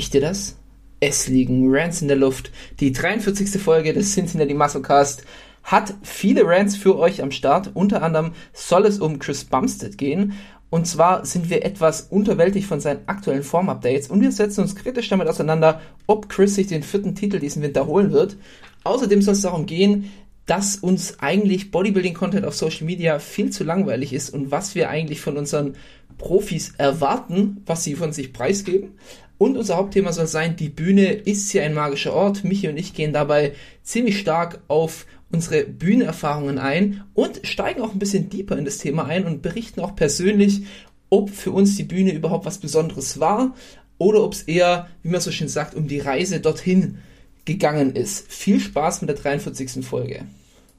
Riecht ihr das? Es liegen Rants in der Luft. Die 43. Folge des Cincinnati Musclecast hat viele Rants für euch am Start. Unter anderem soll es um Chris Bumstead gehen. Und zwar sind wir etwas unterwältigt von seinen aktuellen Form-Updates und wir setzen uns kritisch damit auseinander, ob Chris sich den vierten Titel diesen Winter holen wird. Außerdem soll es darum gehen, dass uns eigentlich Bodybuilding-Content auf Social Media viel zu langweilig ist und was wir eigentlich von unseren Profis erwarten, was sie von sich preisgeben. Und unser Hauptthema soll sein, die Bühne ist hier ein magischer Ort. Michi und ich gehen dabei ziemlich stark auf unsere Bühnenerfahrungen ein und steigen auch ein bisschen deeper in das Thema ein und berichten auch persönlich, ob für uns die Bühne überhaupt was Besonderes war oder ob es eher, wie man so schön sagt, um die Reise dorthin gegangen ist. Viel Spaß mit der 43. Folge.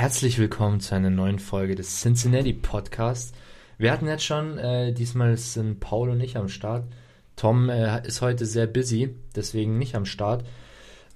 Herzlich willkommen zu einer neuen Folge des Cincinnati Podcasts. Wir hatten jetzt schon, äh, diesmal sind Paul und ich am Start. Tom äh, ist heute sehr busy, deswegen nicht am Start.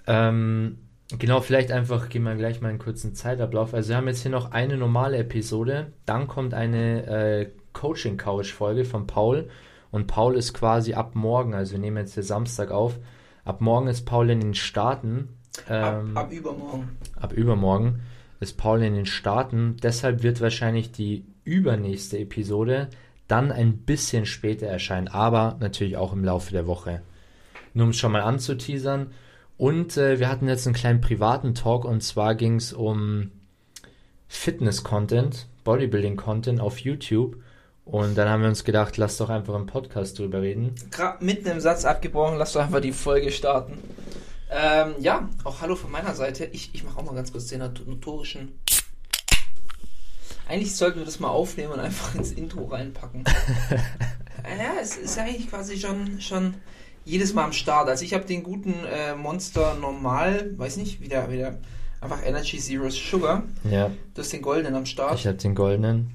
Ähm, genau, vielleicht einfach gehen wir gleich mal einen kurzen Zeitablauf. Also wir haben jetzt hier noch eine normale Episode, dann kommt eine äh, Coaching Couch Folge von Paul und Paul ist quasi ab morgen, also wir nehmen jetzt hier Samstag auf, ab morgen ist Paul in den Staaten. Ähm, ab, ab übermorgen. Ab übermorgen ist Paul in den Staaten. Deshalb wird wahrscheinlich die übernächste Episode dann ein bisschen später erscheinen, aber natürlich auch im Laufe der Woche. Nur um es schon mal anzuteasern. Und äh, wir hatten jetzt einen kleinen privaten Talk und zwar ging es um Fitness-Content, Bodybuilding-Content auf YouTube. Und dann haben wir uns gedacht, lass doch einfach im Podcast drüber reden. Gerade mitten im Satz abgebrochen, lass doch einfach die Folge starten. Ähm, ja, auch hallo von meiner Seite. Ich, ich mache auch mal ganz kurz den notorischen. Eigentlich sollten wir das mal aufnehmen und einfach ins Intro reinpacken. ja, es ist eigentlich quasi schon, schon jedes Mal am Start. Also ich habe den guten äh, Monster normal, weiß nicht, wieder, wieder einfach Energy Zero Sugar. Ja. Du hast den goldenen am Start. Ich habe den goldenen.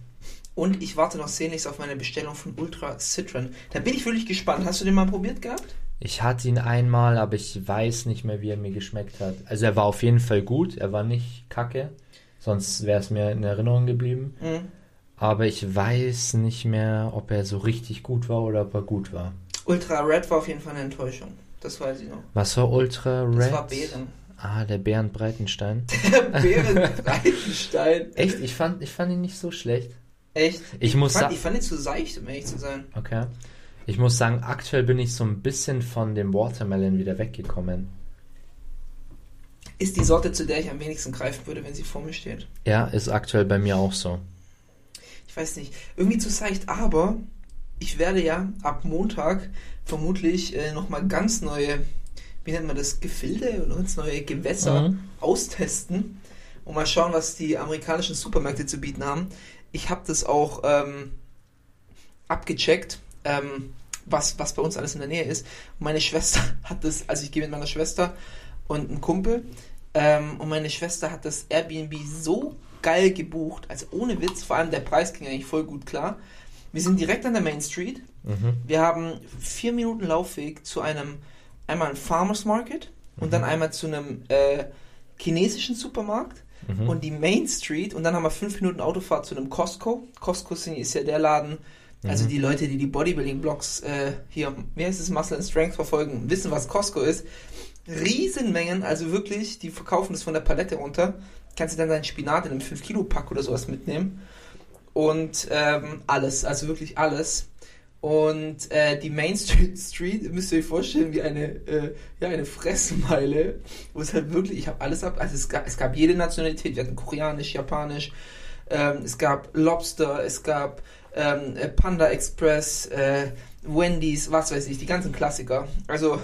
Und ich warte noch sehnlichst auf meine Bestellung von Ultra Citron. Da bin ich wirklich gespannt. Hast du den mal probiert gehabt? Ich hatte ihn einmal, aber ich weiß nicht mehr, wie er mir geschmeckt hat. Also er war auf jeden Fall gut, er war nicht kacke, sonst wäre es mir in Erinnerung geblieben. Mhm. Aber ich weiß nicht mehr, ob er so richtig gut war oder ob er gut war. Ultra Red war auf jeden Fall eine Enttäuschung. Das weiß ich noch. Was war Ultra Red? Das war Bären. Ah, der Bären Breitenstein. Der Bären Breitenstein. Echt? Ich fand, ich fand ihn nicht so schlecht. Echt? Ich, ich muss fand, ich fand ihn zu seicht, um ehrlich zu sein. Okay. Ich muss sagen, aktuell bin ich so ein bisschen von dem Watermelon wieder weggekommen. Ist die Sorte, zu der ich am wenigsten greifen würde, wenn sie vor mir steht. Ja, ist aktuell bei mir auch so. Ich weiß nicht, irgendwie zu seicht, aber ich werde ja ab Montag vermutlich äh, nochmal ganz neue, wie nennt man das, Gefilde und ganz neue Gewässer mhm. austesten und mal schauen, was die amerikanischen Supermärkte zu bieten haben. Ich habe das auch ähm, abgecheckt. Ähm, was, was bei uns alles in der Nähe ist. Und meine Schwester hat das, also ich gehe mit meiner Schwester und einem Kumpel ähm, und meine Schwester hat das Airbnb so geil gebucht, also ohne Witz, vor allem der Preis ging eigentlich voll gut klar. Wir sind direkt an der Main Street. Mhm. Wir haben vier Minuten Laufweg zu einem, einmal ein Farmers Market mhm. und dann einmal zu einem äh, chinesischen Supermarkt mhm. und die Main Street und dann haben wir fünf Minuten Autofahrt zu einem Costco. Costco ist ja der Laden, also mhm. die Leute, die die Bodybuilding-Blogs äh, hier, wie heißt es, Muscle and Strength verfolgen, wissen, was Costco ist. Riesenmengen, also wirklich, die verkaufen das von der Palette runter. Kannst du dann deinen Spinat in einem 5-Kilo-Pack oder sowas mitnehmen. Und ähm, alles, also wirklich alles. Und äh, die Main Street, Street müsst ihr euch vorstellen wie eine, äh, ja, eine Fressmeile, wo es halt wirklich, ich habe alles ab, also es gab, es gab jede Nationalität, wir hatten koreanisch, japanisch, ähm, es gab Lobster, es gab ähm, Panda Express, äh, Wendy's, was weiß ich, die ganzen Klassiker. Also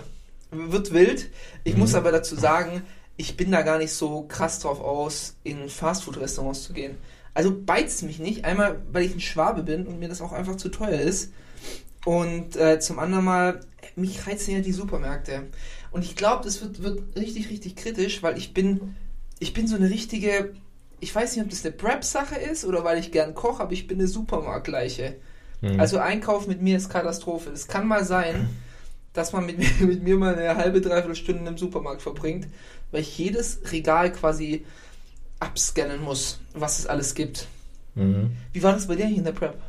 wird wild. Ich mhm. muss aber dazu sagen, ich bin da gar nicht so krass drauf aus, in Fastfood-Restaurants zu gehen. Also beizt mich nicht. Einmal, weil ich ein Schwabe bin und mir das auch einfach zu teuer ist. Und äh, zum anderen mal, mich reizen ja die Supermärkte. Und ich glaube, das wird, wird richtig, richtig kritisch, weil ich bin, ich bin so eine richtige, ich weiß nicht, ob das eine Prep-Sache ist oder weil ich gern koche, aber ich bin eine Supermarktleiche. Mhm. Also Einkauf mit mir ist Katastrophe. Es kann mal sein, dass man mit mir, mit mir mal eine halbe, dreiviertel Stunde im Supermarkt verbringt, weil ich jedes Regal quasi abscannen muss, was es alles gibt. Mhm. Wie war das bei dir hier in der Prep?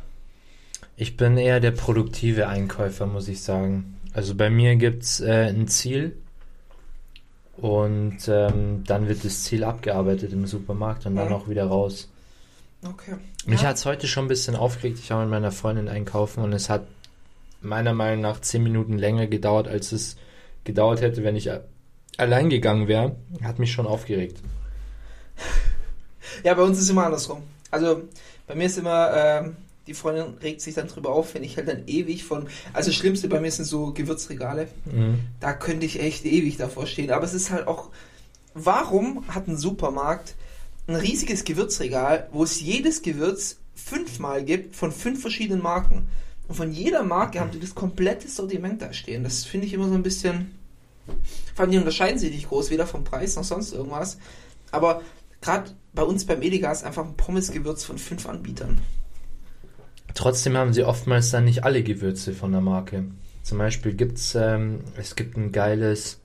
Ich bin eher der produktive Einkäufer, muss ich sagen. Also bei mir gibt es äh, ein Ziel und ähm, dann wird das Ziel abgearbeitet im Supermarkt und dann Mhm. auch wieder raus. Okay. Mich Ja. hat es heute schon ein bisschen aufgeregt. Ich war mit meiner Freundin einkaufen und es hat meiner Meinung nach zehn Minuten länger gedauert, als es gedauert hätte, wenn ich allein gegangen wäre. Hat mich schon aufgeregt. Ja, bei uns ist es immer andersrum. Also bei mir ist immer, ähm, die Freundin regt sich dann drüber auf, wenn ich halt dann ewig von. Also das Schlimmste bei mir sind so Gewürzregale. Mhm. Da könnte ich echt ewig davor stehen. Aber es ist halt auch. Warum hat ein Supermarkt ein riesiges Gewürzregal, wo es jedes Gewürz fünfmal gibt von fünf verschiedenen Marken? Und von jeder Marke haben die das komplette Sortiment da stehen. Das finde ich immer so ein bisschen. Vor allem, die unterscheiden sich nicht groß, weder vom Preis noch sonst irgendwas. Aber gerade bei uns beim Edeka ist einfach ein Pommesgewürz von fünf Anbietern. Trotzdem haben sie oftmals dann nicht alle Gewürze von der Marke. Zum Beispiel gibt's, ähm, es gibt ein geiles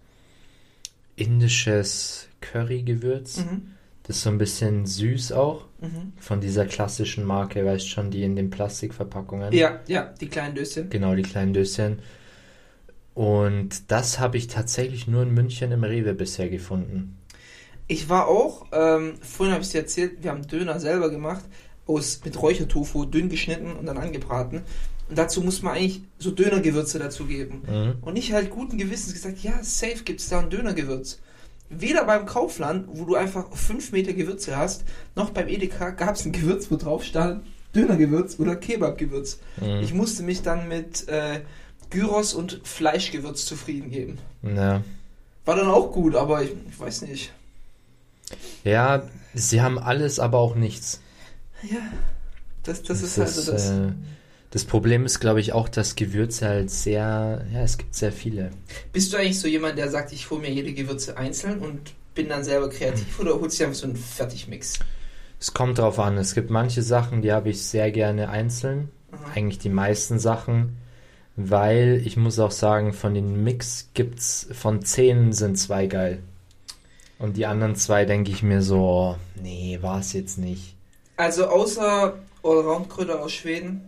indisches Curry-Gewürz. Mhm. Das ist so ein bisschen süß auch. Mhm. Von dieser klassischen Marke, weißt schon, die in den Plastikverpackungen. Ja, ja, die kleinen Döschen. Genau, die kleinen Döschen. Und das habe ich tatsächlich nur in München im Rewe bisher gefunden. Ich war auch, ähm, vorhin habe ich dir erzählt, wir haben Döner selber gemacht, aus, mit Räuchertofu, dünn geschnitten und dann angebraten. Und dazu muss man eigentlich so Dönergewürze dazugeben. Mhm. Und ich halt guten Gewissens gesagt, ja, safe gibt es da ein Dönergewürz. Weder beim Kaufland, wo du einfach 5 Meter Gewürze hast, noch beim Edeka gab es ein Gewürz, wo drauf stand Dönergewürz oder Kebabgewürz. Mhm. Ich musste mich dann mit äh, Gyros und Fleischgewürz zufrieden geben. Ja. War dann auch gut, aber ich, ich weiß nicht. ja, sie haben alles, aber auch nichts. Ja, das, das, ist halt so das. äh, das Problem ist, glaube ich, auch, dass Gewürze halt sehr, ja, es gibt sehr viele. Bist du eigentlich so jemand, der sagt, ich hole mir jede Gewürze einzeln und bin dann selber kreativ oder holst du dir einfach so einen Fertigmix? Es kommt drauf an. Es gibt manche Sachen, die habe ich sehr gerne einzeln. Aha. Eigentlich die meisten Sachen. Weil ich muss auch sagen, von den Mix gibt's, von zehn sind zwei geil. Und die anderen zwei denke ich mir so, nee, war es jetzt nicht. Also außer Allround-Kröter aus Schweden,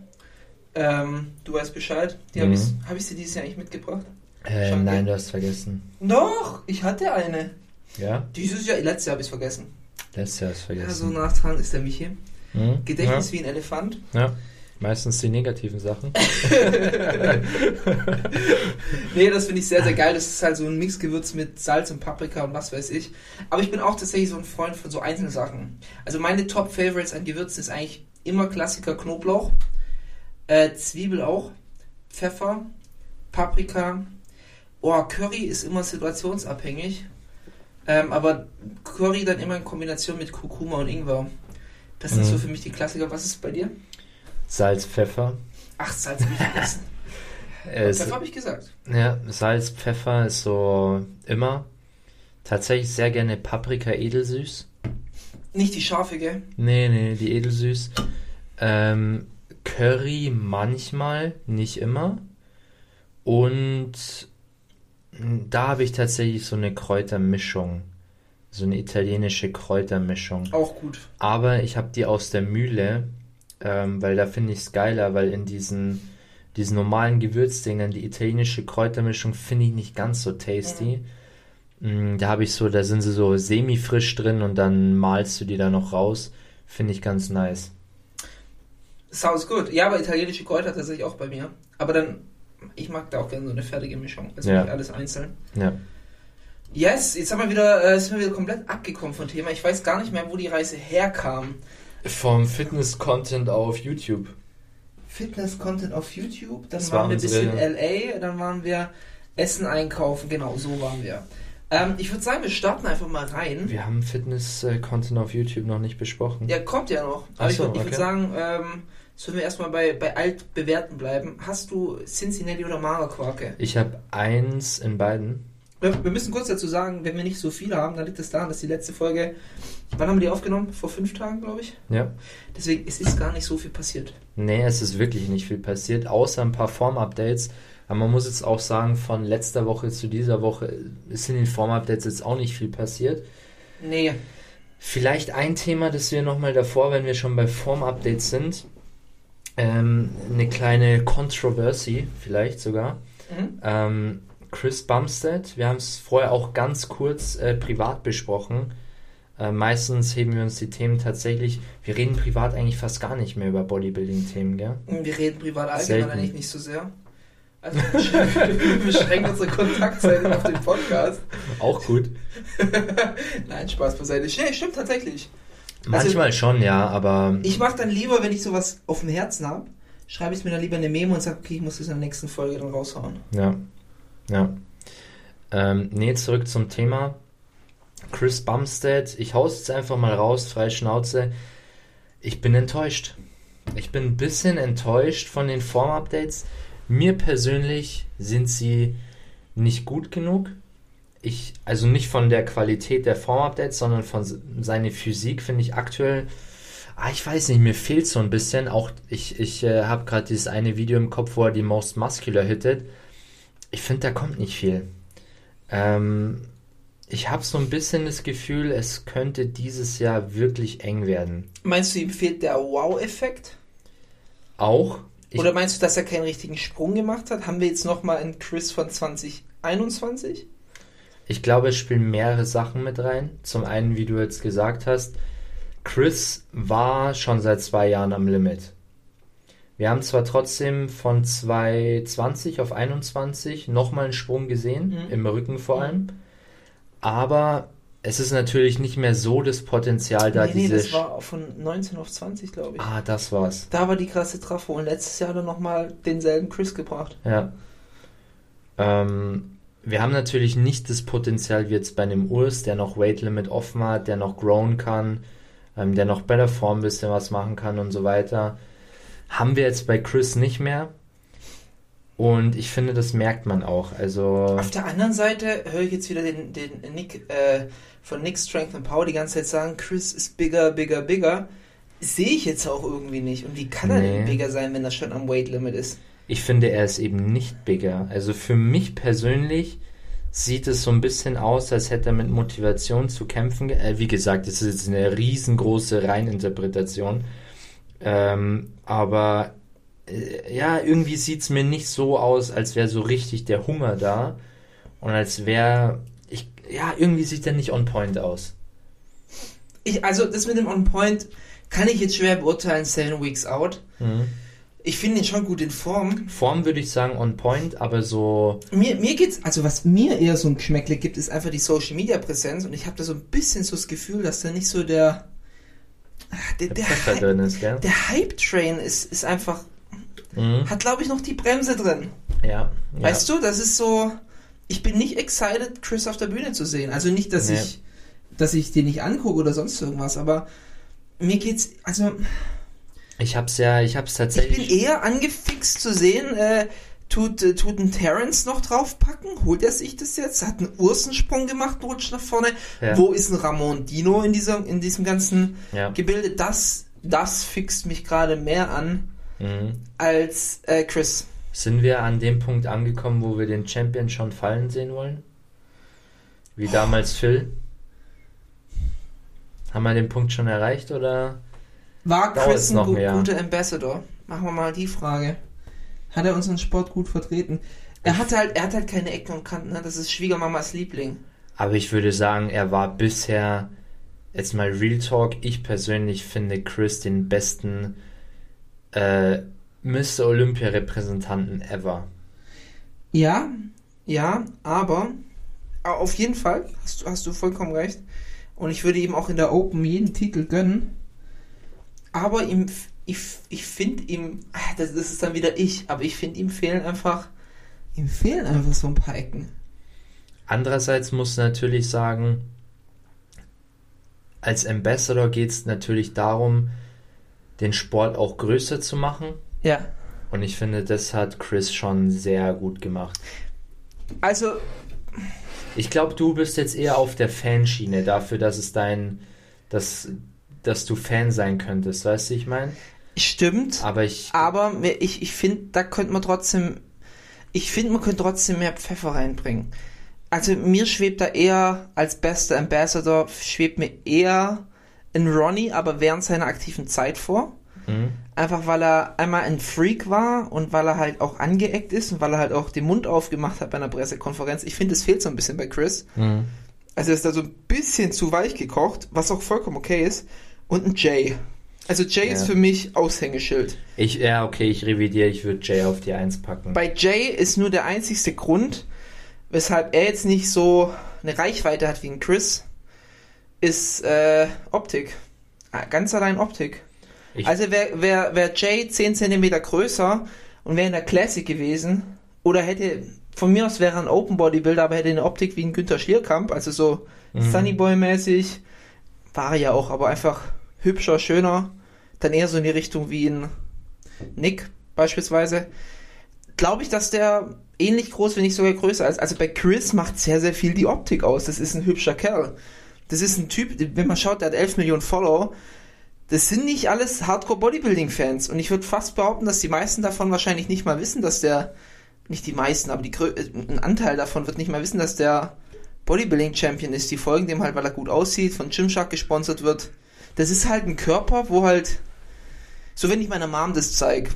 ähm, du weißt Bescheid, die habe Mhm. ich, hab ich dir dieses Jahr eigentlich mitgebracht? Äh, nein, du hast vergessen. Doch, ich hatte eine. Ja? Dieses Jahr, letztes Jahr habe ich es vergessen. Letztes Jahr hast du Ja, so vergessen. nachtragen ist der Michi. Hm? Gedächtnis wie ein Elefant. Ja. Meistens die negativen Sachen. Nee, das finde ich sehr, sehr geil. Das ist halt so ein Mixgewürz mit Salz und Paprika und was weiß ich. Aber ich bin auch tatsächlich so ein Freund von so Einzelsachen. Also meine Top-Favorites an Gewürzen ist eigentlich immer Klassiker Knoblauch, äh, Zwiebel auch, Pfeffer, Paprika. Oh, Curry ist immer situationsabhängig. Ähm, aber Curry dann immer in Kombination mit Kurkuma und Ingwer. Das sind Mhm. so für mich die Klassiker. Was ist bei dir? Salz, Pfeffer. Ach, Salz habe ich vergessen. Äh, Pfeffer habe ich gesagt. Ja, Salz, Pfeffer ist so immer. Tatsächlich sehr gerne Paprika edelsüß. Nicht die scharfe, gell? Nee, nee, die edelsüß. Ähm, Curry manchmal, nicht immer. Und da habe ich tatsächlich so eine Kräutermischung. So eine italienische Kräutermischung. Auch gut. Aber ich habe die aus der Mühle, ähm, weil da finde ich es geiler, weil in diesen, diesen normalen Gewürzdingern, die italienische Kräutermischung finde ich nicht ganz so tasty. Mm, Da habe ich so, da sind sie so semi-frisch drin und dann malst du die da noch raus. Finde ich ganz nice. Sounds good. Ja, aber italienische Kräuter tatsächlich auch bei mir. Aber dann, ich mag da auch gerne so eine fertige Mischung. Also Ja. nicht alles einzeln. Ja. Yes, jetzt haben wir wieder, äh, sind wir wieder komplett abgekommen vom Thema. Ich weiß gar nicht mehr, wo die Reise herkam. Vom Fitness-Content auf YouTube. Fitness-Content auf YouTube, dann Das waren war wir ein bisschen LA, dann waren wir Essen einkaufen, genau, so waren wir. Ähm, ich würde sagen, wir starten einfach mal rein. Wir haben Fitness-Content auf YouTube noch nicht besprochen. Ja, kommt ja noch. Aber ich so, würde würd okay. sagen, ähm, sollen wir erstmal bei, bei altbewährten bleiben. Hast du Cincinnati oder Magerquarke? Ich habe eins in beiden. Wir, wir müssen kurz dazu sagen, wenn wir nicht so viele haben, dann liegt es daran, dass die letzte Folge, wann haben wir die aufgenommen? Vor fünf Tagen, glaube ich. Ja. Deswegen, es ist gar nicht so viel passiert. Nee, es ist wirklich nicht viel passiert, außer ein paar Form-Updates. Aber man muss jetzt auch sagen, von letzter Woche zu dieser Woche ist in den Form-Updates jetzt auch nicht viel passiert. Nee. Vielleicht ein Thema, das wir nochmal davor, wenn wir schon bei Form-Updates sind, ähm, eine kleine Controversy vielleicht sogar. Mhm. Ähm, Chris Bumstead, wir haben es vorher auch ganz kurz äh, privat besprochen. Äh, meistens heben wir uns die Themen tatsächlich, wir reden privat eigentlich fast gar nicht mehr über Bodybuilding-Themen, gell? Wir reden privat allgemein eigentlich nicht so sehr. Also wir beschränken unsere Kontaktzeiten auf den Podcast. Auch gut. Nein, Spaß beiseite. Nee, stimmt tatsächlich. Manchmal schon, ja, aber Ich mache dann lieber, wenn ich sowas auf dem Herzen habe, schreibe ich mir dann lieber eine Memo und sage, okay, ich muss das in der nächsten Folge dann raushauen. Ja. Ja. Ähm, nee, zurück zum Thema. Chris Bumstead, ich hau's jetzt einfach mal raus, frei Schnauze. Ich bin enttäuscht. Ich bin ein bisschen enttäuscht von den Form-Updates. Mir persönlich sind sie nicht gut genug. Ich, also nicht von der Qualität der Form-Updates, sondern von se- seiner Physik finde ich aktuell, ah, ich weiß nicht, mir fehlt so ein bisschen. Auch ich, ich äh, habe gerade dieses eine Video im Kopf, wo er die Most Muscular hittet. Ich finde, da kommt nicht viel. Ähm, ich habe so ein bisschen das Gefühl, es könnte dieses Jahr wirklich eng werden. Meinst du, ihm fehlt der Wow-Effekt? Auch. Ich, Oder meinst du, dass er keinen richtigen Sprung gemacht hat? Haben wir jetzt nochmal einen Chris von 2021? ich glaube, es spielen mehrere Sachen mit rein. Zum einen, wie du jetzt gesagt hast, Chris war schon seit zwei Jahren am Limit. Wir haben zwar trotzdem von 220 auf 21 nochmal einen Sprung gesehen, Mhm. im Rücken vor allem, aber es ist natürlich nicht mehr so das Potenzial da, nee, nee, diese. das war von 19 auf 20, glaube ich. ah, das war's. Da war die krasse Trafo und letztes Jahr hat er nochmal denselben Chris gebracht. Ja. Ähm, wir haben natürlich nicht das Potenzial wie jetzt bei einem Urs, der noch Weight Limit offen hat, der noch grown kann, ähm, der noch bei der Form ein bisschen was machen kann und so weiter. Haben wir jetzt bei Chris nicht mehr. Und ich finde, das merkt man auch. Also, Auf der anderen Seite höre ich jetzt wieder den, den Nick äh, von Nick Strength and Power die ganze Zeit sagen, Chris ist bigger, bigger, bigger. Sehe ich jetzt auch irgendwie nicht. Und wie kann er denn Nee. bigger sein, wenn er schon am Weight Limit ist? ich finde, er ist eben nicht bigger. Also für mich persönlich sieht es so ein bisschen aus, als hätte er mit Motivation zu kämpfen. Äh, wie gesagt, das ist jetzt eine riesengroße Reininterpretation. Ähm, aber äh, ja, irgendwie sieht es mir nicht so aus, als wäre so richtig der Hunger da. Und als wäre, ich, ja, irgendwie sieht er nicht on point aus. Ich, also das mit dem On Point kann ich jetzt schwer beurteilen, seven weeks out. Mhm. Ich finde ihn schon gut in Form. Form würde ich sagen on point, aber so, Mir, mir geht's, also was mir eher so ein Geschmäckle gibt, ist einfach die Social Media Präsenz und ich habe da so ein bisschen so das Gefühl, dass da nicht so der der, der Pfeffer drin ist, gell? der Hype Train ist, ist einfach Mhm. hat glaube ich noch die Bremse drin. Ja. ja. Weißt du, das ist so ich bin nicht excited Chris auf der Bühne zu sehen. Also nicht, dass Nee. ich dass ich den nicht angucke oder sonst irgendwas, aber mir geht's also Ich hab's ja, ich hab's ich bin tatsächlich. eher angefixt zu sehen, äh, tut, äh, tut ein Terrence noch draufpacken? Holt er sich das jetzt? Hat einen Ursensprung gemacht, rutscht nach vorne. Ja. Wo ist ein Ramon Dino in, dieser, in diesem ganzen Ja. Gebilde? Das, das fixt mich gerade mehr an Mhm. als äh, Chris. Sind wir an dem Punkt angekommen, wo wir den Champion schon fallen sehen wollen? Wie damals Phil? Haben wir den Punkt schon erreicht oder? War Chris es ein noch gu mehr? guter Ambassador? Machen wir mal die Frage. Hat er unseren Sport gut vertreten? Er hat halt, er hat halt keine Ecken und Kanten, ne? das ist Schwiegermamas Liebling. Aber ich würde sagen, er war bisher, jetzt mal Real Talk, ich persönlich finde Chris den besten äh, Mr. Olympia-Repräsentanten ever. Ja, ja, aber auf jeden Fall hast du, hast du vollkommen recht. Und ich würde ihm auch in der Open jeden Titel gönnen. Aber ihm, ich, ich finde ihm, ah, das, das ist dann wieder ich, aber ich finde ihm fehlen einfach, ihm fehlen einfach so ein paar Ecken. Andererseits musst du natürlich sagen, als Ambassador geht es natürlich darum, den Sport auch größer zu machen. Ja. Und ich finde, das hat Chris schon sehr gut gemacht. Also, Ich glaube, du bist jetzt eher auf der Fanschiene dafür, dass es dein, dass, dass du Fan sein könntest, weißt du, ich meine? Stimmt. Aber ich, Aber ich, ich finde, da könnte man trotzdem, ich finde, man könnte trotzdem mehr Pfeffer reinbringen. Also mir schwebt da eher als bester Ambassador, schwebt mir eher ein Ronnie, aber während seiner aktiven Zeit vor. Mhm. Einfach weil er einmal ein Freak war und weil er halt auch angeeckt ist und weil er halt auch den Mund aufgemacht hat bei einer Pressekonferenz. Ich finde, es fehlt so ein bisschen bei Chris. Mhm. Also er ist da so ein bisschen zu weich gekocht, was auch vollkommen okay ist. Und ein Jay. Also Jay Ja. ist für mich Aushängeschild. ich, ja, okay, ich revidiere, ich würde Jay auf die 1 packen. Bei Jay ist nur der einzigste Grund, weshalb er jetzt nicht so eine Reichweite hat wie ein Chris, ist äh, Optik. Ah, Ganz allein Optik. Ich- also wäre wär, wär Jay 10 cm größer und wäre in der Classic gewesen, oder hätte, von mir aus wäre er ein Open Bodybuilder, aber hätte eine Optik wie ein Günther Schlierkamp, also so Sunny Boy mäßig, war er ja auch, aber einfach hübscher, schöner, dann eher so in die Richtung wie ein Nick beispielsweise glaube ich, dass der ähnlich groß, wenn nicht sogar größer ist. Also bei Chris macht sehr, sehr viel die Optik aus. Das ist ein hübscher Kerl. Das ist ein Typ, wenn man schaut, der hat 11 Millionen Follower. Das sind nicht alles Hardcore-Bodybuilding-Fans. Und ich würde fast behaupten, dass die meisten davon wahrscheinlich nicht mal wissen, dass der, nicht die meisten, aber die, äh, ein Anteil davon wird nicht mal wissen, dass der Bodybuilding-Champion ist. Die folgen dem halt, weil er gut aussieht, von Gymshark gesponsert wird. Das ist halt ein Körper, wo halt, so wenn ich meiner Mom das zeige,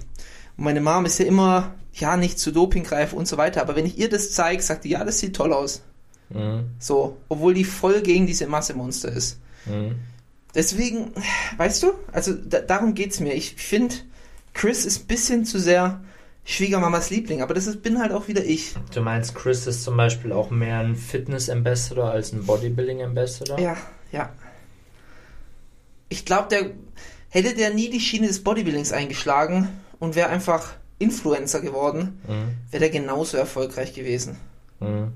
und meine Mom ist ja immer, ja, nicht zu Doping greifen und so weiter, aber wenn ich ihr das zeige, sagt die, ja, das sieht toll aus. Mhm. So, obwohl die voll gegen diese Massemonster ist. Mhm. Deswegen, weißt du, also da, darum geht's mir. Ich finde, Chris ist ein bisschen zu sehr Schwiegermamas Liebling, aber das ist, bin halt auch wieder ich. Du meinst, Chris ist zum Beispiel auch mehr ein Fitness-Ambassador als ein Bodybuilding-Ambassador? Ja, ja. Ich glaube, der hätte der nie die Schiene des Bodybuildings eingeschlagen und wäre einfach Influencer geworden, Mhm. wäre der genauso erfolgreich gewesen. Mhm.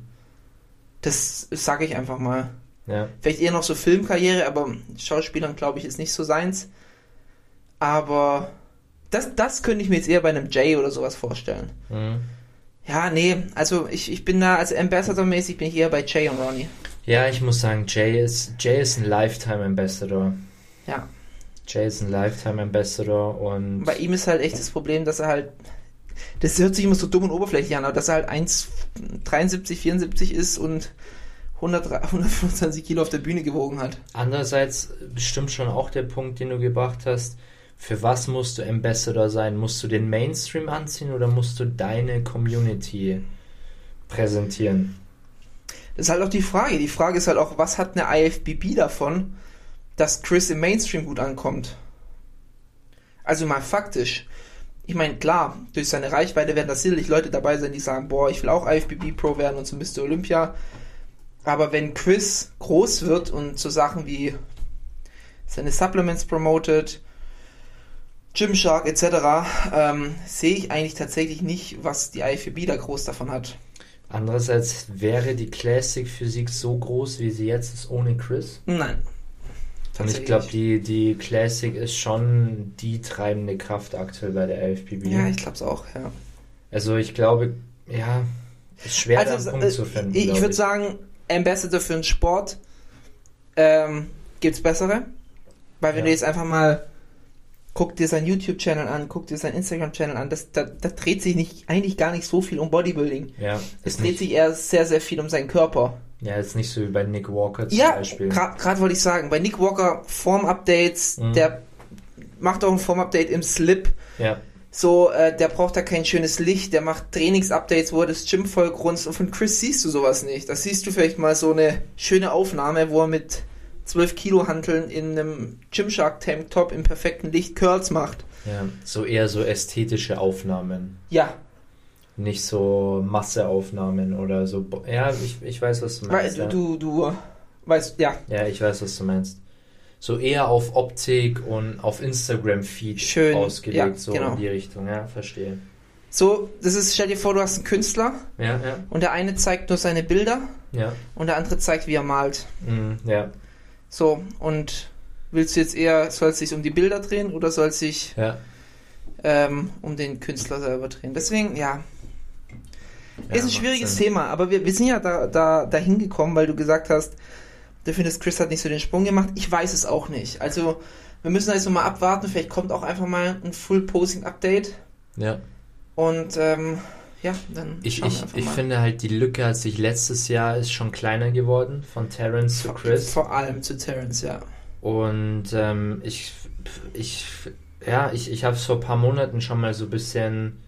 Das sage ich einfach mal. Ja. Vielleicht eher noch so Filmkarriere, aber Schauspielern glaube ich ist nicht so seins. Aber das, das könnte ich mir jetzt eher bei einem Jay oder sowas vorstellen. Mhm. Ja, nee, also ich, ich bin da, also Ambassador-mäßig bin ich eher bei Jay und Ronnie. ja, ich muss sagen, Jay ist, Jay ist ein Lifetime-Ambassador. Ja. Jay ist ein Lifetime-Ambassador und Bei ihm ist halt echt das Problem, dass er halt, das hört sich immer so dumm und oberflächlich an, aber dass er halt 1,73, 74 ist und 100, 125 Kilo auf der Bühne gewogen hat. andererseits bestimmt schon auch der Punkt, den du gebracht hast. Für was musst du Ambassador sein? Musst du den Mainstream anziehen oder musst du deine Community präsentieren? Das ist halt auch die Frage. Die Frage ist halt auch, was hat eine IFBB davon, dass Chris im Mainstream gut ankommt? Also mal faktisch. Ich meine, klar, durch seine Reichweite werden da sicherlich Leute dabei sein, die sagen, boah, ich will auch IFBB Pro werden und zum Mr. Olympia. Aber wenn Chris groß wird und so Sachen wie seine Supplements promotet, Gymshark etc., ähm, sehe ich eigentlich tatsächlich nicht, was die IFBB da groß davon hat. Andererseits wäre die Classic Physik so groß, wie sie jetzt ist, ohne Chris. Nein. Und ich glaube, die, die Classic ist schon die treibende Kraft aktuell bei der LFPB. Ja, ich glaube es auch, ja. also ich glaube, ja, ist schwer, da einen Punkt äh, zu finden. ich glaub würde sagen, Ambassador für den Sport ähm, gibt's bessere. Weil wenn Ja. du jetzt einfach mal guck dir seinen YouTube-Channel an, guck dir seinen Instagram-Channel an, das, da, da dreht sich nicht, eigentlich gar nicht so viel um Bodybuilding. ja, Es dreht nicht, sich eher sehr, sehr viel um seinen Körper. Ja, ist nicht so wie bei Nick Walker zum Ja, Beispiel. gerade wollte ich sagen, bei Nick Walker Form-Updates, Mhm. der macht auch ein Form-Update im Slip. Ja, So, äh, der braucht da kein schönes Licht, der macht Trainings-Updates, wo er das Gym voll grunzt und von Chris siehst du sowas nicht. Da siehst du vielleicht mal so eine schöne Aufnahme, wo er mit 12 Kilo Hanteln in einem Gymshark Tank Top im perfekten Licht Curls macht. ja, so eher so ästhetische Aufnahmen. Ja, Nicht so Masseaufnahmen oder so. Ja, ich, ich weiß, was du weil meinst. ja. du, du weißt, ja, ja, ich weiß, was du meinst. So eher auf Optik und auf Instagram-Feed Schön, ausgelegt, ja, so genau. in die Richtung, ja, verstehe. So, das ist, stell dir vor, du hast einen Künstler Ja, ja, und der eine zeigt nur seine Bilder ja. und der andere zeigt, wie er malt. Mhm, ja, So, und willst du jetzt eher, soll es sich um die Bilder drehen oder soll es sich ja. ähm, um den Künstler selber drehen? Deswegen, ja, Ja, ist ein schwieriges Sinn. Thema, aber wir, wir sind ja da, da, da hingekommen, weil du gesagt hast, du findest, Chris hat nicht so den Sprung gemacht. Ich weiß es auch nicht. Also, wir müssen also mal abwarten. Vielleicht kommt auch einfach mal ein Full-Posing-Update. Ja. Und, ähm, ja, dann Ich, ich, ich finde halt, die Lücke hat sich letztes Jahr ist schon kleiner geworden, von Terrence zu Chris. vor allem zu Terrence, ja. Und ähm, ich, ich, ja, ich, ich habe es vor ein paar Monaten schon mal so ein bisschen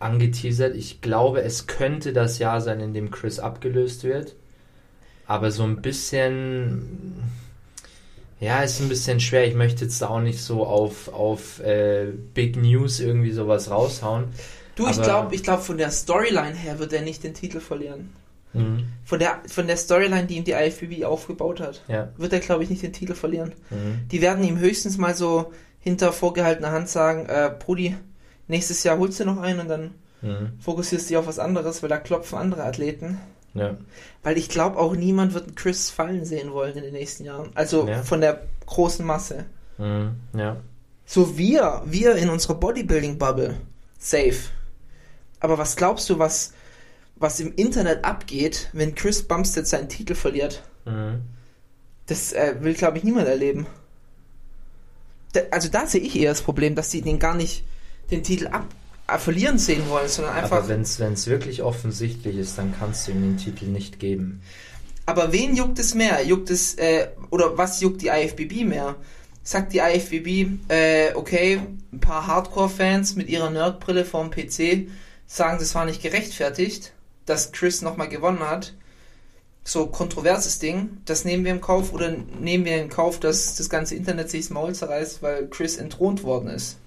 angeteasert. Ich glaube, es könnte das Jahr sein, in dem Chris abgelöst wird. Aber so ein bisschen, ja, ist ein bisschen schwer. Ich möchte jetzt da auch nicht so auf, auf äh, Big News irgendwie sowas raushauen. Du, ich glaube, ich glaub, von der Storyline her wird er nicht den Titel verlieren. Mhm. Von der, von der Storyline, die ihm die IFBB aufgebaut hat, Ja. wird er, glaube ich, nicht den Titel verlieren. Mhm. Die werden ihm höchstens mal so hinter vorgehaltener Hand sagen, äh, Brudi, nächstes Jahr holst du noch einen und dann Mhm. fokussierst du dich auf was anderes, weil da klopfen andere Athleten. Ja. Weil ich glaube auch niemand wird einen Chris fallen sehen wollen in den nächsten Jahren. Also Ja. von der großen Masse. Mhm. Ja. So wir, wir in unserer Bodybuilding-Bubble, safe. Aber was glaubst du, was, was im Internet abgeht, wenn Chris Bumstead seinen Titel verliert? Mhm. Das äh, will, glaube ich, niemand erleben. Da, also da sehe ich eher das Problem, dass die den gar nicht den Titel ab, äh, verlieren sehen wollen, sondern einfach. Aber wenn es wirklich offensichtlich ist, dann kannst du ihm den Titel nicht geben. Aber wen juckt es mehr? Juckt es, äh, oder was juckt die IFBB mehr? Sagt die IFBB, äh, okay, ein paar Hardcore-Fans mit ihrer Nerdbrille vorm PC sagen, das war nicht gerechtfertigt, dass Chris nochmal gewonnen hat. So kontroverses Ding, das nehmen wir im Kauf oder nehmen wir in Kauf, dass das ganze Internet sich das Maul zerreißt, weil Chris entthront worden ist.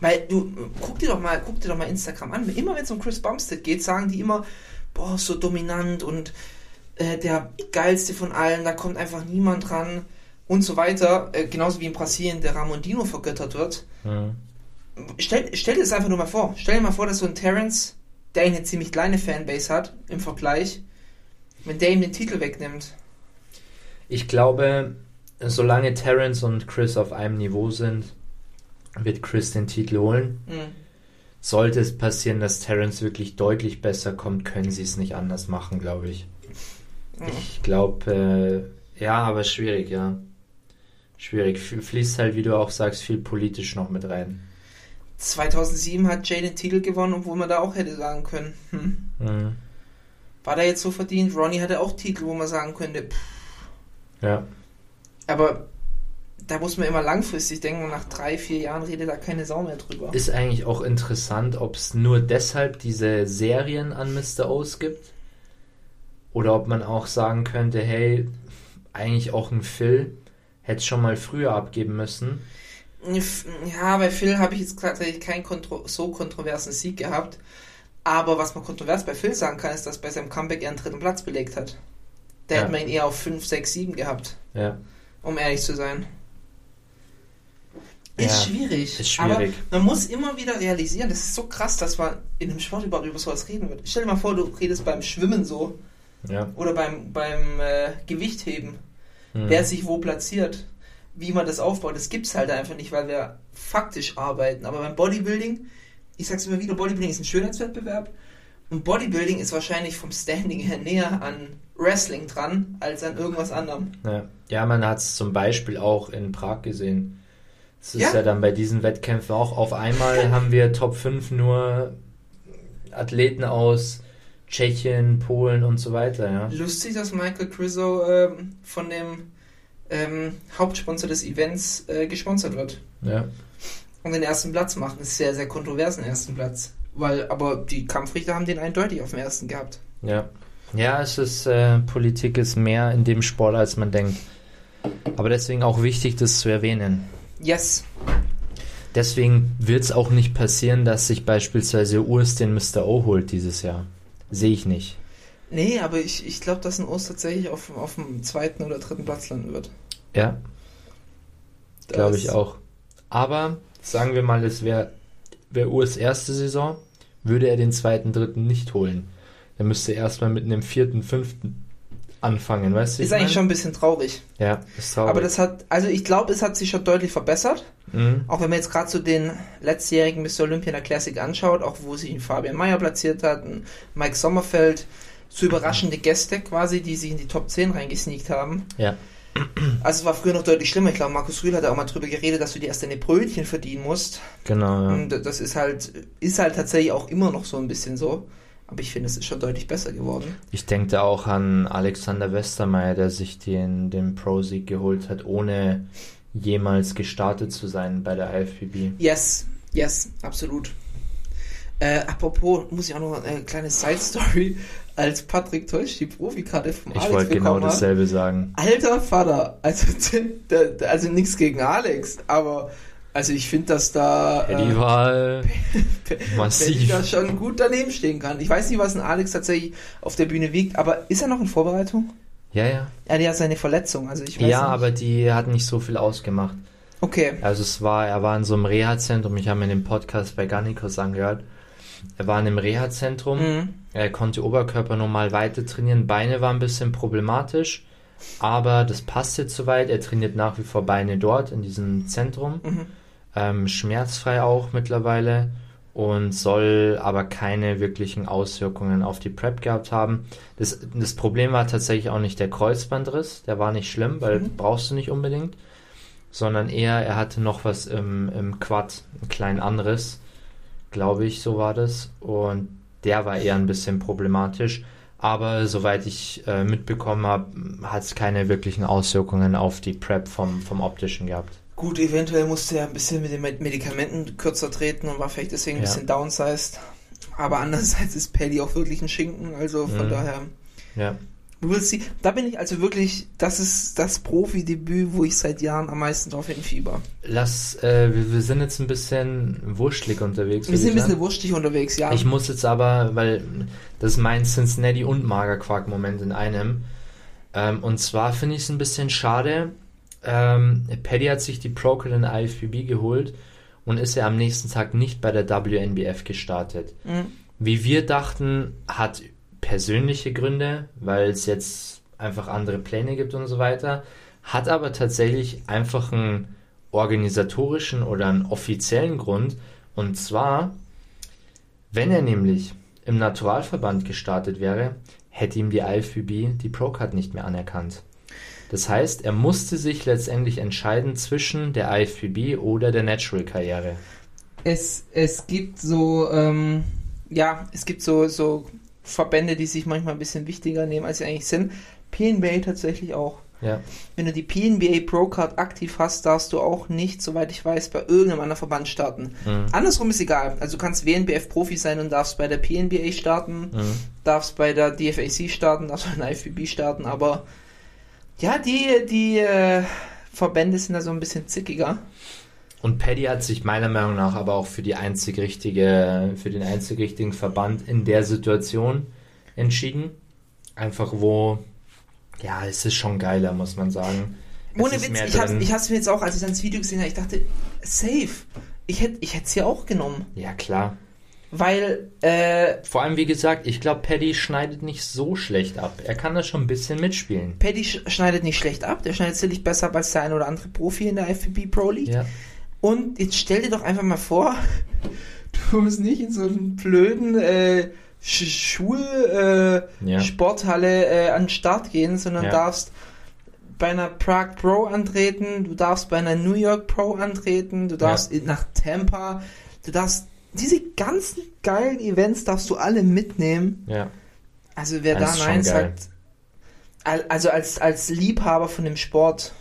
Weil du, guck dir doch mal, guck dir doch mal Instagram an. Immer wenn es um Chris Bumstead geht, sagen die immer, boah, so dominant und äh, der geilste von allen, da kommt einfach niemand ran und so weiter. Äh, genauso wie in Brasilien der Ramondino vergöttert wird. Mhm. Stell, stell dir das einfach nur mal vor. Stell dir mal vor, dass so ein Terrence, der eine ziemlich kleine Fanbase hat im Vergleich, wenn der ihm den Titel wegnimmt. Ich glaube, solange Terrence und Chris auf einem Niveau sind, wird Chris den Titel holen. Mhm. Sollte es passieren, dass Terrence wirklich deutlich besser kommt, können sie es nicht anders machen, glaube ich. Mhm. Ich glaube, äh, ja, aber schwierig, ja. Schwierig. Fließt halt, wie du auch sagst, viel politisch noch mit rein. 2007 hat Jay den Titel gewonnen, obwohl man da auch hätte sagen können, hm, Mhm. war der jetzt so verdient? Ronnie hatte auch Titel, wo man sagen könnte, pff, Ja. aber da muss man immer langfristig denken und nach drei, vier Jahren redet da keine Sau mehr drüber. Ist eigentlich auch interessant, ob es nur deshalb diese Serien an Mr. O's gibt. Oder ob man auch sagen könnte, hey, eigentlich auch ein Phil hätte schon mal früher abgeben müssen. Ja, bei Phil habe ich jetzt tatsächlich keinen kontro so kontroversen Sieg gehabt. Aber was man kontrovers bei Phil sagen kann, ist, dass bei seinem Comeback er einen dritten Platz belegt hat. Da Ja. hätte man ihn eher auf 5, 6, 7 gehabt, Ja. um ehrlich zu sein. Ist Ja, schwierig. ist schwierig. Aber man muss immer wieder realisieren, das ist so krass, dass man in einem Sport überhaupt über sowas reden wird. Stell dir mal vor, du redest beim Schwimmen so Ja. oder beim, beim äh, Gewichtheben. Mhm. wer sich wo platziert, wie man das aufbaut, das gibt's halt einfach nicht, weil wir faktisch arbeiten. Aber beim Bodybuilding, ich sag's immer wieder, Bodybuilding ist ein Schönheitswettbewerb und Bodybuilding ist wahrscheinlich vom Standing her näher an Wrestling dran als an irgendwas anderem. Ja, ja man hat es zum Beispiel auch in Prag gesehen. Es ist ja. Ja. dann bei diesen Wettkämpfen auch. Auf einmal haben wir Top 5 nur Athleten aus Tschechien, Polen und so weiter. Ja, Lustig, dass Michael Criso ähm, von dem ähm, Hauptsponsor des Events äh, gesponsert wird ja. und den ersten Platz macht. Einen sehr, sehr kontroversen ersten Platz. Weil, aber die Kampfrichter haben den eindeutig auf dem ersten gehabt. ja. ja es ist, äh, Politik ist mehr in dem Sport, als man denkt. Aber deswegen auch wichtig, das zu erwähnen. Yes. Deswegen wird es auch nicht passieren, dass sich beispielsweise Urs den Mr. O holt dieses Jahr. Sehe ich nicht. Nee, aber ich, ich glaube, dass ein Ost tatsächlich auf, auf dem zweiten oder dritten Platz landen wird. Ja, glaube ich auch. Aber sagen wir mal, es wäre wäre Urs erste Saison, würde er den zweiten, dritten nicht holen. Er müsste erstmal mit einem vierten, fünften anfangen, weißt du? Ist ich eigentlich mein? schon ein bisschen traurig. Ja, ist traurig. Aber das hat, also ich glaube, es hat sich schon deutlich verbessert. Mhm. Auch wenn man jetzt gerade so den letztjährigen Mr. Olympia in der Classic anschaut, auch wo sich ein Fabian Mayer platziert hat, ein Mike Sommerfeld, so überraschende Gäste quasi, die sich in die Top 10 reingesneakt haben. Ja. Also es war früher noch deutlich schlimmer. Ich glaube, Markus Rühl hat auch mal drüber geredet, dass du dir erst deine Brötchen verdienen musst. Genau, ja. Und das ist halt, ist halt tatsächlich auch immer noch so ein bisschen so. Aber ich finde, es ist schon deutlich besser geworden. Ich denke auch an Alexander Westermeier, der sich den, den Pro-Sieg geholt hat, ohne jemals gestartet zu sein bei der IFBB. Yes, yes, absolut. Äh, apropos, muss ich auch noch eine kleine Side-Story. Als Patrick Täusch die Profikarte vom Ich Alex wollte genau hat, dasselbe sagen. Alter Vater, also, also nichts gegen Alex, aber also ich finde, dass da Die war äh, Massiv. massiv. da schon gut daneben stehen kann. Ich weiß nicht, was ein Alex tatsächlich auf der Bühne wiegt, aber ist er noch in Vorbereitung? Ja, ja. Er hat ja seine Verletzung, also ich weiß Ja, nicht. aber die hat nicht so viel ausgemacht. Okay, Also es war, er war in so einem Reha-Zentrum, ich habe mir den Podcast bei Garnikos angehört. Er war in einem Reha-Zentrum, Mhm. er konnte Oberkörper normal weiter trainieren, Beine waren ein bisschen problematisch, aber das passt jetzt soweit. Er trainiert nach wie vor Beine dort in diesem Zentrum, Mhm. Ähm, schmerzfrei auch mittlerweile und soll aber keine wirklichen Auswirkungen auf die Prep gehabt haben. Das, das Problem war tatsächlich auch nicht der Kreuzbandriss, der war nicht schlimm, weil Mhm. brauchst du nicht unbedingt, sondern eher er hatte noch was im, im Quad, einen kleinen Anriss, glaube ich, so war das und der war eher ein bisschen problematisch. Aber soweit ich äh, mitbekommen habe, hat es keine wirklichen Auswirkungen auf die Prep vom, vom optischen gehabt. Gut, eventuell musste er ein bisschen mit den Med- Medikamenten kürzer treten und war vielleicht deswegen ein Ja. bisschen downsized. Aber andererseits ist Paddy auch wirklich ein Schinken, also von Mhm. daher. Ja. We'll see. Da bin ich also wirklich, das ist das Profi-Debüt, wo ich seit Jahren am meisten drauf hinfieber. Lass, äh, wir, wir sind jetzt ein bisschen wurschtelig unterwegs. Wir sind ein bisschen wurstig unterwegs, ja. Ich muss jetzt aber, weil das ist mein Cincinnati und Magerquark-Moment in einem. Ähm, und zwar finde ich es ein bisschen schade. Ähm, Paddy hat sich die Procol in der IFBB geholt und ist ja am nächsten Tag nicht bei der WNBF gestartet. Mhm. Wie wir dachten, hat persönliche Gründe, weil es jetzt einfach andere Pläne gibt und so weiter, hat aber tatsächlich einfach einen organisatorischen oder einen offiziellen Grund. Und zwar, wenn er nämlich im Naturalverband gestartet wäre, hätte ihm die IFBB die Procard nicht mehr anerkannt. Das heißt, er musste sich letztendlich entscheiden zwischen der IFBB oder der Natural-Karriere. es, es gibt so, ähm, ja, es gibt so, so Verbände, die sich manchmal ein bisschen wichtiger nehmen, als sie eigentlich sind. PNBA tatsächlich auch. Ja, Wenn du die PNBA Pro Card aktiv hast, darfst du auch nicht, soweit ich weiß, bei irgendeinem anderen Verband starten. Mhm. Andersrum ist egal. Also du kannst WNBF Profi sein und darfst bei der PNBA starten, Mhm. darfst bei der DFAC starten, darfst bei der IFBB starten, aber ja, die, die äh, Verbände sind da so ein bisschen zickiger. Und Paddy hat sich meiner Meinung nach aber auch für die einzig richtige, für den einzig richtigen Verband in der Situation entschieden. Einfach wo, ja, es ist schon geiler, muss man sagen. Es Ohne Witz, ich hab's, drin. ich hab's mir jetzt auch, als ich dann das Video gesehen habe, ich dachte, safe. Ich hätte ich es ja auch genommen. Ja, klar. Weil, äh, Vor allem, wie gesagt, ich glaube, Paddy schneidet nicht so schlecht ab. Er kann da schon ein bisschen mitspielen. Paddy sch schneidet nicht schlecht ab. Der schneidet sicherlich besser ab als der ein oder andere Profi in der FBB Pro League. Ja. Und jetzt stell dir doch einfach mal vor, du musst nicht in so einen blöden äh, Sch Schul äh, Ja. Sporthalle äh, an den Start gehen, sondern Ja. darfst bei einer Prague Pro antreten, du darfst bei einer New York Pro antreten, du darfst nach Tampa, du darfst diese ganzen geilen Events darfst du alle mitnehmen. Ja. Also wer Das da Nein sagt, al- also als, als Liebhaber von dem Sport,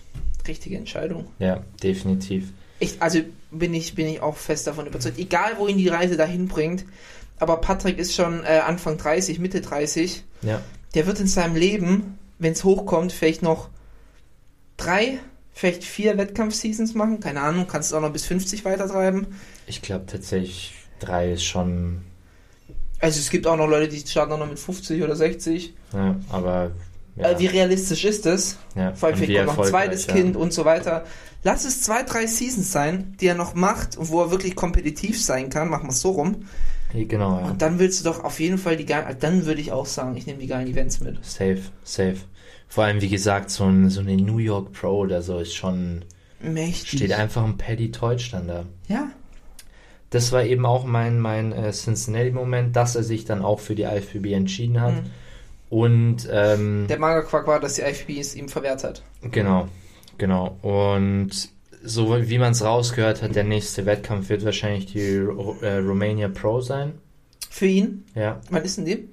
richtige Entscheidung. Ja, definitiv. Ich, also bin ich, bin ich auch fest davon überzeugt. Egal, wohin die Reise dahin bringt. Aber Patrick ist schon äh, Anfang 30, Mitte 30. Ja. Der wird in seinem Leben, wenn es hochkommt, vielleicht noch drei, vielleicht vier Wettkampfseasons machen. Keine Ahnung, kannst du auch noch bis 50 weitertreiben. Ich glaube tatsächlich, drei ist schon, Also es gibt auch noch Leute, die starten auch noch mit 50 oder 60. ja, aber Ja. Äh, wie realistisch ist es? Ja, Vor allem vielleicht kommt noch ein zweites ja. Kind und so weiter. Lass es zwei, drei Seasons sein, die er noch macht und wo er wirklich kompetitiv sein kann. Machen wir es so rum. Genau, ja. Und dann willst du doch auf jeden Fall die geilen, dann würde ich auch sagen, ich nehme die geilen Events mit. Safe, safe. Vor allem, wie gesagt, so, ein, so eine New York Pro oder so ist schon, Mächtig. steht einfach ein Paddy Teutsch dann da. Ja. Das war eben auch mein, mein äh, Cincinnati-Moment, dass er sich dann auch für die IFBB entschieden hat. Mhm. Und, ähm, Der Manga-Quark war, dass die IFB es ihm verwehrt hat. genau, genau. Und so wie man es rausgehört hat, der nächste Wettkampf wird wahrscheinlich die Ro äh, Romania Pro sein. Für ihn, Ja, wann ist denn die?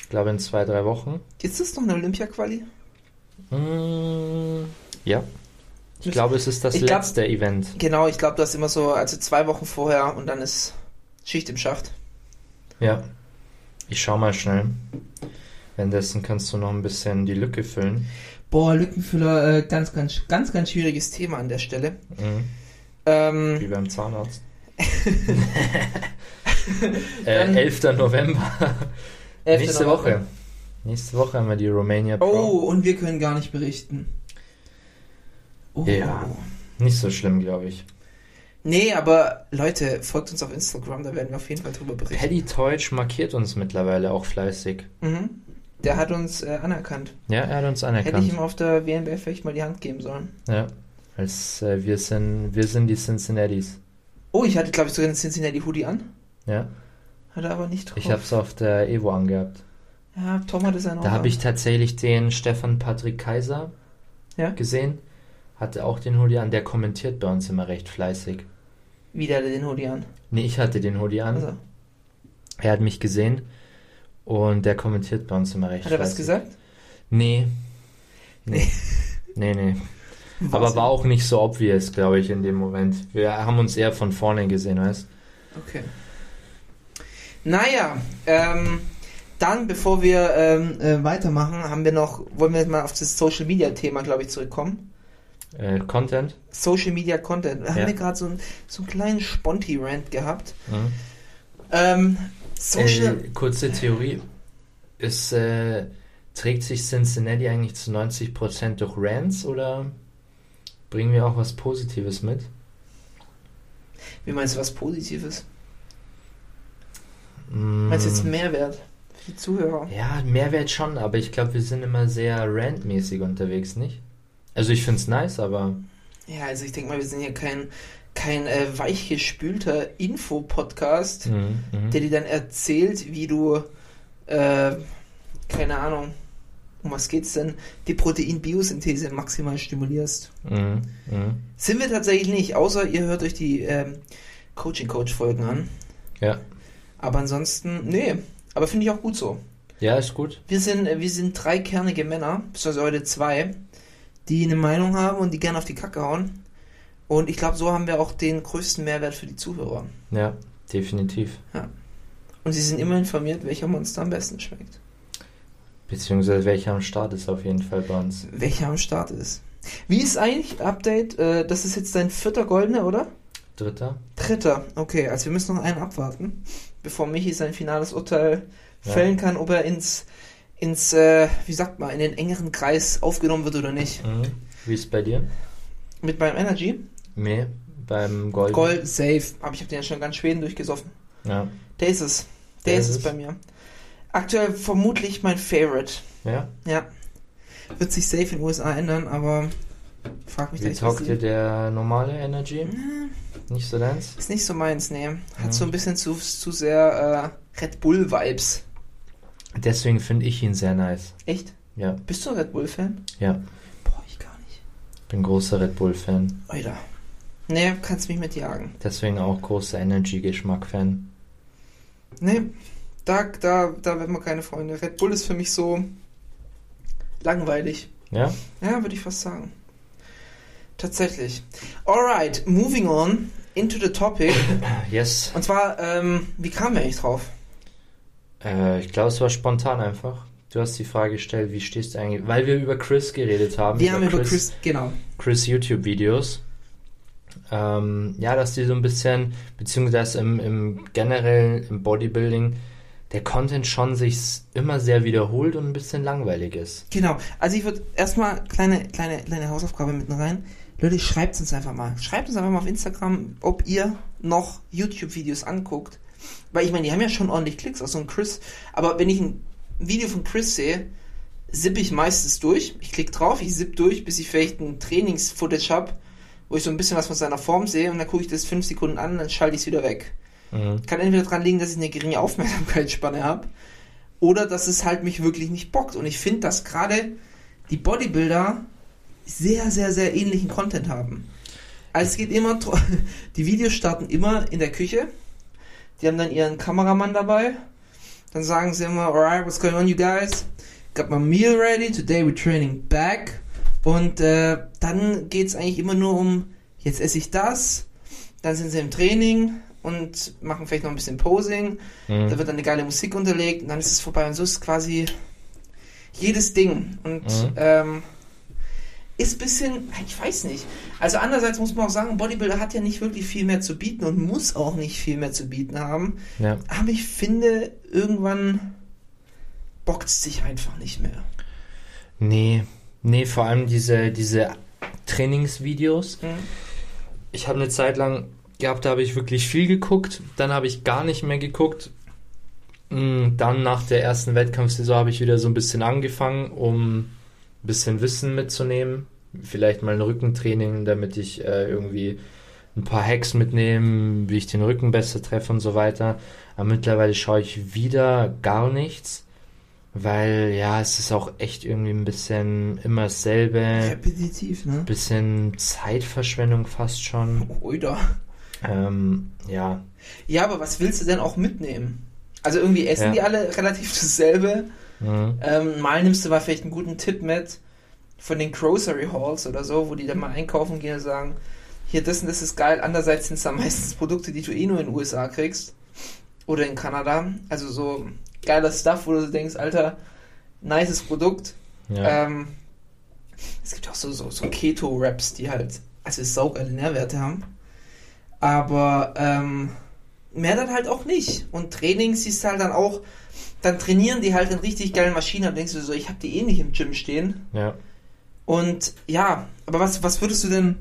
ich glaube in zwei, drei Wochen. Ist das noch eine Olympia-Quali? Mm, ja. Ich glaube, es ist das Ich glaub- letzte Event. Genau, ich glaube, das ist immer so, also zwei Wochen vorher und dann ist Schicht im Schacht. Ja. Ich schau mal schnell. Währenddessen kannst du noch ein bisschen die Lücke füllen. Boah, Lückenfüller, äh, ganz, ganz, ganz, ganz schwieriges Thema an der Stelle. Mhm. Ähm, Wie beim Zahnarzt. äh, Dann- 11. November. 11. Nächste November. Woche. Nächste Woche haben wir die Romania Pro. Oh, und wir können gar nicht berichten. Oh. Ja. Nicht so schlimm, glaube ich. Nee, aber Leute, folgt uns auf Instagram, da werden wir auf jeden Fall drüber berichten. Paddy Teutsch markiert uns mittlerweile auch fleißig. Mhm. Der hat uns äh, anerkannt. Ja, er hat uns Hätte ich anerkannt. ihm auf der WNBF vielleicht mal die Hand geben sollen. Ja. Als äh, wir sind, wir sind die Cincinnatis. Oh, ich hatte, glaube ich, sogar den Cincinnati Hoodie an. Ja. Hat er aber nicht drauf. Ich habe es auf der Evo angehabt. Ja, Tom hat es ja noch. Da habe ich tatsächlich den Stefan Patrick Kaiser Ja? gesehen. Hatte auch den Hoodie an. Der kommentiert bei uns immer recht fleißig. Wieder den Hoodie an. Nee, ich hatte den Hoodie an. Also, Er hat mich gesehen. Und der kommentiert bei uns immer recht hat er was fleißig. gesagt? Nee. Nee. nee, nee. Aber Wahnsinn. war auch nicht so obvious, glaube ich, in dem Moment. Wir haben uns eher von vorne gesehen, weißt Okay. Naja, ähm, dann, bevor wir ähm, äh, weitermachen, haben wir noch, wollen wir jetzt mal auf das Social Media Thema, glaube ich, zurückkommen. Äh, Content. Social Media Content. Da haben Ja. wir gerade so, so einen kleinen Sponti-Rant gehabt. Mhm. Ähm, Social. Äh, kurze Theorie. Ist, äh, trägt sich Cincinnati eigentlich zu 90% durch Rants oder bringen wir auch was Positives mit? Wie meinst du was Positives? Mm, Meinst du jetzt Mehrwert für die Zuhörer? Ja, Mehrwert schon, aber ich glaube, wir sind immer sehr rantmäßig unterwegs, nicht? Also ich finde es nice, aber Ja, also ich denke mal, wir sind hier kein, kein äh, weichgespülter Info-Podcast, mhm, mhm. der dir dann erzählt, wie du, äh, keine Ahnung, um was geht's denn, die Proteinbiosynthese maximal stimulierst. Mhm, mhm. Sind wir tatsächlich nicht, außer ihr hört euch die ähm, Coaching-Coach-Folgen an. Ja. Aber ansonsten, nee, aber finde ich auch gut so. ja, ist gut. Wir sind, äh, wir sind drei kernige Männer, beziehungsweise heute zwei, die eine Meinung haben und die gerne auf die Kacke hauen. Und ich glaube, so haben wir auch den größten Mehrwert für die Zuhörer. Ja, definitiv. Und sie sind immer informiert, welcher Monster am besten schmeckt. Beziehungsweise welcher am Start ist auf jeden Fall bei uns. Welcher am Start ist. Wie ist eigentlich Update? Äh, das ist jetzt dein vierter Goldener, oder? Dritter? Dritter. Okay, also wir müssen noch einen abwarten, bevor Michi sein finales Urteil Ja. fällen kann, ob er ins, ins äh, wie sagt man, in den engeren Kreis aufgenommen wird oder nicht. Mhm. Wie ist bei dir? Mit meinem Energy. Nee, beim Gold. Gold, safe. Aber ich habe den ja schon ganz Schweden durchgesoffen. Ja. Der ist es. Der, Der ist ist es es. bei mir. Aktuell vermutlich mein Favorite. Ja. Ja. Wird sich safe in den USA ändern, aber frag mich Wie was taugt dir der normale Energy? Nicht so deins? Ist nicht so meins, nee. Hat Ja. so ein bisschen zu, zu sehr äh, Red Bull-Vibes. Deswegen finde ich ihn sehr nice. Echt? Ja, Bist du ein Red Bull-Fan? ja. Boah, ich gar nicht. Bin großer Red Bull-Fan. Alter. Nee, kannst mich mitjagen. Deswegen auch großer Energy-Geschmack-Fan. Nee, da, da, da werden wir keine Freunde. Red Bull ist für mich so langweilig. Ja? Ja, würde ich fast sagen. Tatsächlich. Alright, moving on into the topic. Yes. Und zwar, ähm, wie kamen wir eigentlich drauf? Äh, ich glaube, es war spontan einfach. Du hast die Frage gestellt, wie stehst du eigentlich? Weil wir über Chris geredet haben. Wir haben über Chris, genau. Chris YouTube-Videos. Ähm, ja, dass die so ein bisschen, beziehungsweise im, im generellen, im Bodybuilding, der Content schon sich immer sehr wiederholt und ein bisschen langweilig ist. Genau. Also ich würde erstmal kleine, kleine, kleine Hausaufgabe mitten rein. Leute, schreibt uns einfach mal. Schreibt uns einfach mal auf Instagram, ob ihr noch YouTube-Videos anguckt. Weil ich meine, die haben ja schon ordentlich Klicks, auch so ein Chris. Aber wenn ich ein Video von Chris sehe, sippe ich meistens durch. Ich klicke drauf, ich sippe durch, bis ich vielleicht ein Trainings-Footage habe, wo ich so ein bisschen was von seiner Form sehe und dann gucke ich das fünf Sekunden an, dann schalte ich es wieder weg. Kann entweder daran liegen, dass ich eine geringe Aufmerksamkeitsspanne habe oder dass es halt mich wirklich nicht bockt. Und ich finde, dass gerade die Bodybuilder sehr, sehr, sehr ähnlichen Content haben. Also es geht immer, die Videos starten immer in der Küche. Die haben dann ihren Kameramann dabei. Dann sagen sie immer, alright, what's going on, you guys? Got my meal ready, today we're training back. Und äh, dann geht's eigentlich immer nur um, jetzt esse ich das, dann sind sie im Training und machen vielleicht noch ein bisschen Posing. Da wird dann eine geile Musik unterlegt und dann ist es vorbei. Und so ist quasi jedes Ding. Und ähm, ist ein bisschen, ich weiß nicht. Also andererseits muss man auch sagen, Bodybuilder hat ja nicht wirklich viel mehr zu bieten und muss auch nicht viel mehr zu bieten haben. Ja. Aber ich finde, irgendwann bockt es sich einfach nicht mehr. Nee, nee, vor allem diese, diese Trainingsvideos. Ich habe eine Zeit lang gehabt, da habe ich wirklich viel geguckt. Dann habe ich gar nicht mehr geguckt. Mm, Dann nach der ersten Wettkampfsaison habe ich wieder so ein bisschen angefangen, um bisschen Wissen mitzunehmen. Vielleicht mal ein Rückentraining, damit ich äh, irgendwie ein paar Hacks mitnehme, wie ich den Rücken besser treffe und so weiter. Aber mittlerweile schaue ich wieder gar nichts, weil ja, es ist auch echt irgendwie ein bisschen immer dasselbe, Repetitiv, ne? bisschen Zeitverschwendung fast schon. Oida. Ähm, ja, Ja, aber was willst du denn auch mitnehmen? Also irgendwie essen Ja. die alle relativ dasselbe. Mhm. Ähm, mal nimmst du mal vielleicht einen guten Tipp mit von den Grocery Halls oder so, wo die dann mal einkaufen gehen und sagen, hier, das und das ist geil. Andererseits sind es dann meistens Produkte, die du eh nur in den USA kriegst. Oder in Kanada. Also so geiler Stuff, wo du denkst, Alter, nices Produkt. ja. Ähm, es gibt auch so, so, so Keto-Raps, die halt, also saugeile Nährwerte haben. Aber ähm, mehr dann halt auch nicht. Und Training siehst du halt dann auch, dann trainieren die halt in richtig geilen Maschinen und denkst du so, ich habe die eh nicht im Gym stehen. ja. Und ja, aber was, was würdest du denn.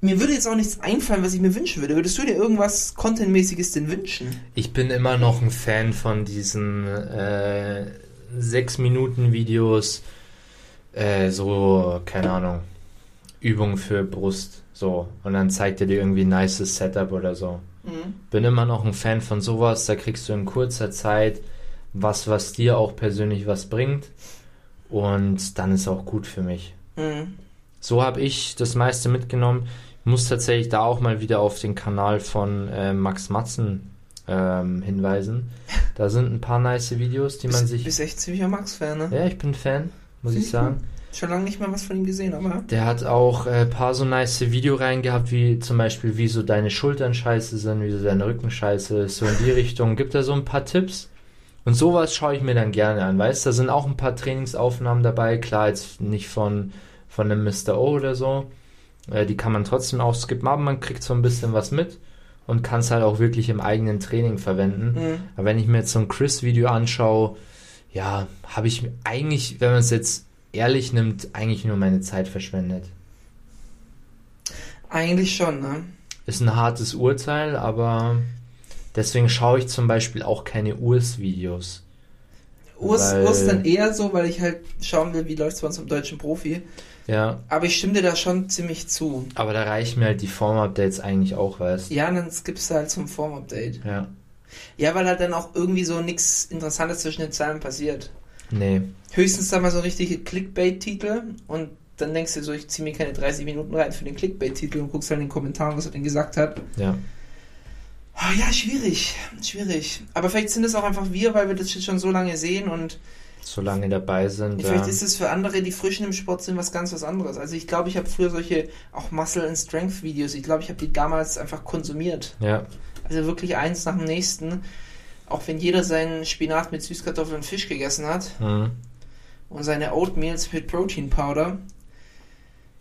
Mir würde jetzt auch nichts einfallen, was ich mir wünschen würde. Würdest du dir irgendwas Contentmäßiges denn wünschen? Ich bin immer noch ein Fan von diesen äh, 6-Minuten-Videos, äh, so, keine Ahnung, Übung für Brust, so. Und dann zeigt er dir irgendwie ein nices Setup oder so. Bin immer noch ein Fan von sowas, da kriegst du in kurzer Zeit was, was dir auch persönlich was bringt. Und dann ist auch gut für mich. Mhm. So habe ich das meiste mitgenommen. Ich muss tatsächlich da auch mal wieder auf den Kanal von äh, Max Matzen ähm, hinweisen. Da sind ein paar nice Videos, die man Bist, sich. bist echt ziemlicher Max-Fan, ne? Ja, ich bin Fan, muss Find ich ich sagen. Schon lange nicht mehr was von ihm gesehen, aber. Der hat auch ein äh, paar so nice Videoreihen gehabt, wie zum Beispiel, wie so deine Schultern scheiße sind, wie so deine Rücken scheiße ist, so in die Richtung. Gibt er so ein paar Tipps? Und sowas schaue ich mir dann gerne an, weißt du? Da sind auch ein paar Trainingsaufnahmen dabei, klar, jetzt nicht von, von einem Mr. O oder so. Äh, die kann man trotzdem auch skippen, aber man kriegt so ein bisschen was mit und kann es halt auch wirklich im eigenen Training verwenden. Mhm. Aber wenn ich mir jetzt so ein Chris-Video anschaue, ja, habe ich eigentlich, wenn man es jetzt ehrlich nimmt, eigentlich nur meine Zeit verschwendet. Eigentlich schon, ne? Ist ein hartes Urteil, aber deswegen schaue ich zum Beispiel auch keine Urs-Videos. Urs, Weil- Urs dann eher so, weil ich halt schauen will, wie läuft es bei uns im deutschen Profi. Ja, Aber ich stimme dir da schon ziemlich zu. aber da reichen mir halt die Form-Updates eigentlich auch, weißt Ja, und dann skippst du halt zum Form-Update. Ja. Ja, weil halt dann auch irgendwie so nichts Interessantes zwischen den Zeilen passiert. Nee. Höchstens dann mal so richtige Clickbait-Titel und dann denkst du so, ich ziehe mir keine 30 Minuten rein für den Clickbait-Titel und guckst halt in den Kommentaren, was er denn gesagt hat. Ja. Oh, ja, schwierig. Schwierig. Aber vielleicht sind es auch einfach wir, weil wir das jetzt schon so lange sehen und So lange dabei sind. Vielleicht ja. ist es für andere, die frischen im Sport sind, was ganz was anderes. Also ich glaube, ich habe früher solche auch Muscle and Strength Videos. Ich glaube, ich habe die damals einfach konsumiert. ja. Also wirklich eins nach dem nächsten. Auch wenn jeder seinen Spinat mit Süßkartoffeln und Fisch gegessen hat Mhm. und seine Oatmeals mit Protein Powder.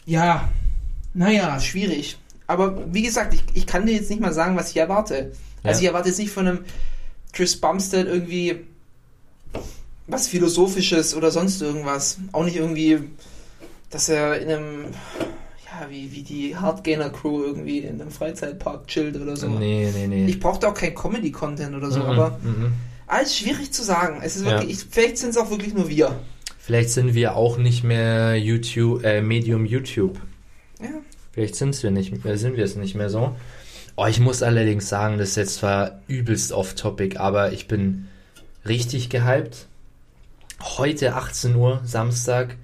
Ja, naja, schwierig. Aber wie gesagt, ich, ich kann dir jetzt nicht mal sagen, was ich erwarte. Also Ja. ich erwarte jetzt nicht von einem Chris Bumstead irgendwie was Philosophisches oder sonst irgendwas. Auch nicht irgendwie, dass er in einem, ja, wie, wie die Hardgainer-Crew irgendwie in einem Freizeitpark chillt oder so. Nee, nee, nee. Ich brauchte auch kein Comedy-Content oder so, Mhm, aber mhm. alles schwierig zu sagen. Es ist Ja. wirklich, ich, vielleicht sind es auch wirklich nur wir. Vielleicht sind wir auch nicht mehr YouTube, äh, Medium YouTube. Ja. Vielleicht sind's wir nicht, äh, sind wir es nicht mehr so. Oh, ich muss allerdings sagen, das ist jetzt zwar übelst off-topic, aber ich bin richtig gehypt. Heute 18 Uhr, Samstag,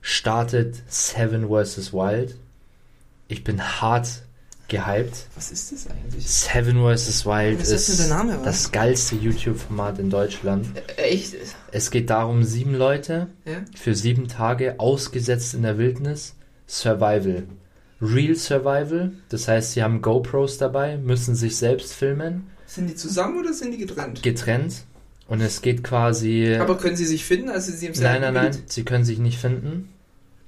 startet Seven vs. Wild. Ich bin hart gehypt. Was ist das eigentlich? Seven vs. Wild Was ist ist Name, das geilste YouTube-Format in Deutschland. Äh, Echt? Es geht darum, sieben Leute Ja? für sieben Tage ausgesetzt in der Wildnis. Survival. Real Survival. Das heißt, sie haben GoPros dabei, müssen sich selbst filmen, Sind die zusammen oder sind die getrennt? getrennt. Und es geht quasi. Aber können sie sich finden? Also sie im nein, nein, nein, Gebiet? sie können sich nicht finden.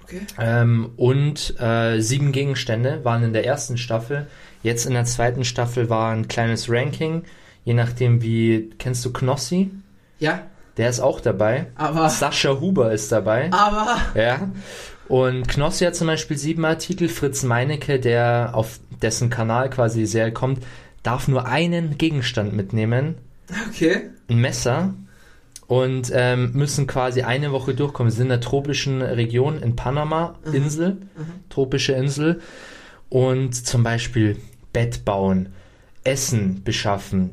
Okay. Ähm, und äh, sieben Gegenstände waren in der ersten Staffel. Jetzt in der zweiten Staffel war ein kleines Ranking. Je nachdem, wie. Kennst du Knossi? Ja, Der ist auch dabei. aber. Sascha Huber ist dabei. Aber. Ja. Und Knossi hat zum Beispiel sieben Artikel. Fritz Meinecke, der auf dessen Kanal quasi Serie kommt, darf nur einen Gegenstand mitnehmen. Okay. Ein Messer. Und ähm, müssen quasi eine Woche durchkommen. Sie sind in der tropischen Region in Panama, Insel, tropische Insel. Und zum Beispiel Bett bauen, Essen beschaffen,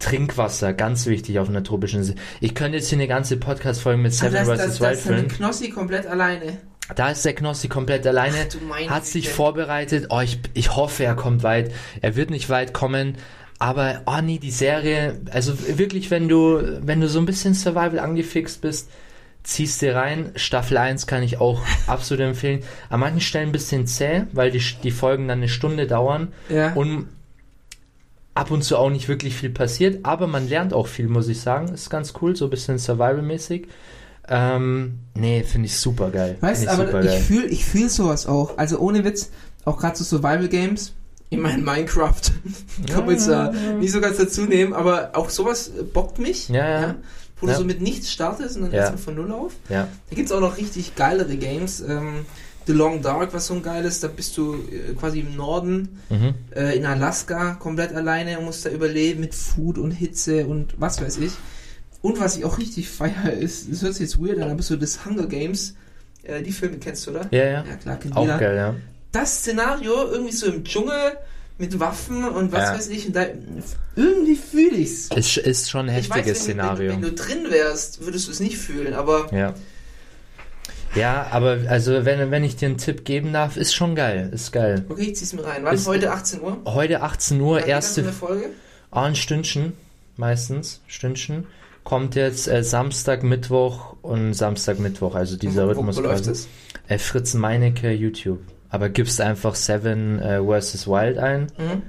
Trinkwasser, ganz wichtig auf einer tropischen Insel. Ich könnte jetzt hier eine ganze Podcast-Folge mit Seven vs. Wild das ist füllen. Knossi komplett alleine. Da ist der Knossi komplett alleine, Ach, hat sich Güte. vorbereitet. Oh, ich, ich hoffe, er kommt weit. Er wird nicht weit kommen. Aber, oh nee, die Serie, also wirklich, wenn du, wenn du so ein bisschen Survival angefixt bist, ziehst dir rein. Staffel 1 kann ich auch absolut empfehlen. An manchen Stellen ein bisschen zäh, weil die, die Folgen dann eine Stunde dauern Ja. und ab und zu auch nicht wirklich viel passiert, aber man lernt auch viel, muss ich sagen. Ist ganz cool, so ein bisschen Survival-mäßig. Ähm, nee, finde ich super geil. Weißt du, aber supergeil. ich fühle ich fühl sowas auch. Also ohne Witz, auch gerade so Survival Games. Ich meine Minecraft. Kann man jetzt ja, äh, nicht so ganz dazu nehmen, aber auch sowas äh, bockt mich. Ja, ja. Wo Ja. du so mit nichts startest und dann Ja. erstmal von Null auf. Ja. Da gibt es auch noch richtig geilere Games. Ähm, The Long Dark, was so ein geiles, da bist du äh, quasi im Norden, Mhm. äh, in Alaska, komplett alleine und musst da überleben mit Food und Hitze und was weiß ich. Und was ich auch richtig feier ist, das hört sich jetzt weird an, aber so das Hunger Games, äh, die Filme kennst du, oder? Ja, ja. Ja, klar, kennt Auch jeder. geil, ja. Das Szenario irgendwie so im Dschungel mit Waffen und was Ja. weiß ich, da, irgendwie fühle ich's. Es ist schon ein Ich weiß, heftiges wenn, Szenario. Wenn, wenn du drin wärst, würdest du es nicht fühlen, aber ja. Ja, aber also wenn, wenn ich dir einen Tipp geben darf, ist schon geil. Ist geil. okay, ich zieh's mir rein. Wann? Ist- Heute 18 Uhr? Heute 18 Uhr, Wann erste Folge? Ah, ein Stündchen, meistens, Stündchen. Kommt jetzt äh, Samstag, Mittwoch und Samstag, Mittwoch, also dieser Rhythmus wo, wo läuft es? Äh, Fritz Meinecke, YouTube. Aber gibst einfach Seven äh, vs. Wild ein Mhm.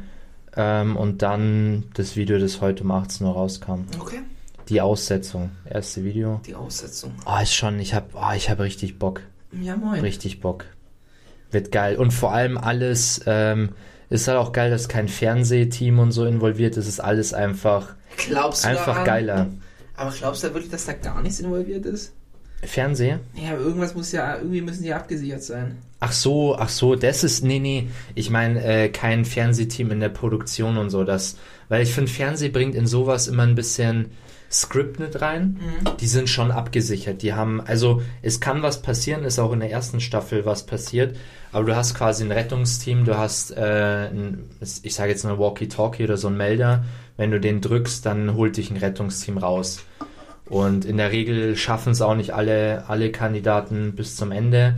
ähm, und dann das Video, das heute um 18 Uhr rauskam. Okay. Die Aussetzung, erste Video. Die Aussetzung. Oh, ist schon, ich hab, oh, ich hab richtig Bock. Ja, moin. Richtig Bock. Wird geil. Und vor allem alles, ähm, ist halt auch geil, dass kein Fernsehteam und so involviert ist. Es ist alles einfach, Glaubst du einfach geiler. Aber glaubst du wirklich, dass da gar nichts involviert ist? Fernseh? Ja, aber irgendwas muss ja, irgendwie müssen die abgesichert sein. Ach so, ach so, das ist, nee, nee, ich meine äh, kein Fernsehteam in der Produktion und so, das, weil ich finde, Fernseh bringt in sowas immer ein bisschen Script mit rein. Die sind schon abgesichert, die haben, also es kann was passieren, ist auch in der ersten Staffel was passiert, aber du hast quasi ein Rettungsteam, du hast, äh, ein, ich sage jetzt mal Walkie-Talkie oder so ein Melder, wenn du den drückst, dann holt dich ein Rettungsteam raus. Und in der Regel schaffen es auch nicht alle, alle Kandidaten bis zum Ende.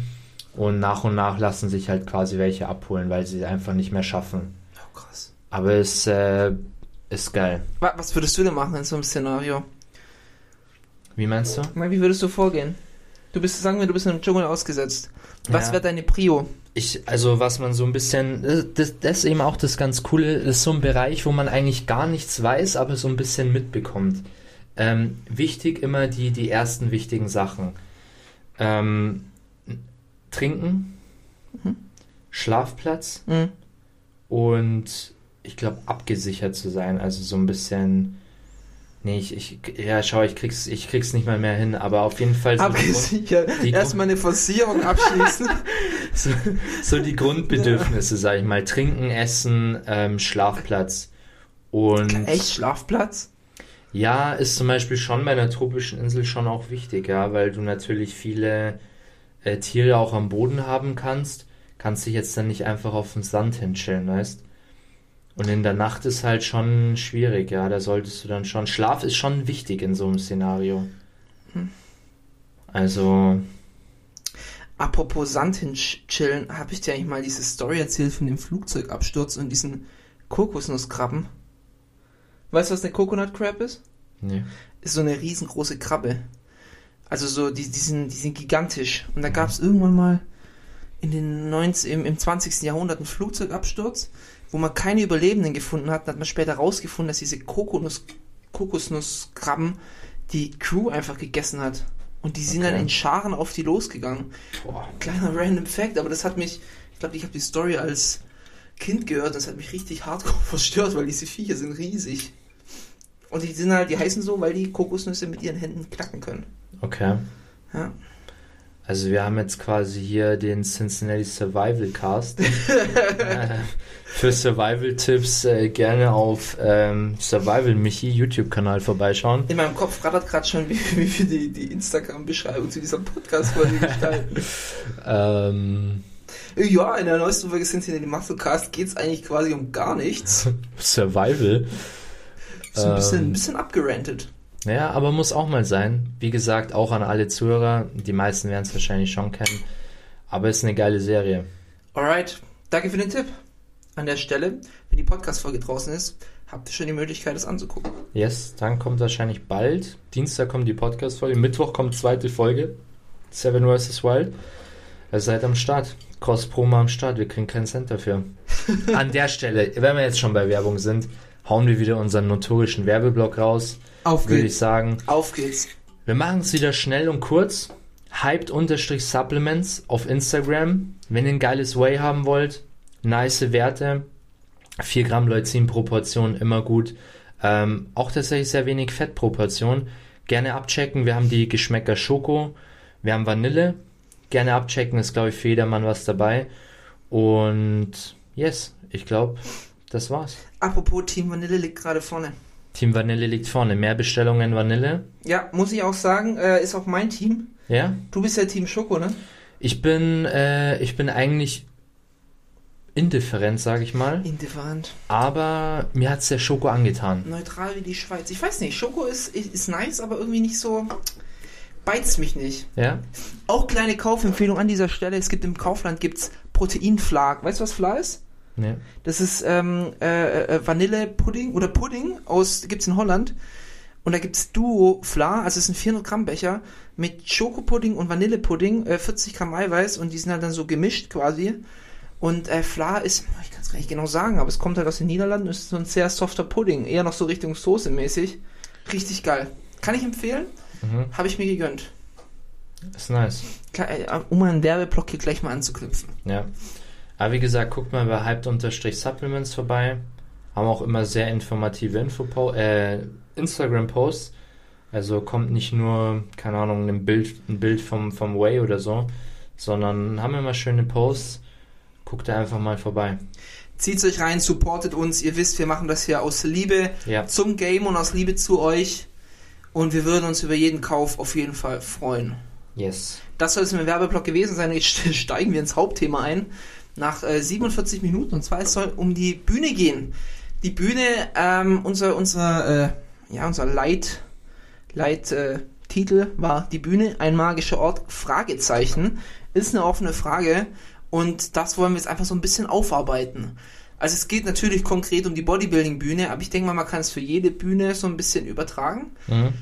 Und nach und nach lassen sich halt quasi welche abholen, weil sie einfach nicht mehr schaffen. Oh, krass. Aber es äh, ist geil. Wa- Was würdest du denn machen in so einem Szenario? Wie meinst du? Wie würdest du vorgehen? Du bist, sagen wir, du bist in einem Dschungel ausgesetzt. Was Ja. wäre deine Prio? Ich, also was man so ein bisschen, das, das ist eben auch das ganz Coole, das ist so ein Bereich, wo man eigentlich gar nichts weiß, aber so ein bisschen mitbekommt. Ähm, wichtig immer die, die ersten wichtigen Sachen. Ähm, trinken, Schlafplatz Mhm. und ich glaube abgesichert zu sein, also so ein bisschen Nee, ich, ich, ja, schau, ich krieg's, ich krieg's nicht mal mehr hin, aber auf jeden Fall so, Abgesichert. Erstmal eine Versicherung abschließen. so, so die Grundbedürfnisse, sag ich mal. Trinken, Essen, ähm, Schlafplatz. Und Echt Schlafplatz? ja, ist zum Beispiel schon bei einer tropischen Insel schon auch wichtig, ja, weil du natürlich viele äh, Tiere auch am Boden haben kannst. Kannst dich jetzt dann nicht einfach auf den Sand hinchillen, weißt? Und in der Nacht ist halt schon schwierig, ja. Da solltest du dann schon. Schlaf ist schon wichtig in so einem Szenario. Also, Apropos Sand hinchillen, habe ich dir eigentlich mal diese Story erzählt von dem Flugzeugabsturz und diesen Kokosnusskrabben? Weißt du, was eine Coconut Crab ist? nee. Ist so eine riesengroße Krabbe. Also so, die, die, sind, die sind gigantisch. Und da gab es irgendwann mal in den 19, im, im 20. Jahrhundert einen Flugzeugabsturz, wo man keine Überlebenden gefunden hat. Hat man später rausgefunden, dass diese Kokosnuss, Kokosnusskrabben die Crew einfach gegessen hat. Und die sind Okay. dann in Scharen auf die losgegangen. Boah. Kleiner random Fact, aber das hat mich, ich glaube, ich habe die Story als Kind gehört und das hat mich richtig hardcore verstört, weil diese Viecher sind riesig. Und die sind halt, die heißen so, weil die Kokosnüsse mit ihren Händen knacken können. Okay. Ja. Also wir haben jetzt quasi hier den Cincinnati Survival Cast. für Survival-Tipps äh, gerne auf ähm, Survival Michi YouTube-Kanal vorbeischauen. In meinem Kopf rattert gerade schon, wie, wie wir die, die Instagram-Beschreibung zu dieser Podcast-Folge gestalten. Ähm, ja, in der neuesten Folge sind in den Musclecast geht es eigentlich quasi um gar nichts. Survival. So ein bisschen, Ähm. ein bisschen abgerantet. Ja, aber muss auch mal sein. Wie gesagt, auch an alle Zuhörer. Die meisten werden es wahrscheinlich schon kennen. Aber ist eine geile Serie. Alright, danke für den Tipp. An der Stelle, wenn die Podcast-Folge draußen ist, habt ihr schon die Möglichkeit, das anzugucken. Yes, dann kommt wahrscheinlich bald. Dienstag kommt die Podcast-Folge. Mittwoch kommt zweite Folge. Seven vs. Wild. Ihr seid am Start. Cross-Promo am Start. Wir kriegen keinen Cent dafür. An der Stelle, wenn wir jetzt schon bei Werbung sind, hauen wir wieder unseren notorischen Werbeblock raus. Auf Würde ich geht's. sagen. Auf geht's. Wir machen es wieder schnell und kurz. Hyped-Supplements auf Instagram. Wenn ihr ein geiles Whey haben wollt, nice Werte. 4 Gramm Leucin-Proportion, immer gut. Ähm, auch tatsächlich sehr wenig Fettproportion. Gerne abchecken. Wir haben die Geschmäcker Schoko. Wir haben Vanille. Gerne abchecken. Ist, glaube ich, für jedermann was dabei. Und yes, ich glaube, das war's. Apropos Team Vanille liegt gerade vorne. Team Vanille liegt vorne. Mehr Bestellungen Vanille. Ja, muss ich auch sagen, äh, ist auch mein Team. Ja? Du bist ja Team Schoko, ne? Ich bin, äh, ich bin eigentlich indifferent, sage ich mal. Indifferent. Aber mir hat's der Schoko angetan. Neutral wie die Schweiz. Ich weiß nicht, Schoko ist, ist, nice, aber irgendwie nicht so. Beizt mich nicht. Ja? Auch kleine Kaufempfehlung an dieser Stelle. Es gibt im Kaufland gibt's Proteinflag. Weißt du, was Fla ist? Nee. Das ist ähm, äh, äh, Vanillepudding oder Pudding aus, gibt's in Holland. Und da gibt's Duo Fla, also es ist ein 400 Gramm Becher mit Schokopudding und Vanillepudding, äh, 40 Gramm Eiweiß und die sind halt dann so gemischt quasi. Und äh, Fla ist, ich kann es gar nicht genau sagen, aber es kommt halt aus den Niederlanden, ist so ein sehr softer Pudding, eher noch so Richtung Soße mäßig. Richtig geil. Kann ich empfehlen? Mhm. Habe ich mir gegönnt. Ist nice. Äh, Um einen Werbeblock hier gleich mal anzuknüpfen. Ja. Aber wie gesagt, guckt mal bei Hyped-Supplements vorbei. Haben auch immer sehr informative Info äh, Instagram-Posts. Also kommt nicht nur, keine Ahnung, ein Bild, ein Bild vom, vom Way oder so, sondern haben immer schöne Posts. Guckt da einfach mal vorbei. Zieht's euch rein, supportet uns. Ihr wisst, wir machen das hier aus Liebe Ja. zum Game und aus Liebe zu euch. Und wir würden uns über jeden Kauf auf jeden Fall freuen. Yes. Das soll es im Werbeblock gewesen sein. Jetzt steigen wir ins Hauptthema ein. Nach äh, 47 Minuten. Und zwar es soll um die Bühne gehen. Die Bühne, ähm, unser, unser, äh, ja, unser Leit, Leit, äh, Titel war die Bühne, ein magischer Ort, Fragezeichen. Ist eine offene Frage. Und das wollen wir jetzt einfach so ein bisschen aufarbeiten. Also es geht natürlich konkret um die Bodybuilding-Bühne, aber ich denke mal, man kann es für jede Bühne so ein bisschen übertragen. Mhm.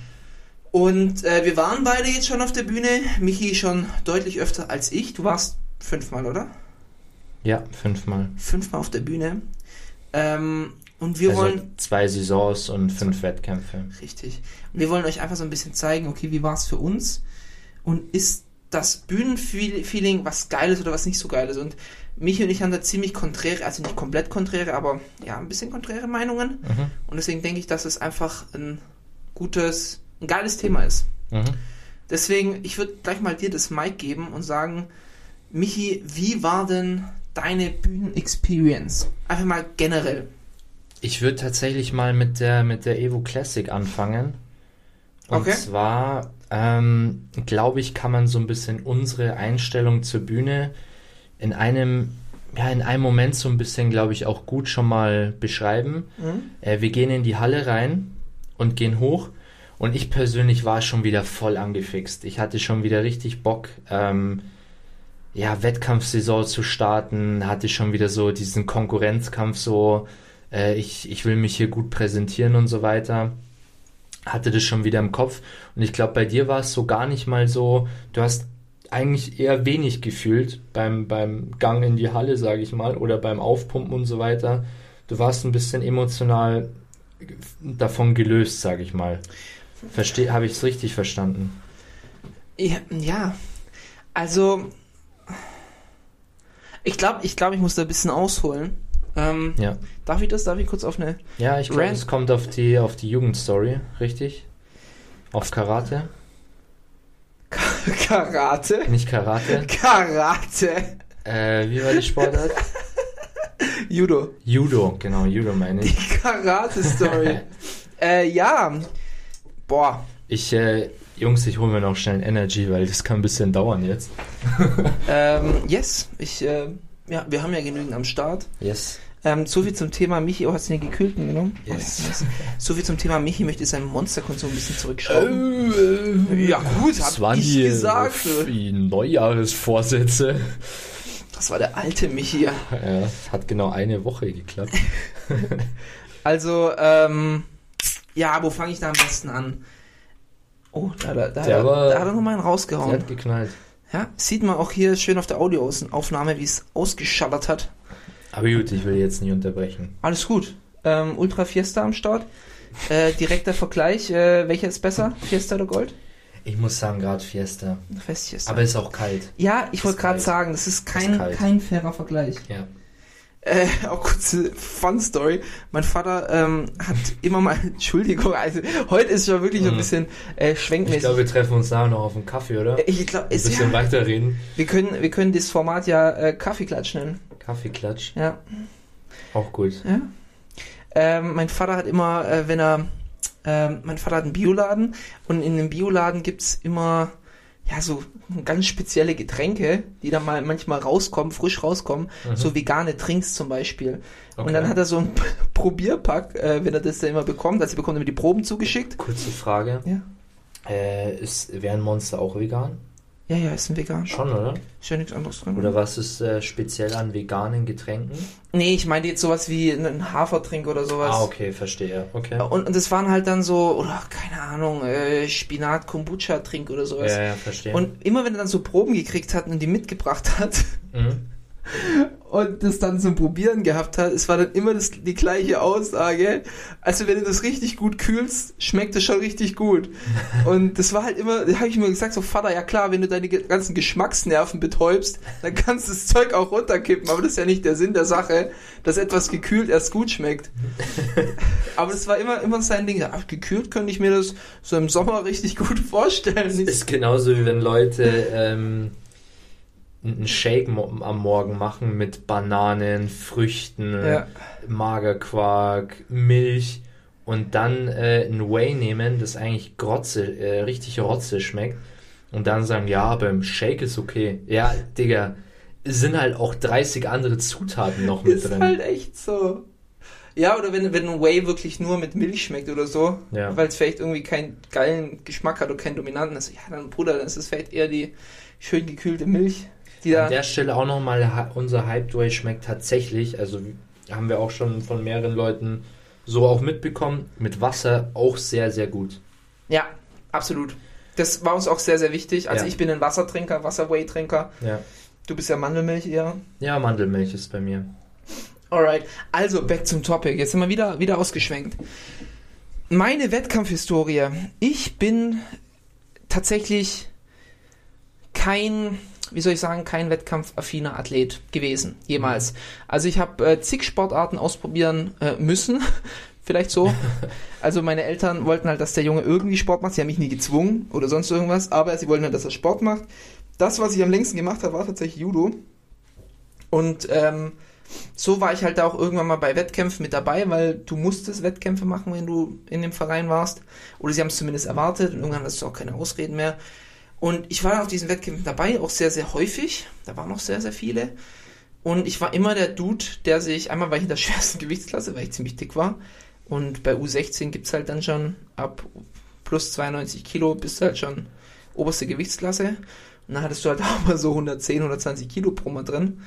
Und äh, wir waren beide jetzt schon auf der Bühne. Michi schon deutlich öfter als ich. Du warst fünfmal, oder? Ja, fünfmal. Fünfmal auf der Bühne. Ähm, und wir also wollen. zwei Saisons und fünf Wettkämpfe. Richtig. Und wir wollen euch einfach so ein bisschen zeigen, okay, wie war es für uns? Und ist das Bühnenfeeling was Geiles oder was nicht so Geiles? Und Michi und ich haben da ziemlich konträre, also nicht komplett konträre, aber ja, ein bisschen konträre Meinungen. Mhm. Und deswegen denke ich, dass es einfach ein gutes, ein geiles Thema ist. Mhm. Deswegen, ich würde gleich mal dir das Mic geben und sagen, Michi, wie war denn deine Bühnen-Experience? Einfach mal generell. Ich würde tatsächlich mal mit der, mit der Evo Classic anfangen. Und Okay. zwar, ähm, glaube ich, kann man so ein bisschen unsere Einstellung zur Bühne in einem, ja, in einem Moment so ein bisschen, glaube ich, auch gut schon mal beschreiben. Äh, wir gehen in die Halle rein und gehen hoch. Und ich persönlich war schon wieder voll angefixt. Ich hatte schon wieder richtig Bock, ähm, ja, Wettkampfsaison zu starten, hatte schon wieder so diesen Konkurrenzkampf so, äh, ich, ich will mich hier gut präsentieren und so weiter. Hatte das schon wieder im Kopf. Und ich glaube, bei dir war es so gar nicht mal so, du hast eigentlich eher wenig gefühlt beim, beim Gang in die Halle, sage ich mal, oder beim Aufpumpen und so weiter. Du warst ein bisschen emotional davon gelöst, sage ich mal. Habe ich es richtig verstanden? Ja, ja. also ich glaube, ich glaube, ich muss da ein bisschen ausholen. Ähm, Ja. Darf ich das? Darf ich kurz auf eine Ja, ich glaube, es kommt auf die, auf die Jugendstory, richtig? Auf Karate? Karate? Nicht Karate. Karate? Äh, wie war die Sportart? Judo. Judo, genau, Judo meine Die ich. Karate-Story. äh, ja. Boah. Ich, äh, Jungs, ich hole mir noch schnell Energy, weil das kann ein bisschen dauern jetzt. Ähm, yes. Ich, äh, ja, wir haben ja genügend am Start. Yes. Ähm, so viel zum Thema Michi. Oh, hast du den gekühlten genommen? Oh, Yes. yes. So viel zum Thema Michi möchte seinen Monsterkonsum ein bisschen zurückschrauben. ja gut, Das hab waren ich die, gesagt. die Neujahresvorsätze. Das war der alte Michi. Ja, hat genau eine Woche geklappt. Also, ähm, ja, wo fange ich da am besten an? Oh, da, da, da, Der da, war- da hat er nochmal einen Der rausgehauen. hat geknallt. Ja, sieht man auch hier schön auf der Audioaufnahme, wie es ausgeschallert hat. Aber gut, ich will jetzt nicht unterbrechen. Alles gut. Ähm, Ultra Fiesta am Start. Äh, direkter Vergleich. Äh, welcher ist besser? Fiesta oder Gold? Ich muss sagen, gerade Fiesta. Fest Fiesta. Aber ist auch kalt. ja, ich wollte gerade sagen, das ist kein, Ist kein fairer Vergleich. Ja. Äh, auch kurze Fun-Story. Mein Vater ähm, hat immer mal, Entschuldigung, also heute ist schon wirklich so ein Mhm. bisschen äh, Ich schwenkmäßig. glaube, wir treffen uns nachher noch auf einen Kaffee, oder? ich glaube, Ein ist bisschen ja, weiterreden. wir können, wir können das Format ja äh, Kaffeeklatsch nennen. Kaffeeklatsch. Ja. Auch gut. ja. Ähm, mein Vater hat immer, äh, wenn er, ähm, mein Vater hat einen Bioladen und in dem Bioladen gibt's immer, ja, so ganz spezielle Getränke, die dann mal manchmal rauskommen, frisch rauskommen, so vegane Drinks zum Beispiel. Und Mhm. Okay. dann hat er so ein Probierpack, äh, wenn er das dann immer bekommt, also er bekommt immer die Proben zugeschickt. Kurze Frage. Ja. Äh, ist, wären Monster auch vegan? Ja, ja, ist ein vegan. Schon, oder? Ist ja nichts anderes drin. Oder was ist äh, speziell an veganen Getränken? Nee, ich meine jetzt sowas wie einen Hafertrink oder sowas. Ah, okay, verstehe. Okay. Und, und das waren halt dann so, oder keine Ahnung, äh, Spinat-Kombucha-Trink oder sowas. Ja, ja, verstehe. Und immer wenn er dann so Proben gekriegt hat und die mitgebracht hat Mhm. und das dann zum Probieren gehabt hat, es war dann immer das, die gleiche Aussage. Also wenn du das richtig gut kühlst, schmeckt es schon richtig gut. Und das war halt immer, da habe ich immer gesagt, so Vater, ja klar, wenn du deine ganzen Geschmacksnerven betäubst, dann kannst du das Zeug auch runterkippen. Aber das ist ja nicht der Sinn der Sache, dass etwas gekühlt erst gut schmeckt. Aber das war immer, immer sein Ding. Ja, gekühlt könnte ich mir das so im Sommer richtig gut vorstellen. Nicht- Ist genauso wie wenn Leute ähm, einen Shake am Morgen machen mit Bananen, Früchten, Ja. Magerquark, Milch und dann äh, ein Whey nehmen, das eigentlich Grotze, äh, richtig Rotze schmeckt und dann sagen, ja, aber im Shake ist okay. Ja, Digga, es sind halt auch 30 andere Zutaten noch mit Ist drin. halt echt so. Ja, oder wenn, wenn ein Whey wirklich nur mit Milch schmeckt oder so, Ja. weil es vielleicht irgendwie keinen geilen Geschmack hat oder keinen dominanten, also ja, dann Bruder, dann ist es vielleicht eher die schön gekühlte Milch, die da. An der Stelle auch nochmal, unser Hyped Whey schmeckt tatsächlich, also haben wir auch schon von mehreren Leuten so auch mitbekommen, mit Wasser auch sehr, sehr gut. Ja, absolut. Das war uns auch sehr, sehr wichtig. Also Ja. ich bin ein Wassertrinker, Wasser-Whey-Trinker. Ja. Du bist ja Mandelmilch eher. Ja, Mandelmilch ist bei mir. Alright, also back zum Topic. Jetzt sind wir wieder, wieder ausgeschwenkt. Meine Wettkampfhistorie. Ich bin tatsächlich kein, wie soll ich sagen, kein wettkampfaffiner Athlet gewesen, jemals. Also ich habe äh, zig Sportarten ausprobieren äh, müssen. vielleicht so. Also meine Eltern wollten halt, dass der Junge irgendwie Sport macht. Sie haben mich nie gezwungen oder sonst irgendwas, aber sie wollten halt, dass er Sport macht. Das, was ich am längsten gemacht habe, war tatsächlich Judo. Und ähm, so war ich halt da auch irgendwann mal bei Wettkämpfen mit dabei, weil du musstest Wettkämpfe machen, wenn du in dem Verein warst. Oder sie haben es zumindest erwartet und irgendwann hast du auch keine Ausreden mehr. Und ich war auf diesen Wettkämpfen dabei, auch sehr, sehr häufig. Da waren noch sehr, sehr viele. Und ich war immer der Dude, der sich, einmal war ich in der schwersten Gewichtsklasse, weil ich ziemlich dick war. Und bei U16 gibt es halt dann schon ab plus 92 Kilo bist du halt schon oberste Gewichtsklasse. Und dann hattest du halt auch mal so 110, 120 Kilo pro Mal drin.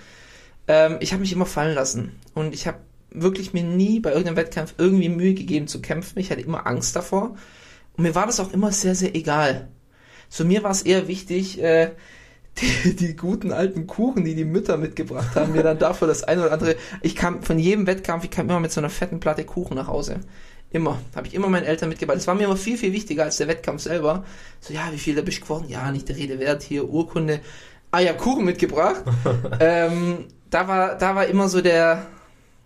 Ähm, ich habe mich immer fallen lassen. Und ich habe wirklich mir nie bei irgendeinem Wettkampf irgendwie Mühe gegeben zu kämpfen. Ich hatte immer Angst davor. Und mir war das auch immer sehr, sehr egal. So mir war es eher wichtig, äh, die, die guten alten Kuchen, die die Mütter mitgebracht haben, mir dann dafür das eine oder andere. Ich kam von jedem Wettkampf, ich kam immer mit so einer fetten Platte Kuchen nach Hause. Immer. Habe ich immer meinen Eltern mitgebracht. Das war mir immer viel, viel wichtiger als der Wettkampf selber. So, ja, wie viel da bist du geworden? Ja, nicht der Rede wert. Hier, Urkunde. Ah ja, Kuchen mitgebracht. ähm, da war, da war immer so der,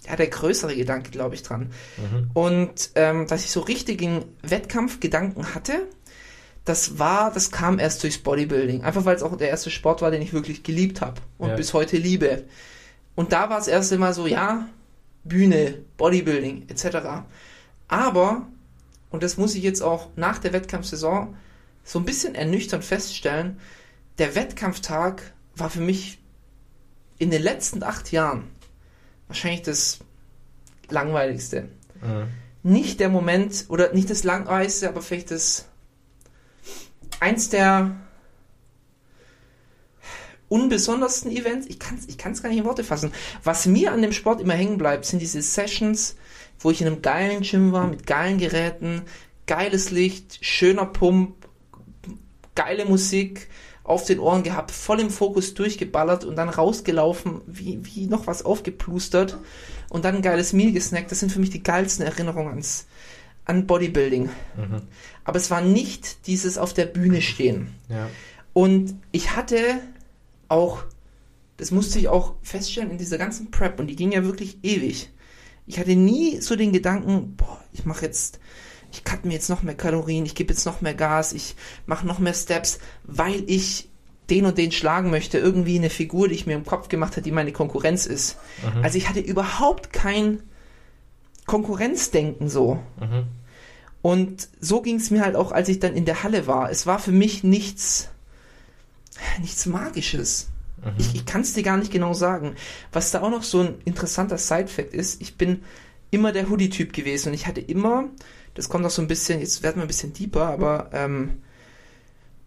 ja, der größere Gedanke, glaube ich, dran. Mhm. Und ähm, dass ich so richtigen Wettkampfgedanken hatte, das war, das kam erst durchs Bodybuilding. Einfach weil es auch der erste Sport war, den ich wirklich geliebt habe und Ja. bis heute liebe. Und da war es erst mal so, ja, Bühne, Bodybuilding etc. Aber, und das muss ich jetzt auch nach der Wettkampfsaison so ein bisschen ernüchternd feststellen, der Wettkampftag war für mich in den letzten acht Jahren wahrscheinlich das langweiligste. Mhm. Nicht der Moment, oder nicht das langweiligste, aber vielleicht das eins der unbesondersten Events. Ich kann es ich gar nicht in Worte fassen. Was mir an dem Sport immer hängen bleibt, sind diese Sessions, wo ich in einem geilen Gym war, mit geilen Geräten, geiles Licht, schöner Pump, geile Musik auf den Ohren gehabt, voll im Fokus durchgeballert und dann rausgelaufen, wie, wie noch was aufgeplustert und dann ein geiles Meal gesnackt. Das sind für mich die geilsten Erinnerungen ans, an Bodybuilding. Mhm. Aber es war nicht dieses auf der Bühne stehen. Ja. Und ich hatte auch, das musste ich auch feststellen in dieser ganzen Prep, und die ging ja wirklich ewig. Ich hatte nie so den Gedanken, boah, ich mache jetzt, ich cut mir jetzt noch mehr Kalorien, ich gebe jetzt noch mehr Gas, ich mache noch mehr Steps, weil ich den und den schlagen möchte. Irgendwie eine Figur, die ich mir im Kopf gemacht habe, die meine Konkurrenz ist. Also ich hatte überhaupt kein Konkurrenzdenken so. Mhm. Und so ging es mir halt auch, als ich dann in der Halle war. Es war für mich nichts, nichts Magisches. Ich, ich kann es dir gar nicht genau sagen. Was da auch noch so ein interessanter Side-Fact ist, ich bin immer der Hoodie-Typ gewesen und ich hatte immer, das kommt noch so ein bisschen, jetzt werden wir ein bisschen deeper, aber ähm,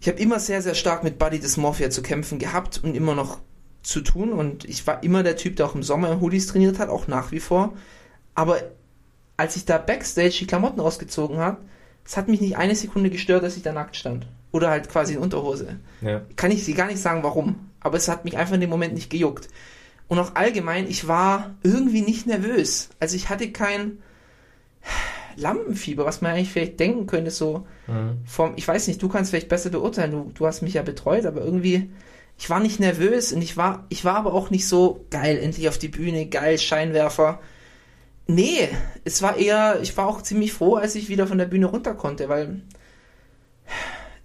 ich habe immer sehr, sehr stark mit Body Dysmorphia zu kämpfen gehabt und immer noch zu tun und ich war immer der Typ, der auch im Sommer in Hoodies trainiert hat, auch nach wie vor. Aber als ich da Backstage die Klamotten ausgezogen habe, es hat mich nicht eine Sekunde gestört, dass ich da nackt stand. Oder halt quasi in Unterhose. Ja. Kann ich dir gar nicht sagen, warum. Aber es hat mich einfach in dem Moment nicht gejuckt. Und auch allgemein, ich war irgendwie nicht nervös. Also ich hatte kein Lampenfieber, was man eigentlich vielleicht denken könnte, so Mhm. vom, ich weiß nicht, du kannst vielleicht besser beurteilen, du, du hast mich ja betreut, aber irgendwie, ich war nicht nervös und ich war, ich war aber auch nicht so geil, endlich auf die Bühne, geil, Scheinwerfer. Nee, es war eher, ich war auch ziemlich froh, als ich wieder von der Bühne runter konnte, weil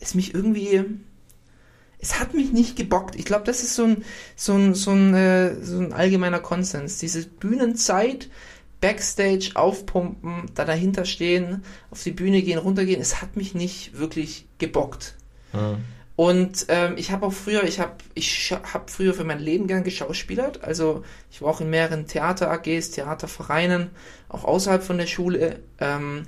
es mich irgendwie, es hat mich nicht gebockt. Ich glaube, das ist so ein, so ein, so ein, äh, so ein allgemeiner Konsens. Diese Bühnenzeit, Backstage aufpumpen, da dahinter stehen, auf die Bühne gehen, runtergehen, es hat mich nicht wirklich gebockt. Mhm. Und ähm, ich habe auch früher, ich habe ich hab früher für mein Leben gern geschauspielert. Also ich war auch in mehreren Theater-AGs, Theatervereinen, auch außerhalb von der Schule. Ähm,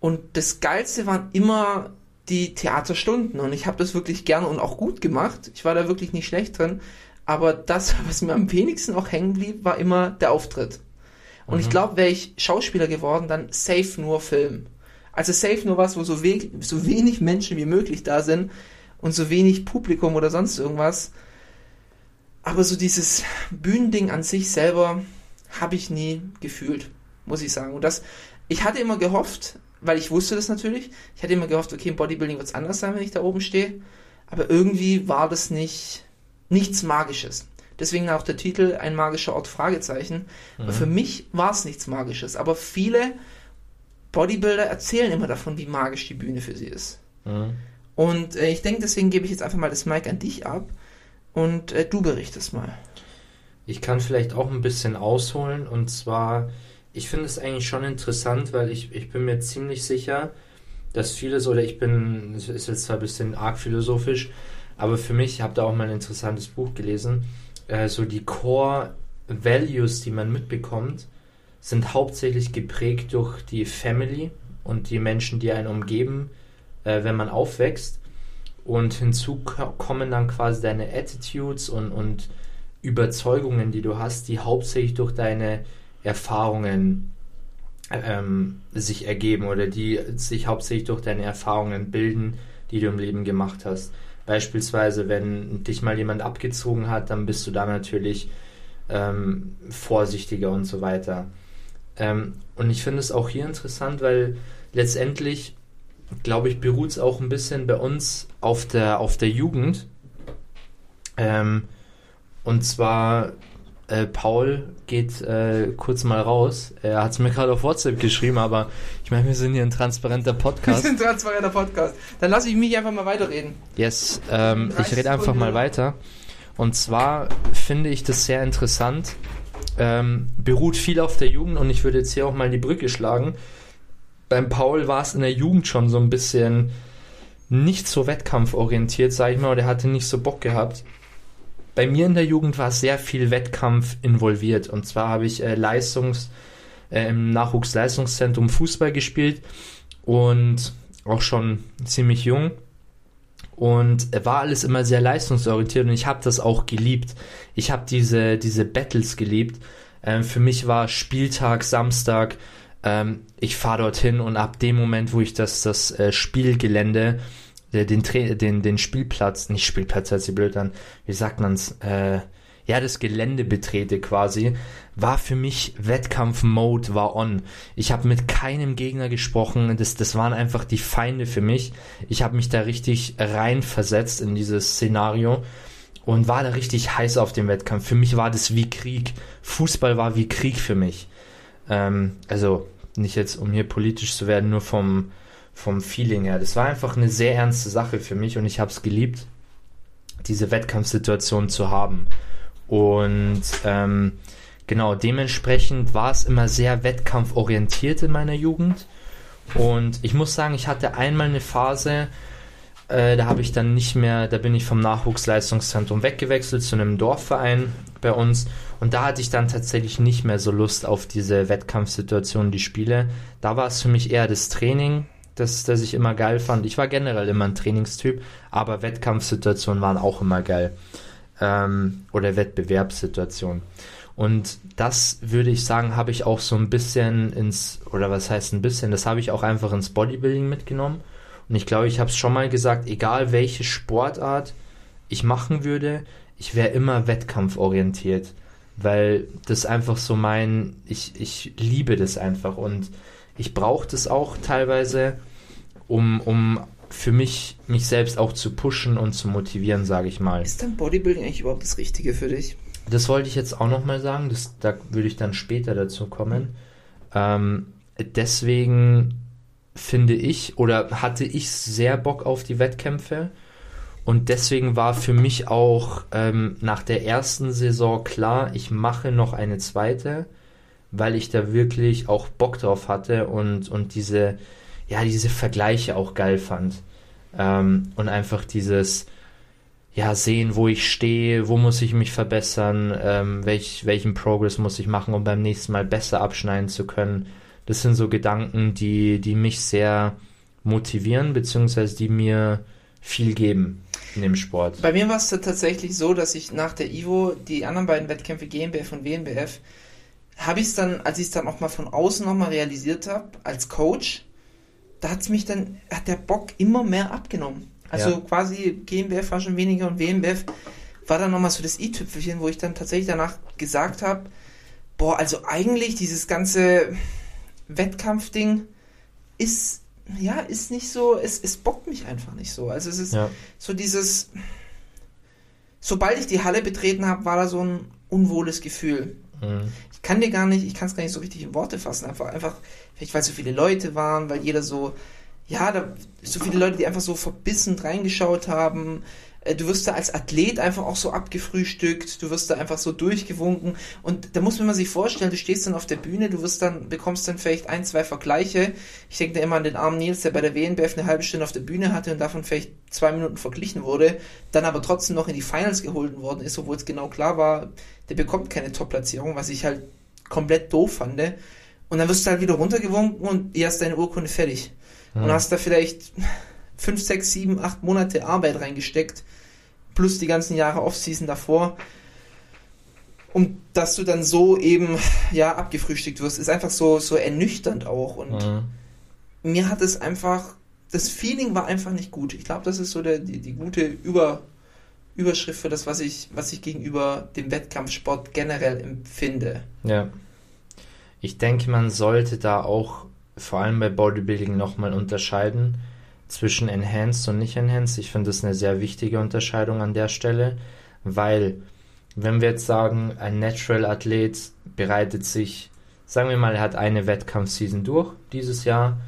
und das Geilste waren immer die Theaterstunden. Und ich habe das wirklich gern und auch gut gemacht. Ich war da wirklich nicht schlecht drin. Aber das, was mir am wenigsten auch hängen blieb, war immer der Auftritt. Und ich glaube, wäre ich Schauspieler geworden, dann safe nur Film. Also safe nur was, wo so, we so wenig Menschen wie möglich da sind und so wenig Publikum oder sonst irgendwas. Aber so dieses Bühnending an sich selber habe ich nie gefühlt, muss ich sagen. Und das, ich hatte immer gehofft, weil ich wusste das natürlich, ich hatte immer gehofft, okay, im Bodybuilding wird es anders sein, wenn ich da oben stehe. Aber irgendwie war das nicht, nichts Magisches. Deswegen auch der Titel, ein magischer Ort, Fragezeichen. Aber für mich war es nichts Magisches. Aber viele Bodybuilder erzählen immer davon, wie magisch die Bühne für sie ist. Mhm. Und äh, ich denke, deswegen gebe ich jetzt einfach mal das Mic an dich ab und äh, du berichtest mal. Ich kann vielleicht auch ein bisschen ausholen und zwar, ich finde es eigentlich schon interessant, weil ich, ich bin mir ziemlich sicher, dass vieles, oder ich bin, es ist jetzt zwar ein bisschen arg philosophisch, aber für mich, ich habe da auch mal ein interessantes Buch gelesen, äh, so die Core Values, die man mitbekommt, sind hauptsächlich geprägt durch die Family und die Menschen, die einen umgeben, äh, wenn man aufwächst. Und hinzu ko- kommen dann quasi deine Attitudes und, und Überzeugungen, die du hast, die hauptsächlich durch deine Erfahrungen ähm, sich ergeben oder die sich hauptsächlich durch deine Erfahrungen bilden, die du im Leben gemacht hast. Beispielsweise, wenn dich mal jemand abgezogen hat, dann bist du da natürlich ähm, vorsichtiger und so weiter. Ähm, und ich finde es auch hier interessant, weil letztendlich, glaube ich, beruht es auch ein bisschen bei uns auf der, auf der Jugend. Ähm, und zwar, äh, Paul geht äh, kurz mal raus. Er hat es mir gerade auf WhatsApp geschrieben, aber ich meine, wir sind hier ein transparenter Wir Podcast. sind ein transparenter Podcast. Dann lasse ich mich einfach mal weiterreden. Yes, ähm, 30 ich rede einfach mal weiter. Und zwar finde ich das sehr interessant. Ähm, beruht viel auf der Jugend und ich würde jetzt hier auch mal die Brücke schlagen. Beim Paul war es in der Jugend schon so ein bisschen nicht so wettkampforientiert, sag ich mal, oder er hatte nicht so Bock gehabt. Bei mir in der Jugend war sehr viel Wettkampf involviert. Und zwar habe ich äh, Leistungs, äh, im Nachwuchsleistungszentrum Fußball gespielt und auch schon ziemlich jung und war alles immer sehr leistungsorientiert und ich habe das auch geliebt. Ich habe diese, diese Battles geliebt. Ähm, für mich war Spieltag, Samstag, ähm, ich fahre dorthin und ab dem Moment, wo ich das, das äh, Spielgelände, äh, den, den, den Spielplatz, nicht Spielplatz, hört sich blöd an, wie sagt man's, äh, ja, das Gelände betrete quasi, war für mich Wettkampf-Mode war on. Ich habe mit keinem Gegner gesprochen, das, das waren einfach die Feinde für mich. Ich habe mich da richtig reinversetzt in dieses Szenario und war da richtig heiß auf den Wettkampf. Für mich war das wie Krieg. Fußball war wie Krieg für mich. Ähm, also nicht jetzt, um hier politisch zu werden, nur vom, vom Feeling her. Das war einfach eine sehr ernste Sache für mich und ich habe es geliebt, diese Wettkampfsituation zu haben. Und ähm, genau, dementsprechend war es immer sehr wettkampforientiert in meiner Jugend. Und ich muss sagen, ich hatte einmal eine Phase, äh, da habe ich dann nicht mehr, da bin ich vom Nachwuchsleistungszentrum weggewechselt zu einem Dorfverein bei uns. Und da hatte ich dann tatsächlich nicht mehr so Lust auf diese Wettkampfsituation, die Spiele. Da war es für mich eher das Training, das, das ich immer geil fand. Ich war generell immer ein Trainingstyp, aber Wettkampfsituationen waren auch immer geil. Ähm, oder Wettbewerbssituationen. Und das würde ich sagen, habe ich auch so ein bisschen ins, oder was heißt ein bisschen, das habe ich auch einfach ins Bodybuilding mitgenommen. Und ich glaube, ich habe es schon mal gesagt, egal welche Sportart ich machen würde, ich wäre immer wettkampforientiert. Weil das einfach so mein, ich, ich liebe das einfach und ich brauche das auch teilweise, um, um für mich, mich selbst auch zu pushen und zu motivieren, sage ich mal. Ist dann Bodybuilding eigentlich überhaupt das Richtige für dich? Das wollte ich jetzt auch nochmal sagen, das, da würde ich dann später dazu kommen. Ähm, deswegen finde ich oder hatte ich sehr Bock auf die Wettkämpfe und deswegen war für mich auch ähm, nach der ersten Saison klar, ich mache noch eine zweite, weil ich da wirklich auch Bock drauf hatte und, und diese, ja, diese Vergleiche auch geil fand. Ähm, und einfach dieses, ja, sehen, wo ich stehe, wo muss ich mich verbessern, ähm, welch, welchen Progress muss ich machen, um beim nächsten Mal besser abschneiden zu können. Das sind so Gedanken, die, die mich sehr motivieren, beziehungsweise die mir viel geben in dem Sport. Bei mir war es tatsächlich so, dass ich nach der Ivo die anderen beiden Wettkämpfe GmbF und WNBF habe ich es dann, als ich es dann auch mal von außen nochmal realisiert habe, als Coach, da hat es mich dann, hat der Bock immer mehr abgenommen. Also Ja. quasi GmbF war schon weniger und WNBF war dann nochmal so das i-Tüpfelchen, wo ich dann tatsächlich danach gesagt habe, boah, also eigentlich dieses ganze Wettkampfding ist, ja, ist nicht so, es, es bockt mich einfach nicht so. Also es ist Ja. so dieses, sobald ich die Halle betreten habe, war da so ein unwohles Gefühl. Ich kann dir gar nicht, ich kann es gar nicht so richtig in Worte fassen. Einfach, einfach, vielleicht weil so viele Leute waren, weil jeder so, ja, da, so viele Leute, die einfach so verbissen reingeschaut haben. Äh, Du wirst da als Athlet einfach auch so abgefrühstückt, du wirst da einfach so durchgewunken und da muss man sich vorstellen, du stehst dann auf der Bühne, du wirst dann, bekommst dann vielleicht ein, zwei Vergleiche. Ich denke da immer an den armen Nils, der bei der WNBF eine halbe Stunde auf der Bühne hatte und davon vielleicht zwei Minuten verglichen wurde, dann aber trotzdem noch in die Finals geholt worden ist, obwohl es genau klar war, der bekommt keine Top-Platzierung, was ich halt komplett doof fand. Und dann wirst du halt wieder runtergewunken und hier hast deine Urkunde fertig. Und hast da vielleicht fünf, sechs, sieben, acht Monate Arbeit reingesteckt, plus die ganzen Jahre Offseason davor, um dass du dann so eben ja abgefrühstückt wirst, ist einfach so so ernüchternd auch und Mhm. mir hat es einfach das Feeling war einfach nicht gut. Ich glaube, das ist so der, die, die gute Über, Überschrift für das, was ich, was ich gegenüber dem Wettkampfsport generell empfinde. Ja. Ich denke, man sollte da auch vor allem bei Bodybuilding nochmal unterscheiden zwischen Enhanced und nicht Enhanced. Ich finde das eine sehr wichtige Unterscheidung an der Stelle, weil wenn wir jetzt sagen, ein Natural-Athlet bereitet sich, sagen wir mal, er hat eine Wettkampfseason durch dieses Jahr,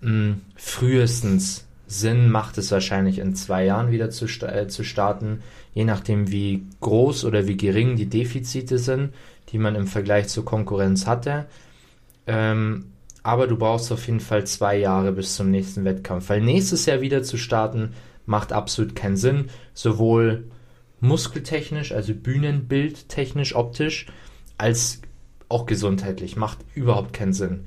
mh, frühestens Sinn macht es wahrscheinlich in zwei Jahren wieder zu, äh, zu starten, je nachdem wie groß oder wie gering die Defizite sind, die man im Vergleich zur Konkurrenz hatte. Ähm, aber du brauchst auf jeden Fall zwei Jahre bis zum nächsten Wettkampf, weil nächstes Jahr wieder zu starten macht absolut keinen Sinn, sowohl muskeltechnisch, also Bühnenbildtechnisch, optisch, als auch gesundheitlich macht überhaupt keinen Sinn.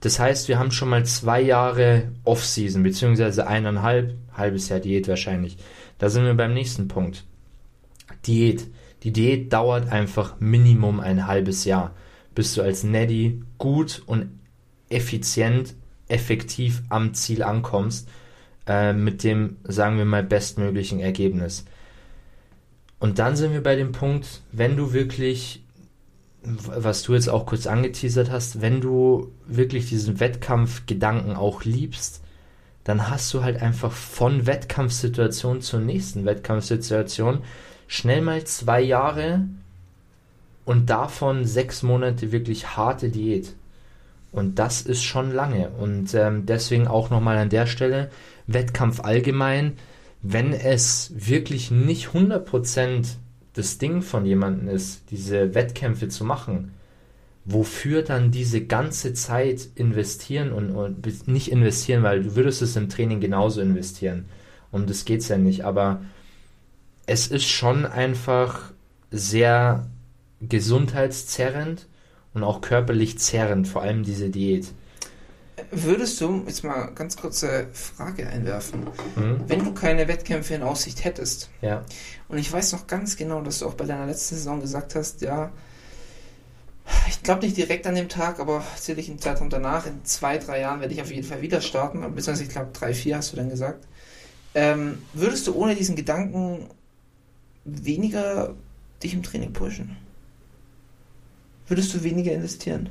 Das heißt, wir haben schon mal zwei Jahre Off-Season, beziehungsweise eineinhalb, halbes Jahr Diät wahrscheinlich. Da sind wir beim nächsten Punkt. Diät. Die Diät dauert einfach Minimum ein halbes Jahr, bis du als Neddy gut und effizient, effektiv am Ziel ankommst, äh, mit dem, sagen wir mal, bestmöglichen Ergebnis. Und dann sind wir bei dem Punkt, wenn du wirklich was du jetzt auch kurz angeteasert hast, wenn du wirklich diesen Wettkampfgedanken auch liebst, dann hast du halt einfach von Wettkampfsituation zur nächsten Wettkampfsituation schnell mal zwei Jahre und davon sechs Monate wirklich harte Diät. Und das ist schon lange. Und ähm, deswegen auch nochmal an der Stelle, Wettkampf allgemein, wenn es wirklich nicht 100% das Ding von jemandem ist, diese Wettkämpfe zu machen, wofür dann diese ganze Zeit investieren und, und nicht investieren, weil du würdest es im Training genauso investieren. Um das geht es ja nicht, aber es ist schon einfach sehr gesundheitszerrend und auch körperlich zerrend, vor allem diese Diät. Würdest du, jetzt mal ganz kurze Frage einwerfen, Mhm. wenn du keine Wettkämpfe in Aussicht hättest, Ja. und ich weiß noch ganz genau, dass du auch bei deiner letzten Saison gesagt hast, ja, ich glaube nicht direkt an dem Tag, aber sicherlich im Zeitraum danach, in zwei, drei Jahren werde ich auf jeden Fall wieder starten, beziehungsweise ich glaube drei, vier hast du dann gesagt. Ähm, würdest du ohne diesen Gedanken weniger dich im Training pushen? Würdest du weniger investieren?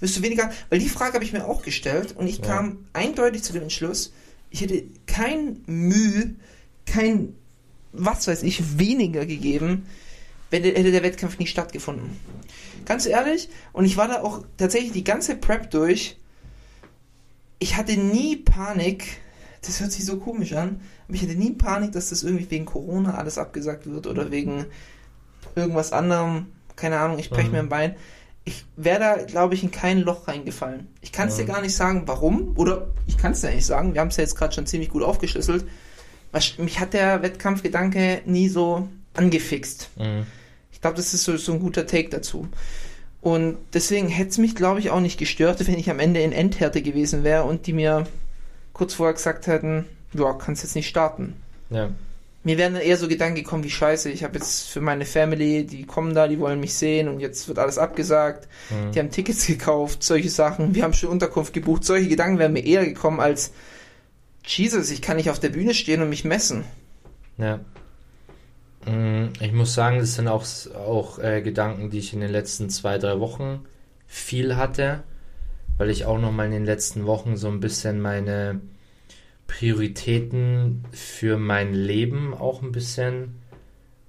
Wirst du weniger, weil die Frage habe ich mir auch gestellt und ich Ja. kam eindeutig zu dem Entschluss, ich hätte kein Mühe, kein, was weiß ich, weniger gegeben, wenn der, hätte der Wettkampf nicht stattgefunden. Ganz ehrlich, und ich war da auch tatsächlich die ganze Prep durch. Ich hatte nie Panik, das hört sich so komisch an, aber ich hatte nie Panik, dass das irgendwie wegen Corona alles abgesagt wird oder wegen irgendwas anderem. Keine Ahnung, ich breche Mhm. mir ein Bein. Ich wäre da, glaube ich, in kein Loch reingefallen. Ich kann es dir Mhm. gar nicht sagen, warum. Oder ich kann es dir nicht sagen. Wir haben es ja jetzt gerade schon ziemlich gut aufgeschlüsselt. Mich hat der Wettkampfgedanke nie so angefixt. Mhm. Ich glaube, das ist so, so ein guter Take dazu. Und deswegen hätte es mich, glaube ich, auch nicht gestört, wenn ich am Ende in Endhärte gewesen wäre und die mir kurz vorher gesagt hätten, ja, kannst jetzt nicht starten. Ja. Mir wären dann eher so Gedanken gekommen, wie scheiße, ich habe jetzt für meine Family, die kommen da, die wollen mich sehen und jetzt wird alles abgesagt. Mhm. Die haben Tickets gekauft, solche Sachen. Wir haben schon Unterkunft gebucht. Solche Gedanken wären mir eher gekommen als, Jesus, ich kann nicht auf der Bühne stehen und mich messen. Ja. Mm, Ich muss sagen, das sind auch, auch äh, Gedanken, die ich in den letzten zwei, drei Wochen viel hatte, weil ich auch nochmal in den letzten Wochen so ein bisschen meine Prioritäten für mein Leben auch ein bisschen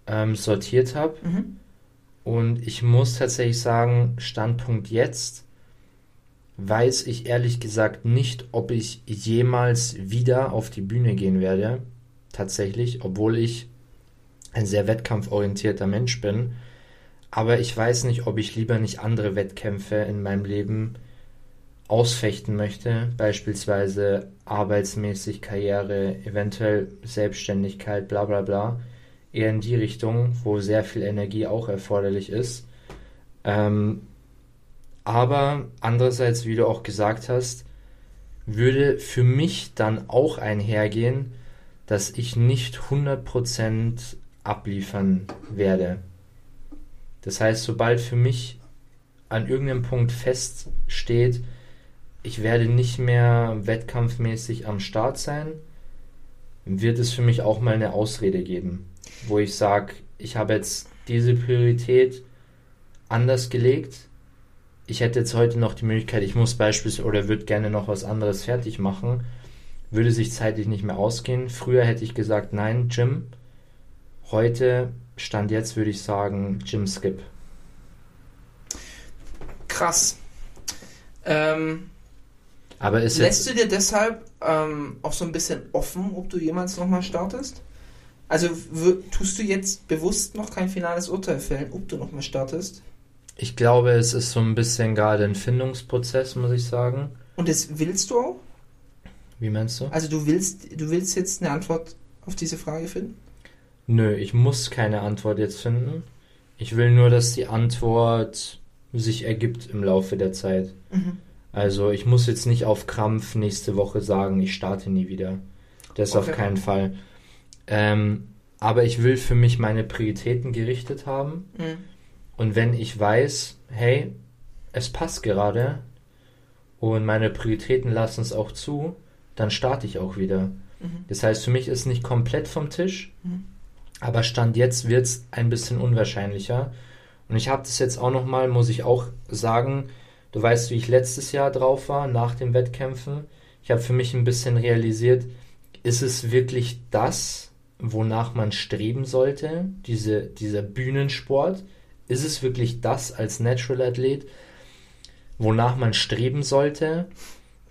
ähm, sortiert habe. Mhm. Und ich muss tatsächlich sagen, Standpunkt jetzt weiß ich ehrlich gesagt nicht, ob ich jemals wieder auf die Bühne gehen werde. Tatsächlich, obwohl ich ein sehr wettkampforientierter Mensch bin. Aber ich weiß nicht, ob ich lieber nicht andere Wettkämpfe in meinem Leben ausfechten möchte, beispielsweise arbeitsmäßig, Karriere, eventuell Selbstständigkeit, bla bla bla, eher in die Richtung, wo sehr viel Energie auch erforderlich ist. Ähm, aber andererseits, wie du auch gesagt hast, würde für mich dann auch einhergehen, dass ich nicht 100% abliefern werde. Das heißt, sobald für mich an irgendeinem Punkt feststeht, ich werde nicht mehr wettkampfmäßig am Start sein, wird es für mich auch mal eine Ausrede geben, wo ich sage, ich habe jetzt diese Priorität anders gelegt. Ich hätte jetzt heute noch die Möglichkeit, ich muss beispielsweise oder würde gerne noch was anderes fertig machen, würde sich zeitlich nicht mehr ausgehen. Früher hätte ich gesagt, nein, Jim. Heute, Stand jetzt, würde ich sagen, Jim Skip. Krass. Ähm, Aber ist lässt du dir deshalb ähm, auch so ein bisschen offen, ob du jemals nochmal startest? Also tust du jetzt bewusst noch kein finales Urteil fällen, ob du nochmal startest? Ich glaube, es ist so ein bisschen gerade ein Findungsprozess, muss ich sagen. Und das willst du auch? Wie meinst du? Also du willst, du willst jetzt eine Antwort auf diese Frage finden? Nö, ich muss keine Antwort jetzt finden. Ich will nur, dass die Antwort sich ergibt im Laufe der Zeit. Mhm. Also ich muss jetzt nicht auf Krampf nächste Woche sagen, ich starte nie wieder. Das auf Okay. keinen Fall. Ähm, aber ich will für mich meine Prioritäten gerichtet haben. Mhm. Und wenn ich weiß, hey, es passt gerade und meine Prioritäten lassen es auch zu, dann starte ich auch wieder. Mhm. Das heißt, für mich ist nicht komplett vom Tisch, Mhm. aber Stand jetzt wird es ein bisschen unwahrscheinlicher. Und ich habe das jetzt auch nochmal, muss ich auch sagen, du weißt, wie ich letztes Jahr drauf war, nach den Wettkämpfen. Ich habe für mich ein bisschen realisiert, ist es wirklich das, wonach man streben sollte, diese, dieser Bühnensport? Ist es wirklich das als Natural Athlet, wonach man streben sollte?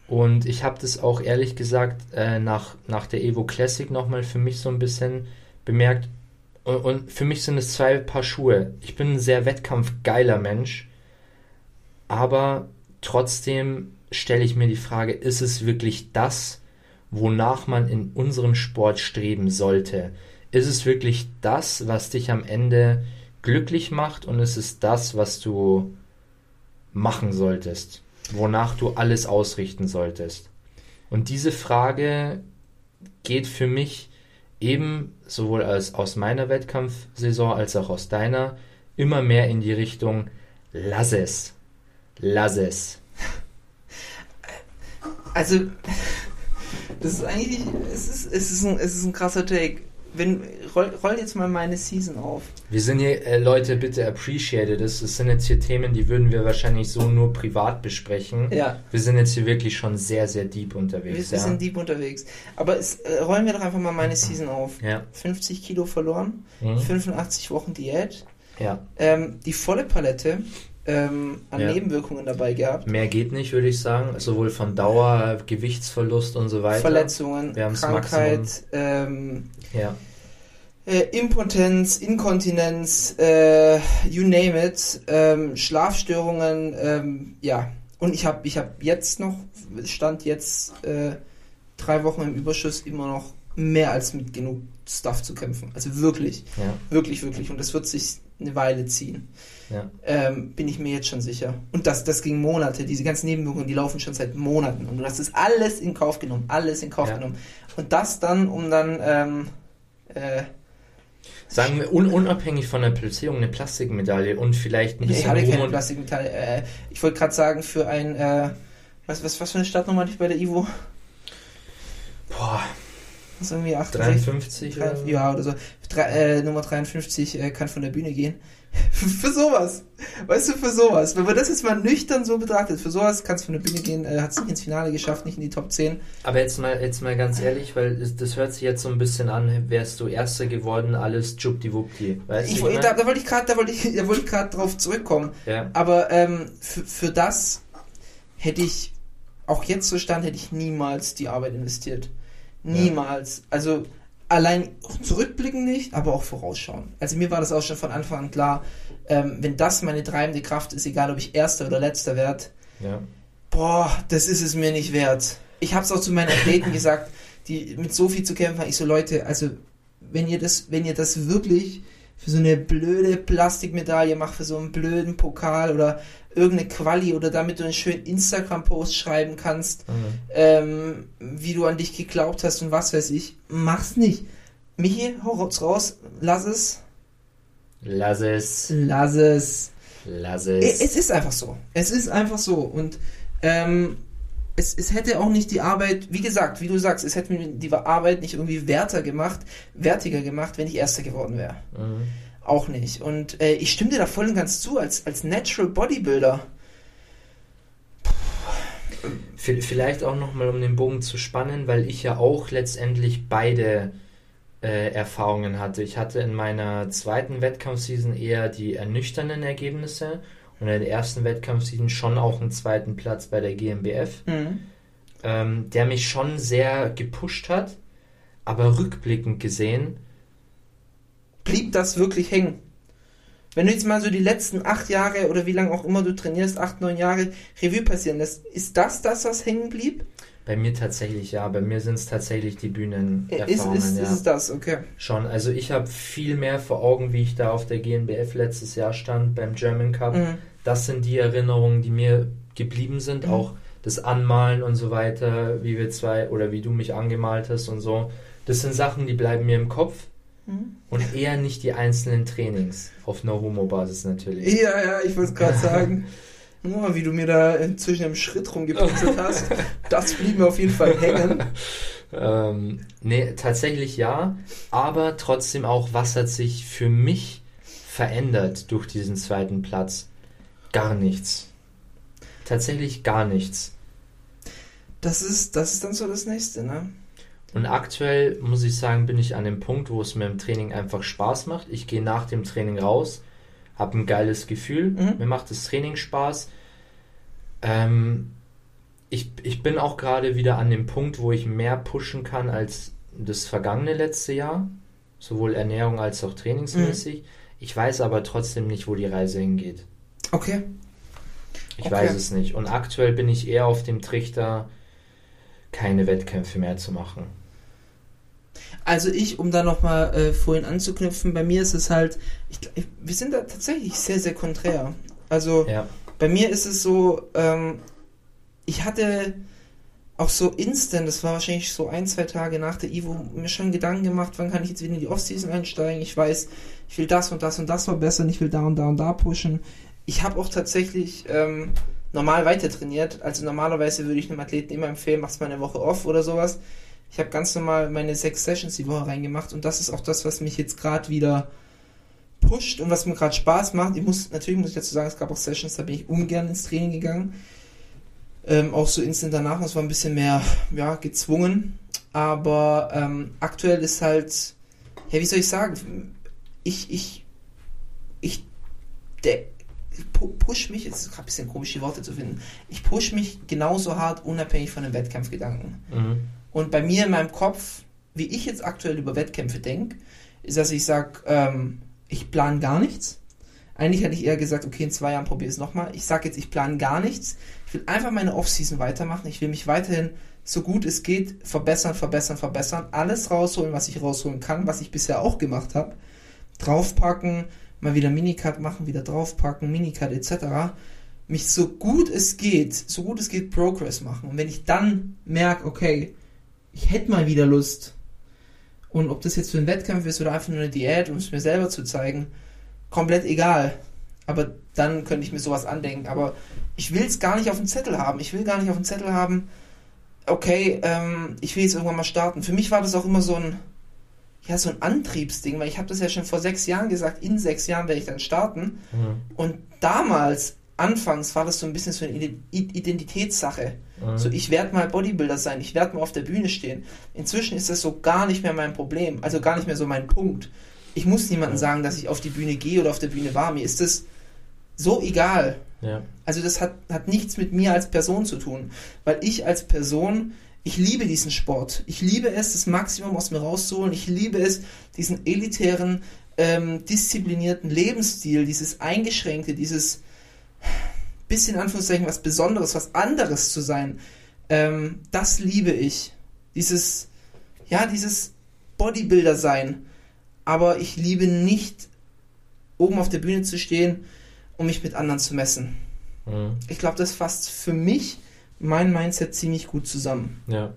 Und ich habe das auch ehrlich gesagt äh, nach, nach der Evo Classic nochmal für mich so ein bisschen bemerkt. Und, und für mich sind es zwei Paar Schuhe. Ich bin ein sehr wettkampfgeiler Mensch, aber trotzdem stelle ich mir die Frage, ist es wirklich das, wonach man in unserem Sport streben sollte? Ist es wirklich das, was dich am Ende glücklich macht und ist es das, was du machen solltest, wonach du alles ausrichten solltest? Und diese Frage geht für mich eben sowohl als aus meiner Wettkampfsaison als auch aus deiner immer mehr in die Richtung lass es. Lass es. Also, das ist eigentlich, es ist, es ist, ein, es ist ein krasser Take. Wenn, roll, roll jetzt mal meine Season auf. Wir sind hier, äh, Leute, bitte appreciate das. Das sind jetzt hier Themen, die würden wir wahrscheinlich so nur privat besprechen. Ja. Wir sind jetzt hier wirklich schon sehr, sehr deep unterwegs. wir ja. sind deep unterwegs. Aber es, äh, rollen wir doch einfach mal meine Season auf. ja. 50 Kilo verloren, Mhm. 85 Wochen Diät, ja. ähm, die volle Palette ähm, an Ja. Nebenwirkungen dabei gehabt. Mehr geht nicht, würde ich sagen. Sowohl von Dauer, Gewichtsverlust und so weiter. Verletzungen, Krankheit, ähm, Ja. äh, Impotenz, Inkontinenz, äh, you name it, ähm, Schlafstörungen, ähm, ja. Und ich habe ich hab jetzt noch, stand jetzt äh, drei Wochen im Überschuss immer noch mehr als mit genug Stuff zu kämpfen. Also wirklich, Ja. wirklich, wirklich. Und das wird sich eine Weile ziehen. Ja. Ähm, bin ich mir jetzt schon sicher. Und das, das ging Monate. Diese ganzen Nebenwirkungen, die laufen schon seit Monaten. Und du hast das alles in Kauf genommen. Alles in Kauf Ja. genommen. Und das dann, um dann, ähm, äh, Sagen wir un unabhängig von der Platzierung eine Plastikmedaille und vielleicht ein ich bisschen hatte Ruhm keine und Plastikmetall. Äh, ich wollte gerade sagen, für ein, äh, was, was, was für eine Startnummer hatte ich bei der Ivo? Boah, Das ist irgendwie 68. 53 Drei- oder? Ja, oder so. Drei, äh, Nummer 53 äh, kann von der Bühne gehen. für sowas. Weißt du, für sowas. Wenn man das jetzt mal nüchtern so betrachtet, für sowas kann es von der Bühne gehen, äh, hat es nicht ins Finale geschafft, nicht in die Top 10. Aber jetzt mal, jetzt mal ganz ehrlich, weil das, das hört sich jetzt so ein bisschen an, wärst du Erster geworden, alles tschubdiwubdi. Weißt Ich, du? ich da, da wollte ich gerade, da wollte ich, da wollte ich gerade drauf zurückkommen. Ja. Aber ähm, für, für das hätte ich, auch jetzt so stand, hätte ich niemals die Arbeit investiert. Niemals. Also allein zurückblicken nicht, aber auch vorausschauen. Also mir war das auch schon von Anfang an klar, ähm, wenn das meine treibende Kraft ist, egal ob ich Erster oder Letzter werde, ja. boah, das ist es mir nicht wert. Ich habe es auch zu meinen Athleten gesagt, die mit so viel zu kämpfen haben. Ich so, Leute, also wenn ihr das, wenn ihr das wirklich für so eine blöde Plastikmedaille macht, für so einen blöden Pokal oder irgendeine Quali oder damit du einen schönen Instagram-Post schreiben kannst, Mhm. ähm, wie du an dich geglaubt hast und was weiß ich, mach's nicht. Michi, hau raus, lass es, Lass es. lass es. Lass Es, es. es ist einfach so. Es ist einfach so. Und ähm, es, es hätte auch nicht die Arbeit, wie gesagt, wie du sagst, es hätte mir die Arbeit nicht irgendwie werter gemacht, wertiger gemacht, wenn ich Erster geworden wäre. Mhm. Auch nicht. Und äh, ich stimme dir da voll und ganz zu, als, als Natural Bodybuilder. V- Vielleicht auch nochmal, um den Bogen zu spannen, weil ich ja auch letztendlich beide äh, Erfahrungen hatte. Ich hatte in meiner zweiten Wettkampfseason eher die ernüchternden Ergebnisse und in der ersten Wettkampfseason schon auch einen zweiten Platz bei der GmbF, ähm, der mich schon sehr gepusht hat, aber rückblickend gesehen, Blieb das wirklich hängen? Wenn du jetzt mal so die letzten acht Jahre oder wie lange auch immer du trainierst, acht, neun Jahre Revue passieren lässt, ist das das, was hängen blieb? Bei mir tatsächlich ja, bei mir sind es tatsächlich die Ist, Bühnenerfahrungen. ist, ja. ist es das, okay. Schon, also ich habe viel mehr vor Augen, wie ich da auf der GNBF letztes Jahr stand beim German Cup. Mhm. Das sind die Erinnerungen, die mir geblieben sind, auch das Anmalen und so weiter, wie wir zwei oder wie du mich angemalt hast und so. Das sind Sachen, die bleiben mir im Kopf Mhm. und eher nicht die einzelnen Trainings. Auf No-Homo-Basis natürlich. Ja, ja, ich wollte es gerade sagen. Oh, wie du mir da zwischen dem Schritt rumgepinselt hast. Das blieb mir auf jeden Fall hängen. Ähm, nee, tatsächlich ja, aber trotzdem auch, was hat sich für mich verändert durch diesen zweiten Platz? Gar nichts. Tatsächlich gar nichts. Das ist, das ist dann so das nächste, ne? Und aktuell muss ich sagen, bin ich an dem Punkt, wo es mir im Training einfach Spaß macht. Ich gehe nach dem Training raus, habe ein geiles Gefühl, Mhm. mir macht das Training Spaß. Ähm, ich, ich bin auch gerade wieder an dem Punkt, wo ich mehr pushen kann als das vergangene letzte Jahr, sowohl Ernährung als auch trainingsmäßig. Mhm. Ich weiß aber trotzdem nicht, wo die Reise hingeht. Okay. Ich Okay. weiß es nicht. Und aktuell bin ich eher auf dem Trichter, keine Wettkämpfe mehr zu machen. Also ich, um da nochmal äh, vorhin anzuknüpfen, bei mir ist es halt, ich, wir sind da tatsächlich sehr, sehr konträr. Also Ja. bei mir ist es so, ähm, ich hatte auch so instant, das war wahrscheinlich so ein, zwei Tage nach der Ivo, mir schon Gedanken gemacht, wann kann ich jetzt wieder in die Offseason einsteigen. Ich weiß, ich will das und das und das verbessern, ich will da und da und da pushen. Ich habe auch tatsächlich ähm, normal weiter trainiert. Also normalerweise würde ich einem Athleten immer empfehlen, machst mal eine Woche off oder sowas. Ich habe ganz normal meine sechs Sessions die Woche reingemacht und das ist auch das, was mich jetzt gerade wieder pusht und was mir gerade Spaß macht. Ich muss, natürlich muss ich dazu sagen, es gab auch Sessions, da bin ich ungern ins Training gegangen. Ähm, auch so instant danach, das war ein bisschen mehr, ja, gezwungen. Aber ähm, aktuell ist halt, ja, wie soll ich sagen, ich, ich, ich, der, pu- push mich, es ist gerade ein bisschen komisch, die Worte zu finden, ich push mich genauso hart, unabhängig von den Wettkampfgedanken. Mhm. Und bei mir in meinem Kopf, wie ich jetzt aktuell über Wettkämpfe denke, ist, dass ich sage, ähm, ich plane gar nichts. Eigentlich hätte ich eher gesagt, okay, in zwei Jahren probiere ich es nochmal. Ich sage jetzt, ich plane gar nichts. Ich will einfach meine Offseason weitermachen. Ich will mich weiterhin so gut es geht verbessern, verbessern, verbessern. Alles rausholen, was ich rausholen kann, was ich bisher auch gemacht habe. Draufpacken, mal wieder Minicut machen, wieder draufpacken, Minicut etc. Mich so gut es geht, so gut es geht Progress machen. Und wenn ich dann merke, okay, ich hätte mal wieder Lust. Und ob das jetzt für einen Wettkampf ist oder einfach nur eine Diät, um es mir selber zu zeigen, komplett egal. Aber dann könnte ich mir sowas andenken. Aber ich will es gar nicht auf dem Zettel haben. Ich will gar nicht auf dem Zettel haben, okay, ähm, ich will jetzt irgendwann mal starten. Für mich war das auch immer so ein, ja, so ein Antriebsding, weil ich habe das ja schon vor sechs Jahren gesagt, in sechs Jahren werde ich dann starten. Und damals, anfangs, war das so ein bisschen so eine Ide- Identitätssache. So, ich werde mal Bodybuilder sein, ich werde mal auf der Bühne stehen. Inzwischen ist das so gar nicht mehr mein Problem, also gar nicht mehr so mein Punkt. Ich muss niemandem sagen, dass ich auf die Bühne gehe oder auf der Bühne war. Mir ist das so egal. Ja. Also das hat, hat nichts mit mir als Person zu tun, weil ich als Person, ich liebe diesen Sport. Ich liebe es, das Maximum aus mir rauszuholen. Ich liebe es, diesen elitären, ähm, disziplinierten Lebensstil, dieses eingeschränkte, dieses bisschen in Anführungszeichen was Besonderes, was anderes zu sein. Ähm, das liebe ich. Dieses, ja, dieses Bodybuilder sein. Aber ich liebe nicht, oben auf der Bühne zu stehen, um mich mit anderen zu messen. Mhm. Ich glaube, das fasst für mich mein Mindset ziemlich gut zusammen. Ja.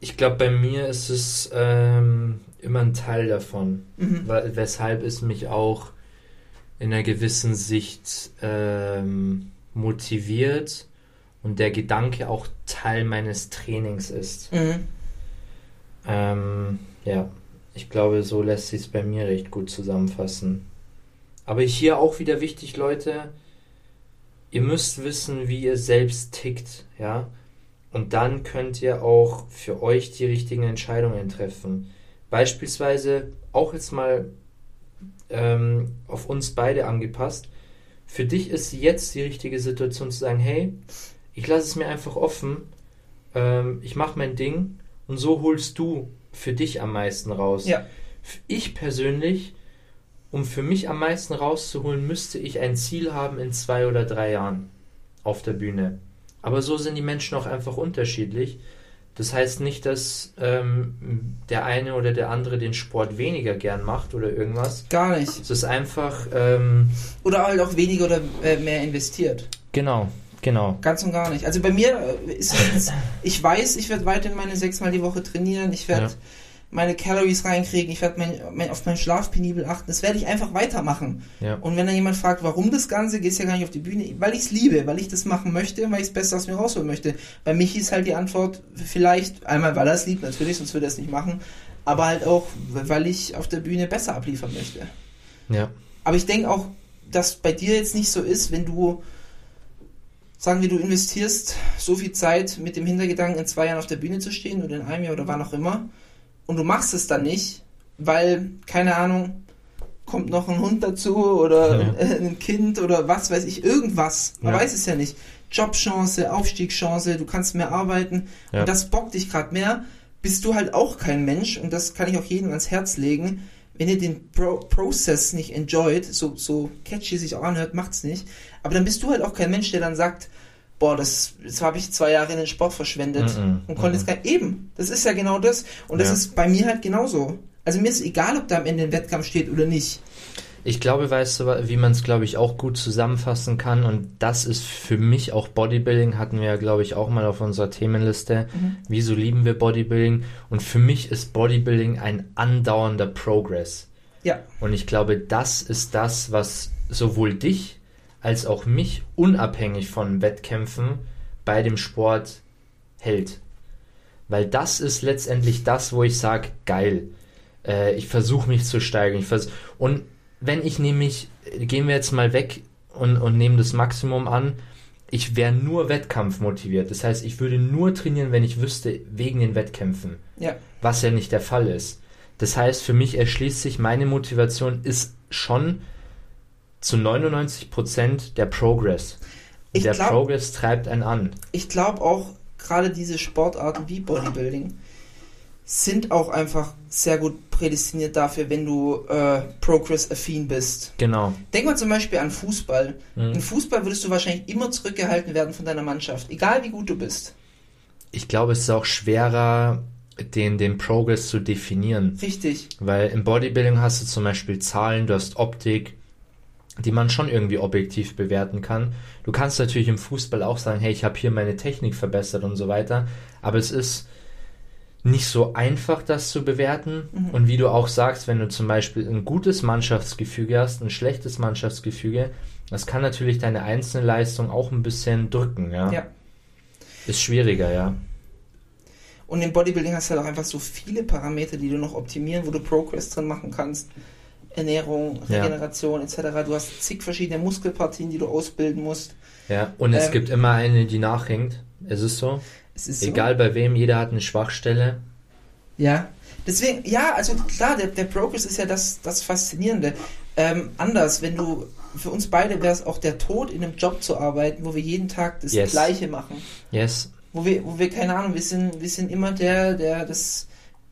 Ich glaube, bei mir ist es ähm, immer ein Teil davon, Mhm. weil, weshalb es mich auch in einer gewissen Sicht ähm, motiviert und der Gedanke auch Teil meines Trainings ist. Mhm. Ähm, ja, ich glaube, so lässt sich es bei mir recht gut zusammenfassen. Aber hier auch wieder wichtig, Leute, ihr müsst wissen, wie ihr selbst tickt, ja. Und dann könnt ihr auch für euch die richtigen Entscheidungen treffen. Beispielsweise auch jetzt mal ähm, auf uns beide angepasst. Für dich ist jetzt die richtige Situation zu sagen, hey, ich lasse es mir einfach offen, ähm, ich mache mein Ding und so holst du für dich am meisten raus. Ja. Ich persönlich, um für mich am meisten rauszuholen, müsste ich ein Ziel haben in zwei oder drei Jahren auf der Bühne. Aber so sind die Menschen auch einfach unterschiedlich. Das heißt nicht, dass ähm, der eine oder der andere den Sport weniger gern macht oder irgendwas. Gar nicht. Es ist einfach, ähm, Oder halt auch weniger oder äh, mehr investiert. genau, genau. Ganz und gar nicht. Also bei mir äh, ist es, ich weiß, ich werde weiterhin meine sechsmal die Woche trainieren, ich werde Ja. Meine Calories reinkriegen, ich werde mein, mein, auf meinen Schlaf penibel achten, das werde ich einfach weitermachen. Ja. Und wenn dann jemand fragt, warum das Ganze, gehst ja gar nicht auf die Bühne, weil ich es liebe, weil ich das machen möchte, weil ich es besser aus mir rausholen möchte. Bei Michi ist halt die Antwort vielleicht, einmal weil er es liebt, natürlich, sonst würde er es nicht machen, aber halt auch, weil ich auf der Bühne besser abliefern möchte. Ja. Aber ich denke auch, dass bei dir jetzt nicht so ist, wenn du, sagen wir, du investierst so viel Zeit mit dem Hintergedanken, in zwei Jahren auf der Bühne zu stehen oder in einem Jahr oder wann auch immer, und du machst es dann nicht, weil, keine Ahnung, kommt noch ein Hund dazu oder Ja. ein Kind oder was weiß ich, irgendwas. Man Ja. weiß es ja nicht. Jobchance, Aufstiegschance, du kannst mehr arbeiten Ja. und das bockt dich gerade mehr, bist du halt auch kein Mensch und das kann ich auch jedem ans Herz legen. Wenn ihr den Pro Prozess nicht enjoyt, so, so catchy sich auch anhört, macht's nicht. Aber dann bist du halt auch kein Mensch, der dann sagt, boah, das, das habe ich zwei Jahre in den Sport verschwendet Mhm, und konnte mhm. jetzt gar eben. Das ist ja genau das. Und das Ja. ist bei mir halt genauso. Also mir ist egal, ob da am Ende ein Wettkampf steht oder nicht. Ich glaube, weißt du, wie man es, glaube ich, auch gut zusammenfassen kann. Und das ist für mich auch Bodybuilding, hatten wir ja, glaube ich, auch mal auf unserer Themenliste. Wieso lieben wir Bodybuilding? Und für mich ist Bodybuilding ein andauernder Progress. Ja. Und ich glaube, das ist das, was sowohl dich als auch mich unabhängig von Wettkämpfen bei dem Sport hält. Weil das ist letztendlich das, wo ich sage, geil, äh, ich versuche mich zu steigern. Und wenn ich nämlich, äh, gehen wir jetzt mal weg und, und nehmen das Maximum an, ich wäre nur Wettkampf motiviert. Das heißt, ich würde nur trainieren, wenn ich wüsste, wegen den Wettkämpfen Ja. was ja nicht der Fall ist. Das heißt, für mich erschließt sich, meine Motivation ist schon zu 99% der Progress. Ich der glaub- Progress treibt einen an. ich glaube auch, gerade diese Sportarten wie Bodybuilding sind auch einfach sehr gut prädestiniert dafür, wenn du äh, Progress-affin bist. Genau. Denk mal zum Beispiel an Fußball. Mhm. In Fußball würdest du wahrscheinlich immer zurückgehalten werden von deiner Mannschaft, egal wie gut du bist. Ich glaube, es ist auch schwerer, den, den Progress zu definieren. Richtig. Weil im Bodybuilding hast du zum Beispiel Zahlen, du hast Optik, die man schon irgendwie objektiv bewerten kann. Du kannst natürlich im Fußball auch sagen, hey, ich habe hier meine Technik verbessert und so weiter. Aber es ist nicht so einfach, das zu bewerten. Und wie du auch sagst, wenn du zum Beispiel ein gutes Mannschaftsgefüge hast, ein schlechtes Mannschaftsgefüge, das kann natürlich deine einzelne Leistung auch ein bisschen drücken. Ja. Ja. Ist schwieriger, ja. Und im Bodybuilding hast du halt auch einfach so viele Parameter, die du noch optimieren, wo du Progress drin machen kannst. Ernährung, Ja. Regeneration etc. Du hast zig verschiedene Muskelpartien, die du ausbilden musst. Ja, und es Ähm, gibt immer eine, die nachhängt. Es ist so. Es ist so. Egal bei wem, jeder hat eine Schwachstelle. Ja. Deswegen, ja, also klar, der, der Progress ist ja das, das Faszinierende. Ähm, anders, wenn du, für uns beide wäre es auch der Tod, in einem Job zu arbeiten, wo wir jeden Tag das Yes. Gleiche machen. Yes. Wo wir, wo wir, keine Ahnung, wir sind, wir sind immer der, der das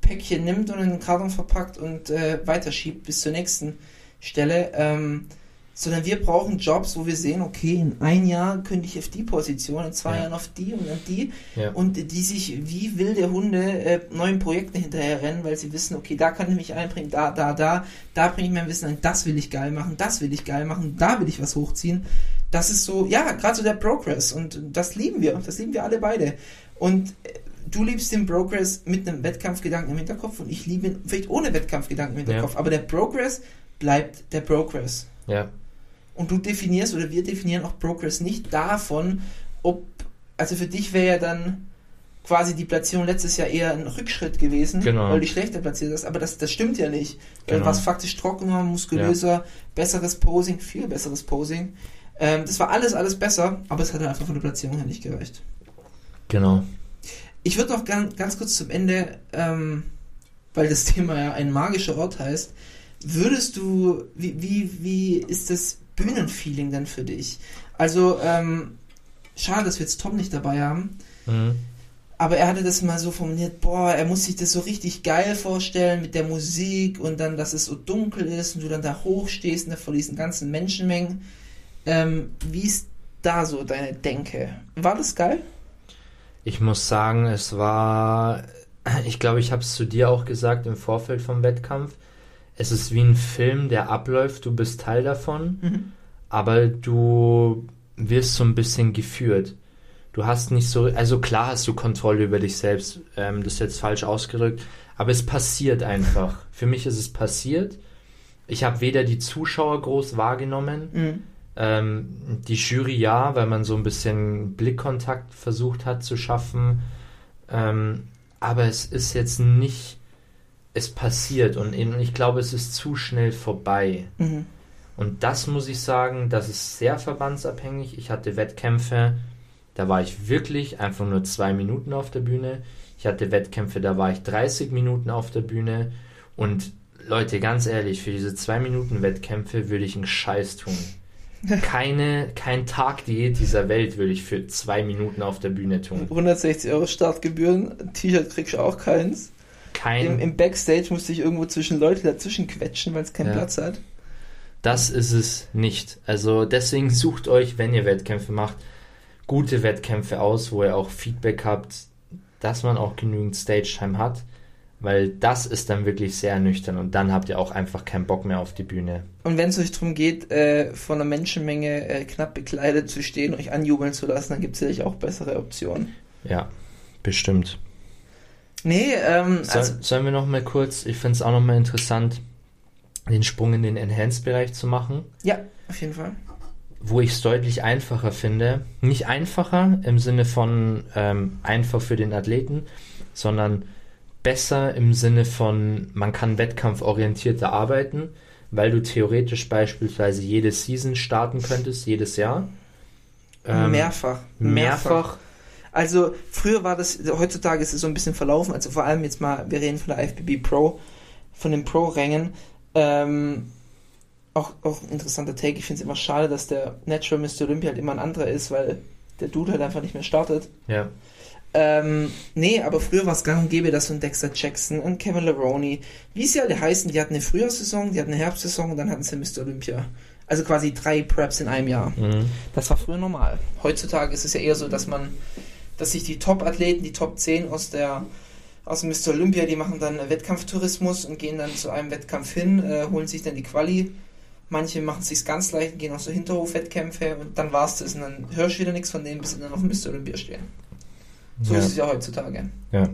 Päckchen nimmt und in den Karton verpackt und äh, weiterschiebt bis zur nächsten Stelle. Ähm, sondern wir brauchen Jobs, wo wir sehen, okay, in ein Jahr könnte ich auf die Position, in zwei Ja. Jahren auf die und dann die. Ja. Und die sich wie wilde Hunde äh, neuen Projekten hinterher rennen, weil sie wissen, okay, da kann ich mich einbringen, da, da, da, da bringe ich mein Wissen ein, das will ich geil machen, das will ich geil machen, da will ich was hochziehen. Das ist so, ja, gerade so der Progress und das lieben wir, das lieben wir alle beide. Und äh, du liebst den Progress mit einem Wettkampfgedanken im Hinterkopf und ich liebe ihn vielleicht ohne Wettkampfgedanken im Hinterkopf, aber der Progress bleibt der Progress. Ja. Und du definierst oder wir definieren auch Progress nicht davon, ob, also für dich wäre ja dann quasi die Platzierung letztes Jahr eher ein Rückschritt gewesen, Genau. weil du schlechter platziert hast, aber das, das stimmt ja nicht. Weil Genau. was faktisch trockener, muskulöser, besseres Posing, viel besseres Posing. Ähm, das war alles, alles besser, aber es hat einfach von der Platzierung her nicht gereicht. Genau. Ich würde noch ganz, ganz kurz zum Ende, ähm, weil das Thema ja ein magischer Ort heißt, würdest du, wie, wie, wie ist das Bühnenfeeling denn für dich? Also, ähm, schade, dass wir jetzt Tom nicht dabei haben, Mhm. aber er hatte das mal so formuliert, boah, er muss sich das so richtig geil vorstellen mit der Musik und dann, dass es so dunkel ist und du dann da hochstehst ne, vor diesen ganzen Menschenmengen. Ähm, wie ist da so deine Denke? War das geil? Ich muss sagen, es war, ich glaube, ich habe es zu dir auch gesagt im Vorfeld vom Wettkampf. Es ist wie ein Film, der abläuft, du bist Teil davon, Mhm. aber du wirst so ein bisschen geführt. Du hast nicht so, also klar hast du Kontrolle über dich selbst, ähm, das ist jetzt falsch ausgedrückt, aber es passiert einfach. Für mich ist es passiert. Ich habe weder die Zuschauer groß wahrgenommen, Mhm. Ähm, die Jury ja, weil man so ein bisschen Blickkontakt versucht hat zu schaffen. Ähm, aber es ist jetzt nicht, es passiert und ich glaube, es ist zu schnell vorbei. Mhm. Und das muss ich sagen, das ist sehr verbandsabhängig. Ich hatte Wettkämpfe, da war ich wirklich einfach nur zwei Minuten auf der Bühne. Ich hatte Wettkämpfe, da war ich 30 Minuten auf der Bühne. Und Leute, ganz ehrlich, für diese zwei Minuten Wettkämpfe würde ich einen Scheiß tun. Keine, kein Tagdiät dieser Welt würde ich für zwei Minuten auf der Bühne tun. 160 Euro Startgebühren, T-Shirt kriegst du auch keins. Kein, Im, Im Backstage musste ich irgendwo zwischen Leute dazwischen quetschen, weil es keinen Ja. Platz hat. Das ist es nicht. Also deswegen sucht euch, wenn ihr Wettkämpfe macht, gute Wettkämpfe aus, wo ihr auch Feedback habt, dass man auch genügend Stage-Time hat, weil das ist dann wirklich sehr ernüchternd und dann habt ihr auch einfach keinen Bock mehr auf die Bühne. Und wenn es euch darum geht, äh, von einer Menschenmenge äh, knapp bekleidet zu stehen, euch anjubeln zu lassen, dann gibt es sicherlich auch bessere Optionen. Ja, bestimmt. Nee, ähm, Soll, also, sollen wir noch mal kurz, ich finde es auch noch mal interessant, den Sprung in den Enhanced-Bereich zu machen. ja, auf jeden Fall. wo ich es deutlich einfacher finde. Nicht einfacher im Sinne von ähm, einfach für den Athleten, sondern besser im Sinne von, man kann wettkampforientierter arbeiten, weil du theoretisch beispielsweise jede Season starten könntest, jedes Jahr. Ähm, mehrfach. Mehrfach. Also früher war das, heutzutage ist es so ein bisschen verlaufen, also vor allem jetzt mal, wir reden von der IFBB Pro, von den Pro-Rängen. Ähm, auch, auch ein interessanter Take, ich finde es immer schade, dass der Natural Mr. Olympia halt immer ein anderer ist, weil der Dude halt einfach nicht mehr startet. Ja, Ähm, nee, aber früher war es gang und gäbe, dass so ein Dexter Jackson, ein Kevin Leroney, wie sie alle heißen, die hatten eine Frühjahrssaison, die hatten eine Herbstsaison und dann hatten sie Mr. Olympia. Also quasi drei Preps in einem Jahr. mhm. Das war früher normal. Heutzutage ist es ja eher so, dass man, dass sich die Top-Athleten, die Top 10 aus der aus dem Mr. Olympia, die machen dann Wettkampftourismus und gehen dann zu einem Wettkampf hin, äh, holen sich dann die Quali. Manche machen es sich ganz leicht, und gehen auf so Hinterhof-Wettkämpfe und dann war's das. Und dann hörst du wieder nichts von denen, bis sie dann auf dem Mr. Olympia stehen. So Ja. ist es ja heutzutage. ja.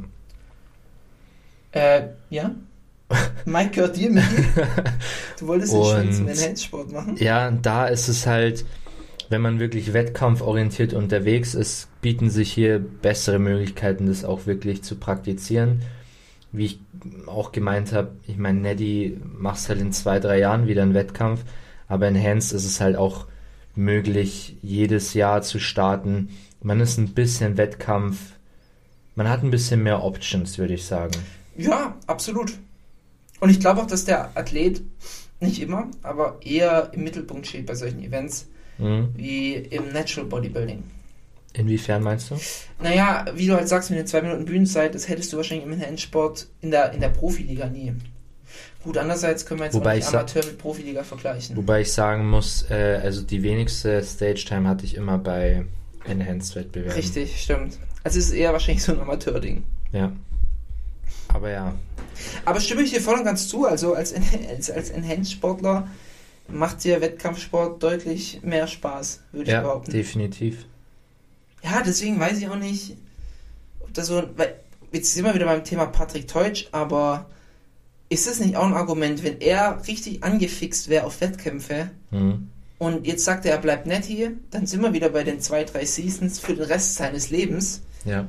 Äh, ja? Mike gehört dir, Michi. Du wolltest den Und- zum Enhanced-Sport machen. Ja, da ist es halt, wenn man wirklich wettkampforientiert unterwegs ist, bieten sich hier bessere Möglichkeiten, das auch wirklich zu praktizieren. Wie ich auch gemeint habe, ich meine, Neddy machst halt in zwei, drei Jahren wieder einen Wettkampf, aber in Hands ist es halt auch möglich, jedes Jahr zu starten. Man ist ein bisschen Wettkampf, man hat ein bisschen mehr Options, würde ich sagen. Ja, absolut. Und ich glaube auch, dass der Athlet nicht immer, aber eher im Mittelpunkt steht bei solchen Events Mhm. wie im Natural Bodybuilding. Inwiefern meinst du? Naja, wie du halt sagst, mit den zwei Minuten Bühnenzeit, das hättest du wahrscheinlich im Endsport in der, in der Profiliga nie. Gut, andererseits können wir jetzt Wobei auch Amateur mit Profiliga vergleichen. Wobei ich sagen muss, äh, also die wenigste Stage-Time hatte ich immer bei Enhanced-Wettbewerben. Richtig, stimmt. Also es ist eher wahrscheinlich so ein Amateur-Ding. Ja. Aber ja, Aber stimme ich dir voll und ganz zu, also als, als, als Enhanced-Sportler macht dir Wettkampfsport deutlich mehr Spaß, würde ich ja, behaupten. definitiv. Ja, deswegen weiß ich auch nicht, ob das so, weil, jetzt sind wir wieder beim Thema Patrick Teutsch, aber ist das nicht auch ein Argument, wenn er richtig angefixt wäre auf Wettkämpfe Mhm. und jetzt sagt er, er bleibt nett hier, dann sind wir wieder bei den zwei, drei Seasons für den Rest seines Lebens. Ja.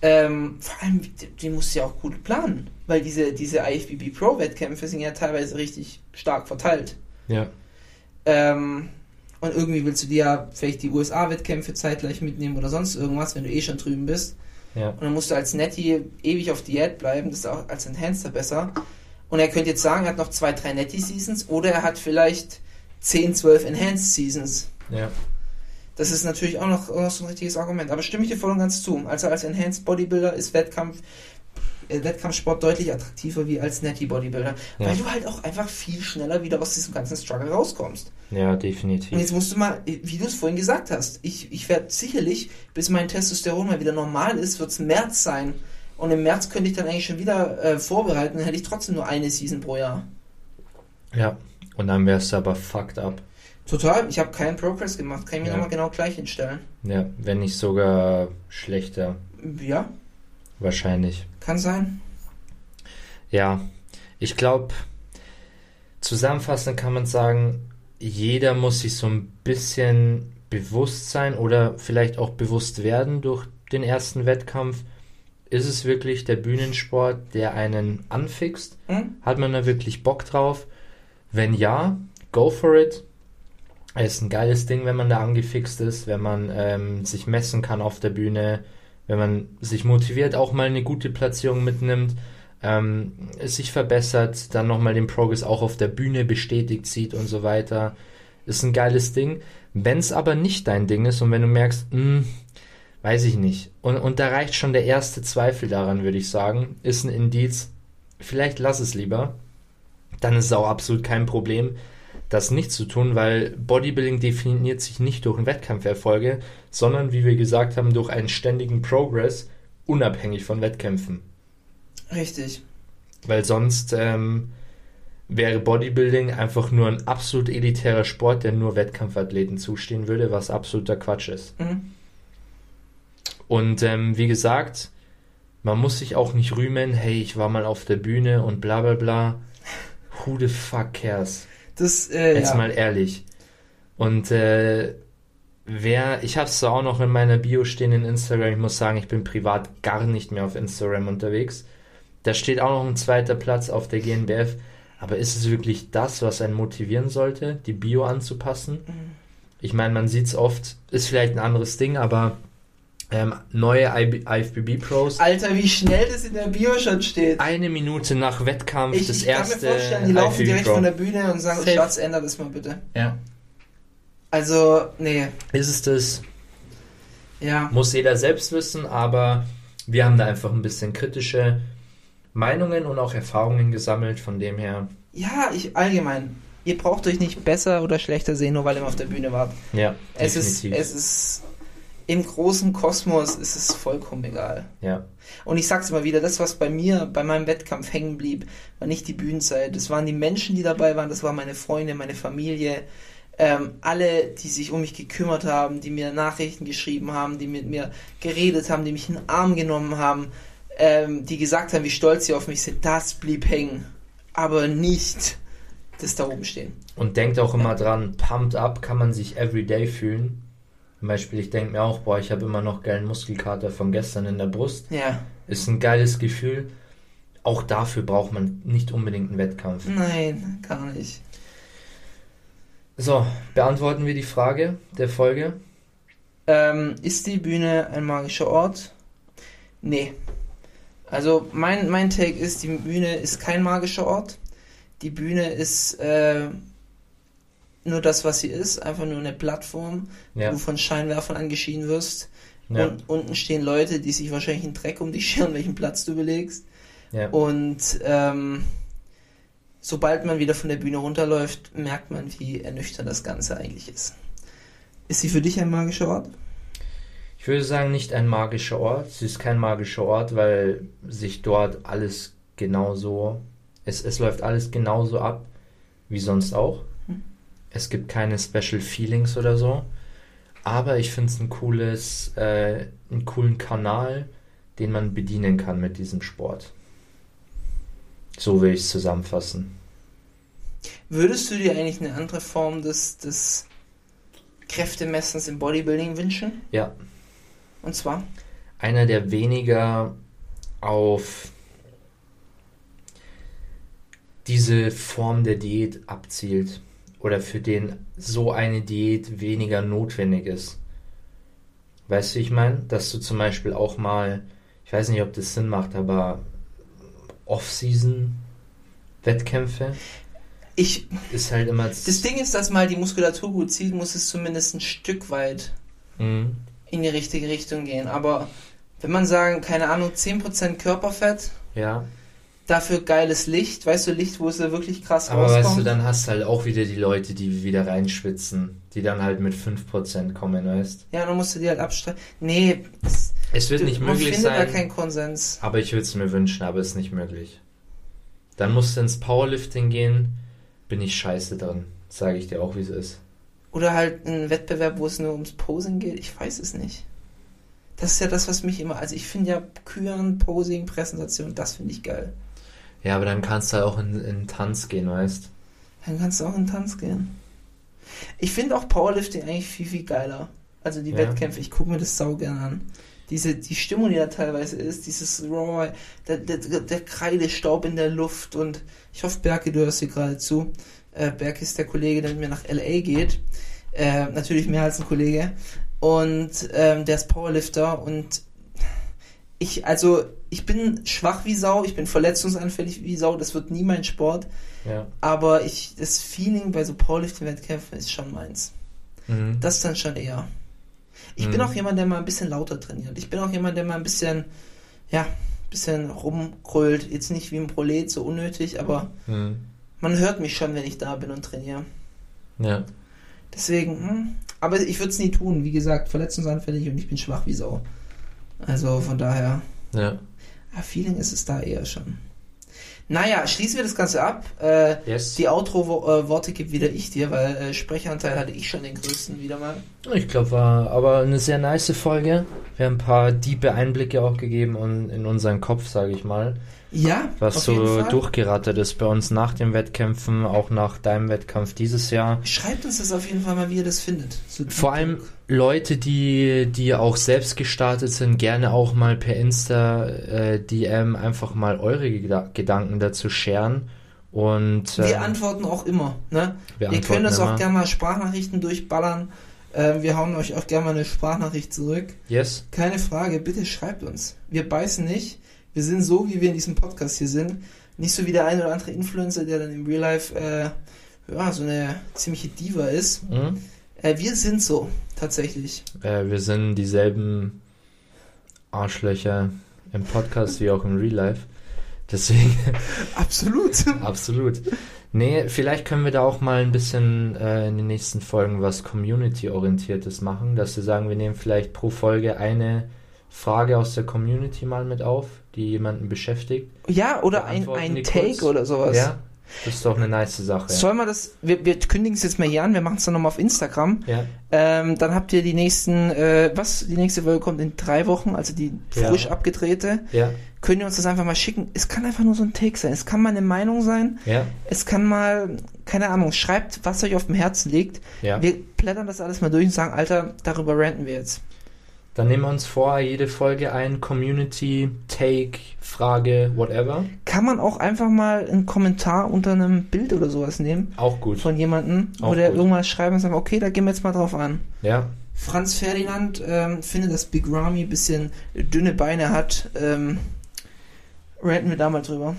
Ähm, vor allem, die, musst du ja auch gut planen, weil diese, diese IFBB Pro Wettkämpfe sind ja teilweise richtig stark verteilt. Ja. Ähm, und irgendwie willst du dir ja vielleicht die USA-Wettkämpfe zeitgleich mitnehmen oder sonst irgendwas, wenn du eh schon drüben bist. Ja. Und dann musst du als Netty ewig auf Diät bleiben, das ist auch als Enhancer besser. Und er könnte jetzt sagen, er hat noch zwei, drei Netty-Seasons oder er hat vielleicht 10, 12 Enhanced-Seasons. Ja. Das ist natürlich auch noch, auch noch so ein richtiges Argument. Aber stimme ich dir voll und ganz zu. Also als Enhanced Bodybuilder ist Wettkampf, äh, Wettkampfsport deutlich attraktiver wie als Netty Bodybuilder. Ja. Weil du halt auch einfach viel schneller wieder aus diesem ganzen Struggle rauskommst. Ja, Und definitiv. jetzt musst du mal, wie du es vorhin gesagt hast, ich, ich werde sicherlich, bis mein Testosteron mal wieder normal ist, wird es März sein. Und im März könnte ich dann eigentlich schon wieder äh, vorbereiten, dann hätte ich trotzdem nur eine Season pro Jahr. Ja. Und dann wärst du aber fucked up. Total, ich habe keinen Progress gemacht, kann ich mir Ja. nochmal genau gleich hinstellen. Ja, wenn nicht sogar schlechter. Ja, Wahrscheinlich. kann sein. Ja, ich glaube, zusammenfassend kann man sagen, jeder muss sich so ein bisschen bewusst sein oder vielleicht auch bewusst werden durch den ersten Wettkampf. Ist es wirklich der Bühnensport, der einen anfixt? Hm? Hat man da wirklich Bock drauf? Wenn ja, go for it. Ist ein geiles Ding, wenn man da angefixt ist, wenn man ähm, sich messen kann auf der Bühne, wenn man sich motiviert, auch mal eine gute Platzierung mitnimmt, ähm, sich verbessert, dann nochmal den Progress auch auf der Bühne bestätigt sieht und so weiter. Ist ein geiles Ding. Wenn es aber nicht dein Ding ist und wenn du merkst, hm, weiß ich nicht, und, und da reicht schon der erste Zweifel daran, würde ich sagen, ist ein Indiz, vielleicht lass es lieber, dann ist es auch absolut kein Problem, das nicht zu tun, weil Bodybuilding definiert sich nicht durch Wettkampferfolge, sondern wie wir gesagt haben, durch einen ständigen Progress, unabhängig von Wettkämpfen. Richtig. Weil sonst ähm, wäre Bodybuilding einfach nur ein absolut elitärer Sport, der nur Wettkampfathleten zustehen würde, was absoluter Quatsch ist. Mhm. Und ähm, wie gesagt, man muss sich auch nicht rühmen, hey, ich war mal auf der Bühne und bla bla bla. Who the fuck cares? Das, äh, Jetzt ja. mal ehrlich. Und äh, wer, ich habe es auch noch in meiner Bio stehen in Instagram, ich muss sagen, ich bin privat gar nicht mehr auf Instagram unterwegs. Da steht auch noch ein zweiter Platz auf der GNBF. Aber ist es wirklich das, was einen motivieren sollte, die Bio anzupassen? Ich meine, man sieht es oft, ist vielleicht ein anderes Ding, aber ähm, neue IFBB Pros, Alter, wie schnell das in der Bio schon steht. eine Minute nach Wettkampf, Ich, das ich kann erste mir vorstellen, die laufen IFBB direkt Pro. von der Bühne und sagen. Schatz, änder das mal bitte. Ja. Also, nee, Ist es das? ja. Muss jeder selbst wissen, aber wir haben da einfach ein bisschen kritische Meinungen und auch Erfahrungen gesammelt, von dem her, Ja, ich allgemein. Ihr braucht euch nicht besser oder schlechter sehen, nur weil ihr mal auf der Bühne wart. ja, Es ist, definitiv. es ist im großen Kosmos ist es vollkommen egal. ja, Und ich sag's immer wieder, das, was bei mir, bei meinem Wettkampf hängen blieb, war nicht die Bühnenzeit. Das waren die Menschen, die dabei waren, das waren meine Freunde, meine Familie, ähm, alle, die sich um mich gekümmert haben, die mir Nachrichten geschrieben haben, die mit mir geredet haben, die mich in den Arm genommen haben, ähm, die gesagt haben, wie stolz sie auf mich sind, das blieb hängen. Aber nicht das da oben stehen. Und denkt auch immer dran, pumped up kann man sich everyday fühlen. Zum Beispiel, ich denke mir auch, boah, ich habe immer noch geilen Muskelkater von gestern in der Brust. Ja. Ist ein geiles Gefühl. Auch dafür braucht man nicht unbedingt einen Wettkampf. Nein, gar nicht. So, beantworten wir die Frage der Folge. Ähm, ist die Bühne ein magischer Ort? Nee. Also mein, mein Take ist, die Bühne ist kein magischer Ort. Die Bühne ist äh, nur das, was sie ist, einfach nur eine Plattform, Ja. wo du von Scheinwerfern angeschienen wirst. Ja. Und unten stehen Leute, die sich wahrscheinlich einen Dreck um dich scheren, welchen Platz du belegst. Ja. Und ähm, sobald man wieder von der Bühne runterläuft, merkt man, wie ernüchternd das Ganze eigentlich ist. Ist sie für dich ein magischer Ort? Ich würde sagen, nicht ein magischer Ort. Sie ist kein magischer Ort, weil sich dort alles genauso, es, es läuft alles genauso ab wie sonst auch. Es gibt keine Special Feelings oder so. Aber ich finde es ein cooles, äh, einen coolen Kanal, den man bedienen kann mit diesem Sport. So will ich es zusammenfassen. Würdest du dir eigentlich eine andere Form des, des Kräftemessens im Bodybuilding wünschen? Ja, Und zwar? einer, der weniger auf diese Form der Diät abzielt oder für den so eine Diät weniger notwendig ist. Weißt du, wie ich meine? Dass du zum Beispiel auch mal, ich weiß nicht, ob das Sinn macht, aber Off-Season-Wettkämpfe Ich, ist halt immer. das Ding ist, dass mal die Muskulatur gut zieht, muss es zumindest ein Stück weit Mhm. in die richtige Richtung gehen. Aber wenn man sagen, keine Ahnung, 10% Körperfett, Ja, dafür geiles Licht, weißt du, Licht, wo es wirklich krass aber rauskommt. weißt du, dann hast du halt auch wieder die Leute, die wieder reinschwitzen, die dann halt mit 5% kommen, weißt ja, dann musst du die halt abstreiten. Nee, es, Es wird du, nicht möglich findet da sein. keinen Konsens. Aber ich würde es mir wünschen, aber es ist nicht möglich. Dann musst du ins Powerlifting gehen, bin ich scheiße drin. Sage ich dir auch, wie es ist. Oder halt ein Wettbewerb, wo es nur ums Posing geht. Ich weiß es nicht. Das ist ja das, was mich immer. Also ich finde ja Küren, Posing, Präsentation, das finde ich geil. Ja, aber dann kannst du halt auch in, in Tanz gehen, weißt Dann kannst du auch in Tanz gehen. Ich finde auch Powerlifting eigentlich viel, viel geiler. Also die Ja. Wettkämpfe, ich gucke mir das sau gern an. Diese, die Stimmung, die da teilweise ist, dieses Raw, der, der, der Kreidestaub in der Luft und ich hoffe, Berke, du hörst hier gerade zu. Äh, Berke ist der Kollege, der mit mir nach LA geht. Äh, natürlich mehr als ein Kollege. Und ähm, der ist Powerlifter und ich, also, ich bin schwach wie Sau, ich bin verletzungsanfällig wie Sau, das wird nie mein Sport. Ja. Aber ich, das Feeling bei so Powerlifting-Wettkämpfen ist schon meins. Mhm. Das dann schon eher. Ich bin Mhm. auch jemand, der mal ein bisschen lauter trainiert. Ich bin auch jemand, der mal ein bisschen, ja, ein bisschen rumkrölt. Jetzt nicht wie ein Prolet, so unnötig, aber Mhm. man hört mich schon, wenn ich da bin und trainiere. Ja. Deswegen, hm, aber ich würde es nie tun. Wie gesagt, verletzungsanfällig und ich bin schwach wie Sau. Also von daher, Ja. ja, Feeling ist es da eher schon. Naja, schließen wir das Ganze ab. Äh, Yes. Die Outro-Worte gibt wieder ich dir, weil äh, Sprechanteil hatte ich schon den größten wieder mal. Ich glaube, war aber eine sehr nice Folge. Wir haben ein paar diebe Einblicke auch gegeben und in unseren Kopf, sage ich mal. Ja, Was so durchgerattert ist bei uns nach den Wettkämpfen, auch nach deinem Wettkampf dieses Jahr. Schreibt uns das auf jeden Fall mal, wie ihr das findet. So Vor allem Leute, die, die auch selbst gestartet sind, gerne auch mal per Insta äh, DM einfach mal eure Geda Gedanken dazu scheren. Und Wir ähm, antworten auch immer. Ne? wir Ihr könnt uns auch gerne mal Sprachnachrichten durchballern. Ähm, wir hauen euch auch gerne mal eine Sprachnachricht zurück. Yes. Keine Frage, bitte schreibt uns. Wir beißen nicht. Wir sind so, wie wir in diesem Podcast hier sind. Nicht so wie der ein oder andere Influencer, der dann im Real Life äh, ja, so eine ziemliche Diva ist. Mhm. Äh, wir sind so, tatsächlich. Äh, wir sind dieselben Arschlöcher im Podcast wie auch im Real Life. Deswegen, Absolut. absolut. Nee, vielleicht können wir da auch mal ein bisschen äh, in den nächsten Folgen was Community-orientiertes machen, dass wir sagen, wir nehmen vielleicht pro Folge eine Frage aus der Community mal mit auf, die jemanden beschäftigt. Ja, oder ein, ein Take kurz. oder sowas. Ja, das ist doch eine nice Sache. Sollen wir das, wir, wir kündigen es jetzt mal hier an, wir machen es dann nochmal auf Instagram. Ja, Ähm, dann habt ihr die nächsten, äh, was, die nächste Folge kommt in drei Wochen, also die Ja. frisch abgedrehte. ja, Könnt ihr uns das einfach mal schicken? Es kann einfach nur so ein Take sein. Es kann mal eine Meinung sein. ja, Es kann mal, keine Ahnung, schreibt, was euch auf dem Herzen liegt. Ja. Wir blättern das alles mal durch und sagen, Alter, darüber ranten wir jetzt. Dann nehmen wir uns vor, jede Folge ein Community, Take, Frage, whatever. Kann man auch einfach mal einen Kommentar unter einem Bild oder sowas nehmen Auch gut. von jemandem, Auch wo der gut. irgendwas schreiben und sagen, okay, da gehen wir jetzt mal drauf an. Ja. Franz Ferdinand ähm, findet, dass Big Ramy ein bisschen dünne Beine hat. Ähm, ranten wir da mal drüber.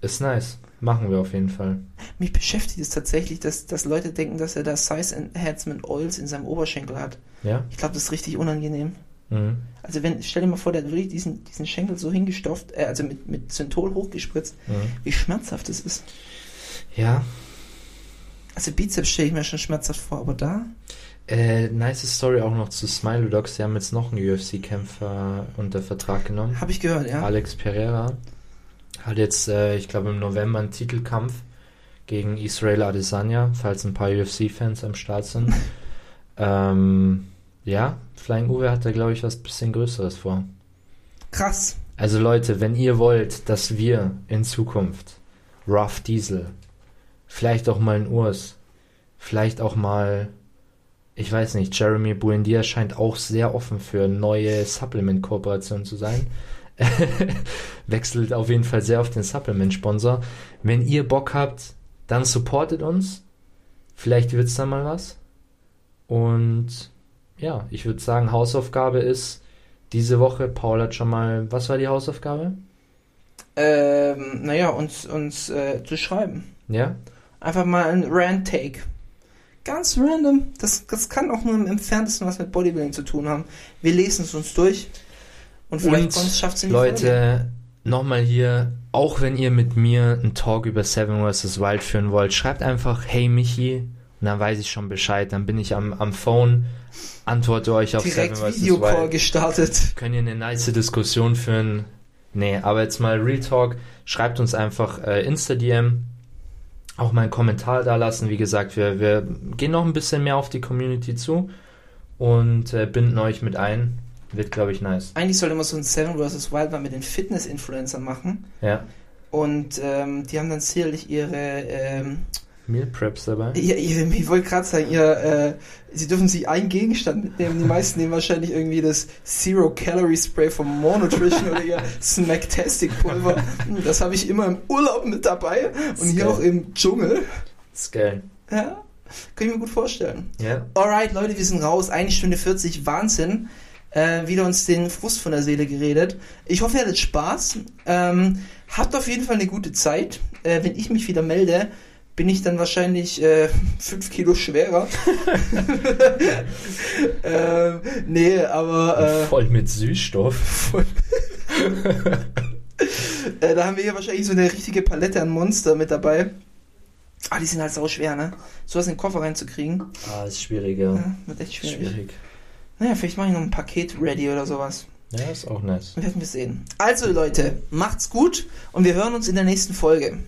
Ist nice. Machen wir auf jeden Fall. Mich beschäftigt es tatsächlich, dass, dass Leute denken, dass er da Size Enhancement Oils in seinem Oberschenkel hat. Ja? Ich glaube, das ist richtig unangenehm. Mhm. Also wenn, stell dir mal vor, der hat wirklich diesen, diesen Schenkel so hingestopft, äh, also mit, mit Synthol hochgespritzt, Mhm. wie schmerzhaft das ist. Ja. Also Bizeps stelle ich mir schon schmerzhaft vor, aber da? Äh, nice Story auch noch zu Smiley Dogs. Die haben jetzt noch einen UFC-Kämpfer unter Vertrag genommen. Habe ich gehört, ja. Alex Pereira hat jetzt, äh, ich glaube, im November einen Titelkampf gegen Israel Adesanya, falls ein paar UFC-Fans am Start sind. ähm, ja, Flying Uwe hat da, glaube ich, was bisschen Größeres vor. Krass. Also Leute, wenn ihr wollt, dass wir in Zukunft Rough Diesel, vielleicht auch mal ein Urs, vielleicht auch mal, ich weiß nicht, Jeremy Buendia scheint auch sehr offen für neue Supplement-Kooperationen zu sein. Wechselt auf jeden Fall sehr auf den Supplement-Sponsor. Wenn ihr Bock habt, dann supportet uns. Vielleicht wird's dann mal was. Und ja, ich würde sagen, Hausaufgabe ist diese Woche, Paul hat schon mal, was war die Hausaufgabe? Ähm, naja, uns, uns äh, zu schreiben. Ja? Einfach mal ein Rant-Take. Ganz random. Das, das kann auch nur im entferntesten was mit Bodybuilding zu tun haben. Wir lesen es uns durch. Und vielleicht schafft es in die Folge. Leute, nochmal hier, auch wenn ihr mit mir einen Talk über Seven vs. Wild führen wollt, schreibt einfach, hey Michi, und dann weiß ich schon Bescheid, dann bin ich am, am Phone, antworte euch auf Direkt Seven vs. Videocall gestartet. Können ihr eine nice Diskussion führen? Nee, aber jetzt mal Real Talk, schreibt uns einfach äh, Insta-DM, auch mal einen Kommentar da lassen. Wie gesagt, wir, wir gehen noch ein bisschen mehr auf die Community zu und äh, binden euch mit ein. Wird, glaube ich, nice. Eigentlich sollte man so ein Seven vs. Wild mal mit den Fitness-Influencern machen. Ja. Und ähm, die haben dann sicherlich ihre, ähm, Meal Preps dabei. ja, ihre ich wollte gerade sagen, ihr, äh, sie dürfen sich einen Gegenstand mitnehmen. Die meisten nehmen wahrscheinlich irgendwie das Zero Calorie Spray vom More Nutrition oder ihr Smacktastic Pulver. Das habe ich immer im Urlaub mit dabei und hier auch im Dschungel. Das ist geil. Ja, kann ich mir gut vorstellen. Ja. Alright, Leute, wir sind raus. Eine Stunde 40, Wahnsinn. Äh, wieder uns den Frust von der Seele geredet. Ich hoffe, ihr hattet Spaß. Ähm, habt auf jeden Fall eine gute Zeit. Äh, wenn ich mich wieder melde, bin ich dann wahrscheinlich äh, 5 Kilo schwerer. ähm, nee, aber äh, Voll mit Süßstoff. äh, da haben wir hier wahrscheinlich so eine richtige Palette an Monster mit dabei. Ah, die sind halt sau schwer, ne? Sowas in den Koffer reinzukriegen. Ah, ist schwierig, ja. Ja, wird echt schwierig. Schwierig. Naja, vielleicht mache ich noch ein Paket ready oder sowas. Ja, ist auch nice. Werden wir sehen. Also Leute, macht's gut und wir hören uns in der nächsten Folge.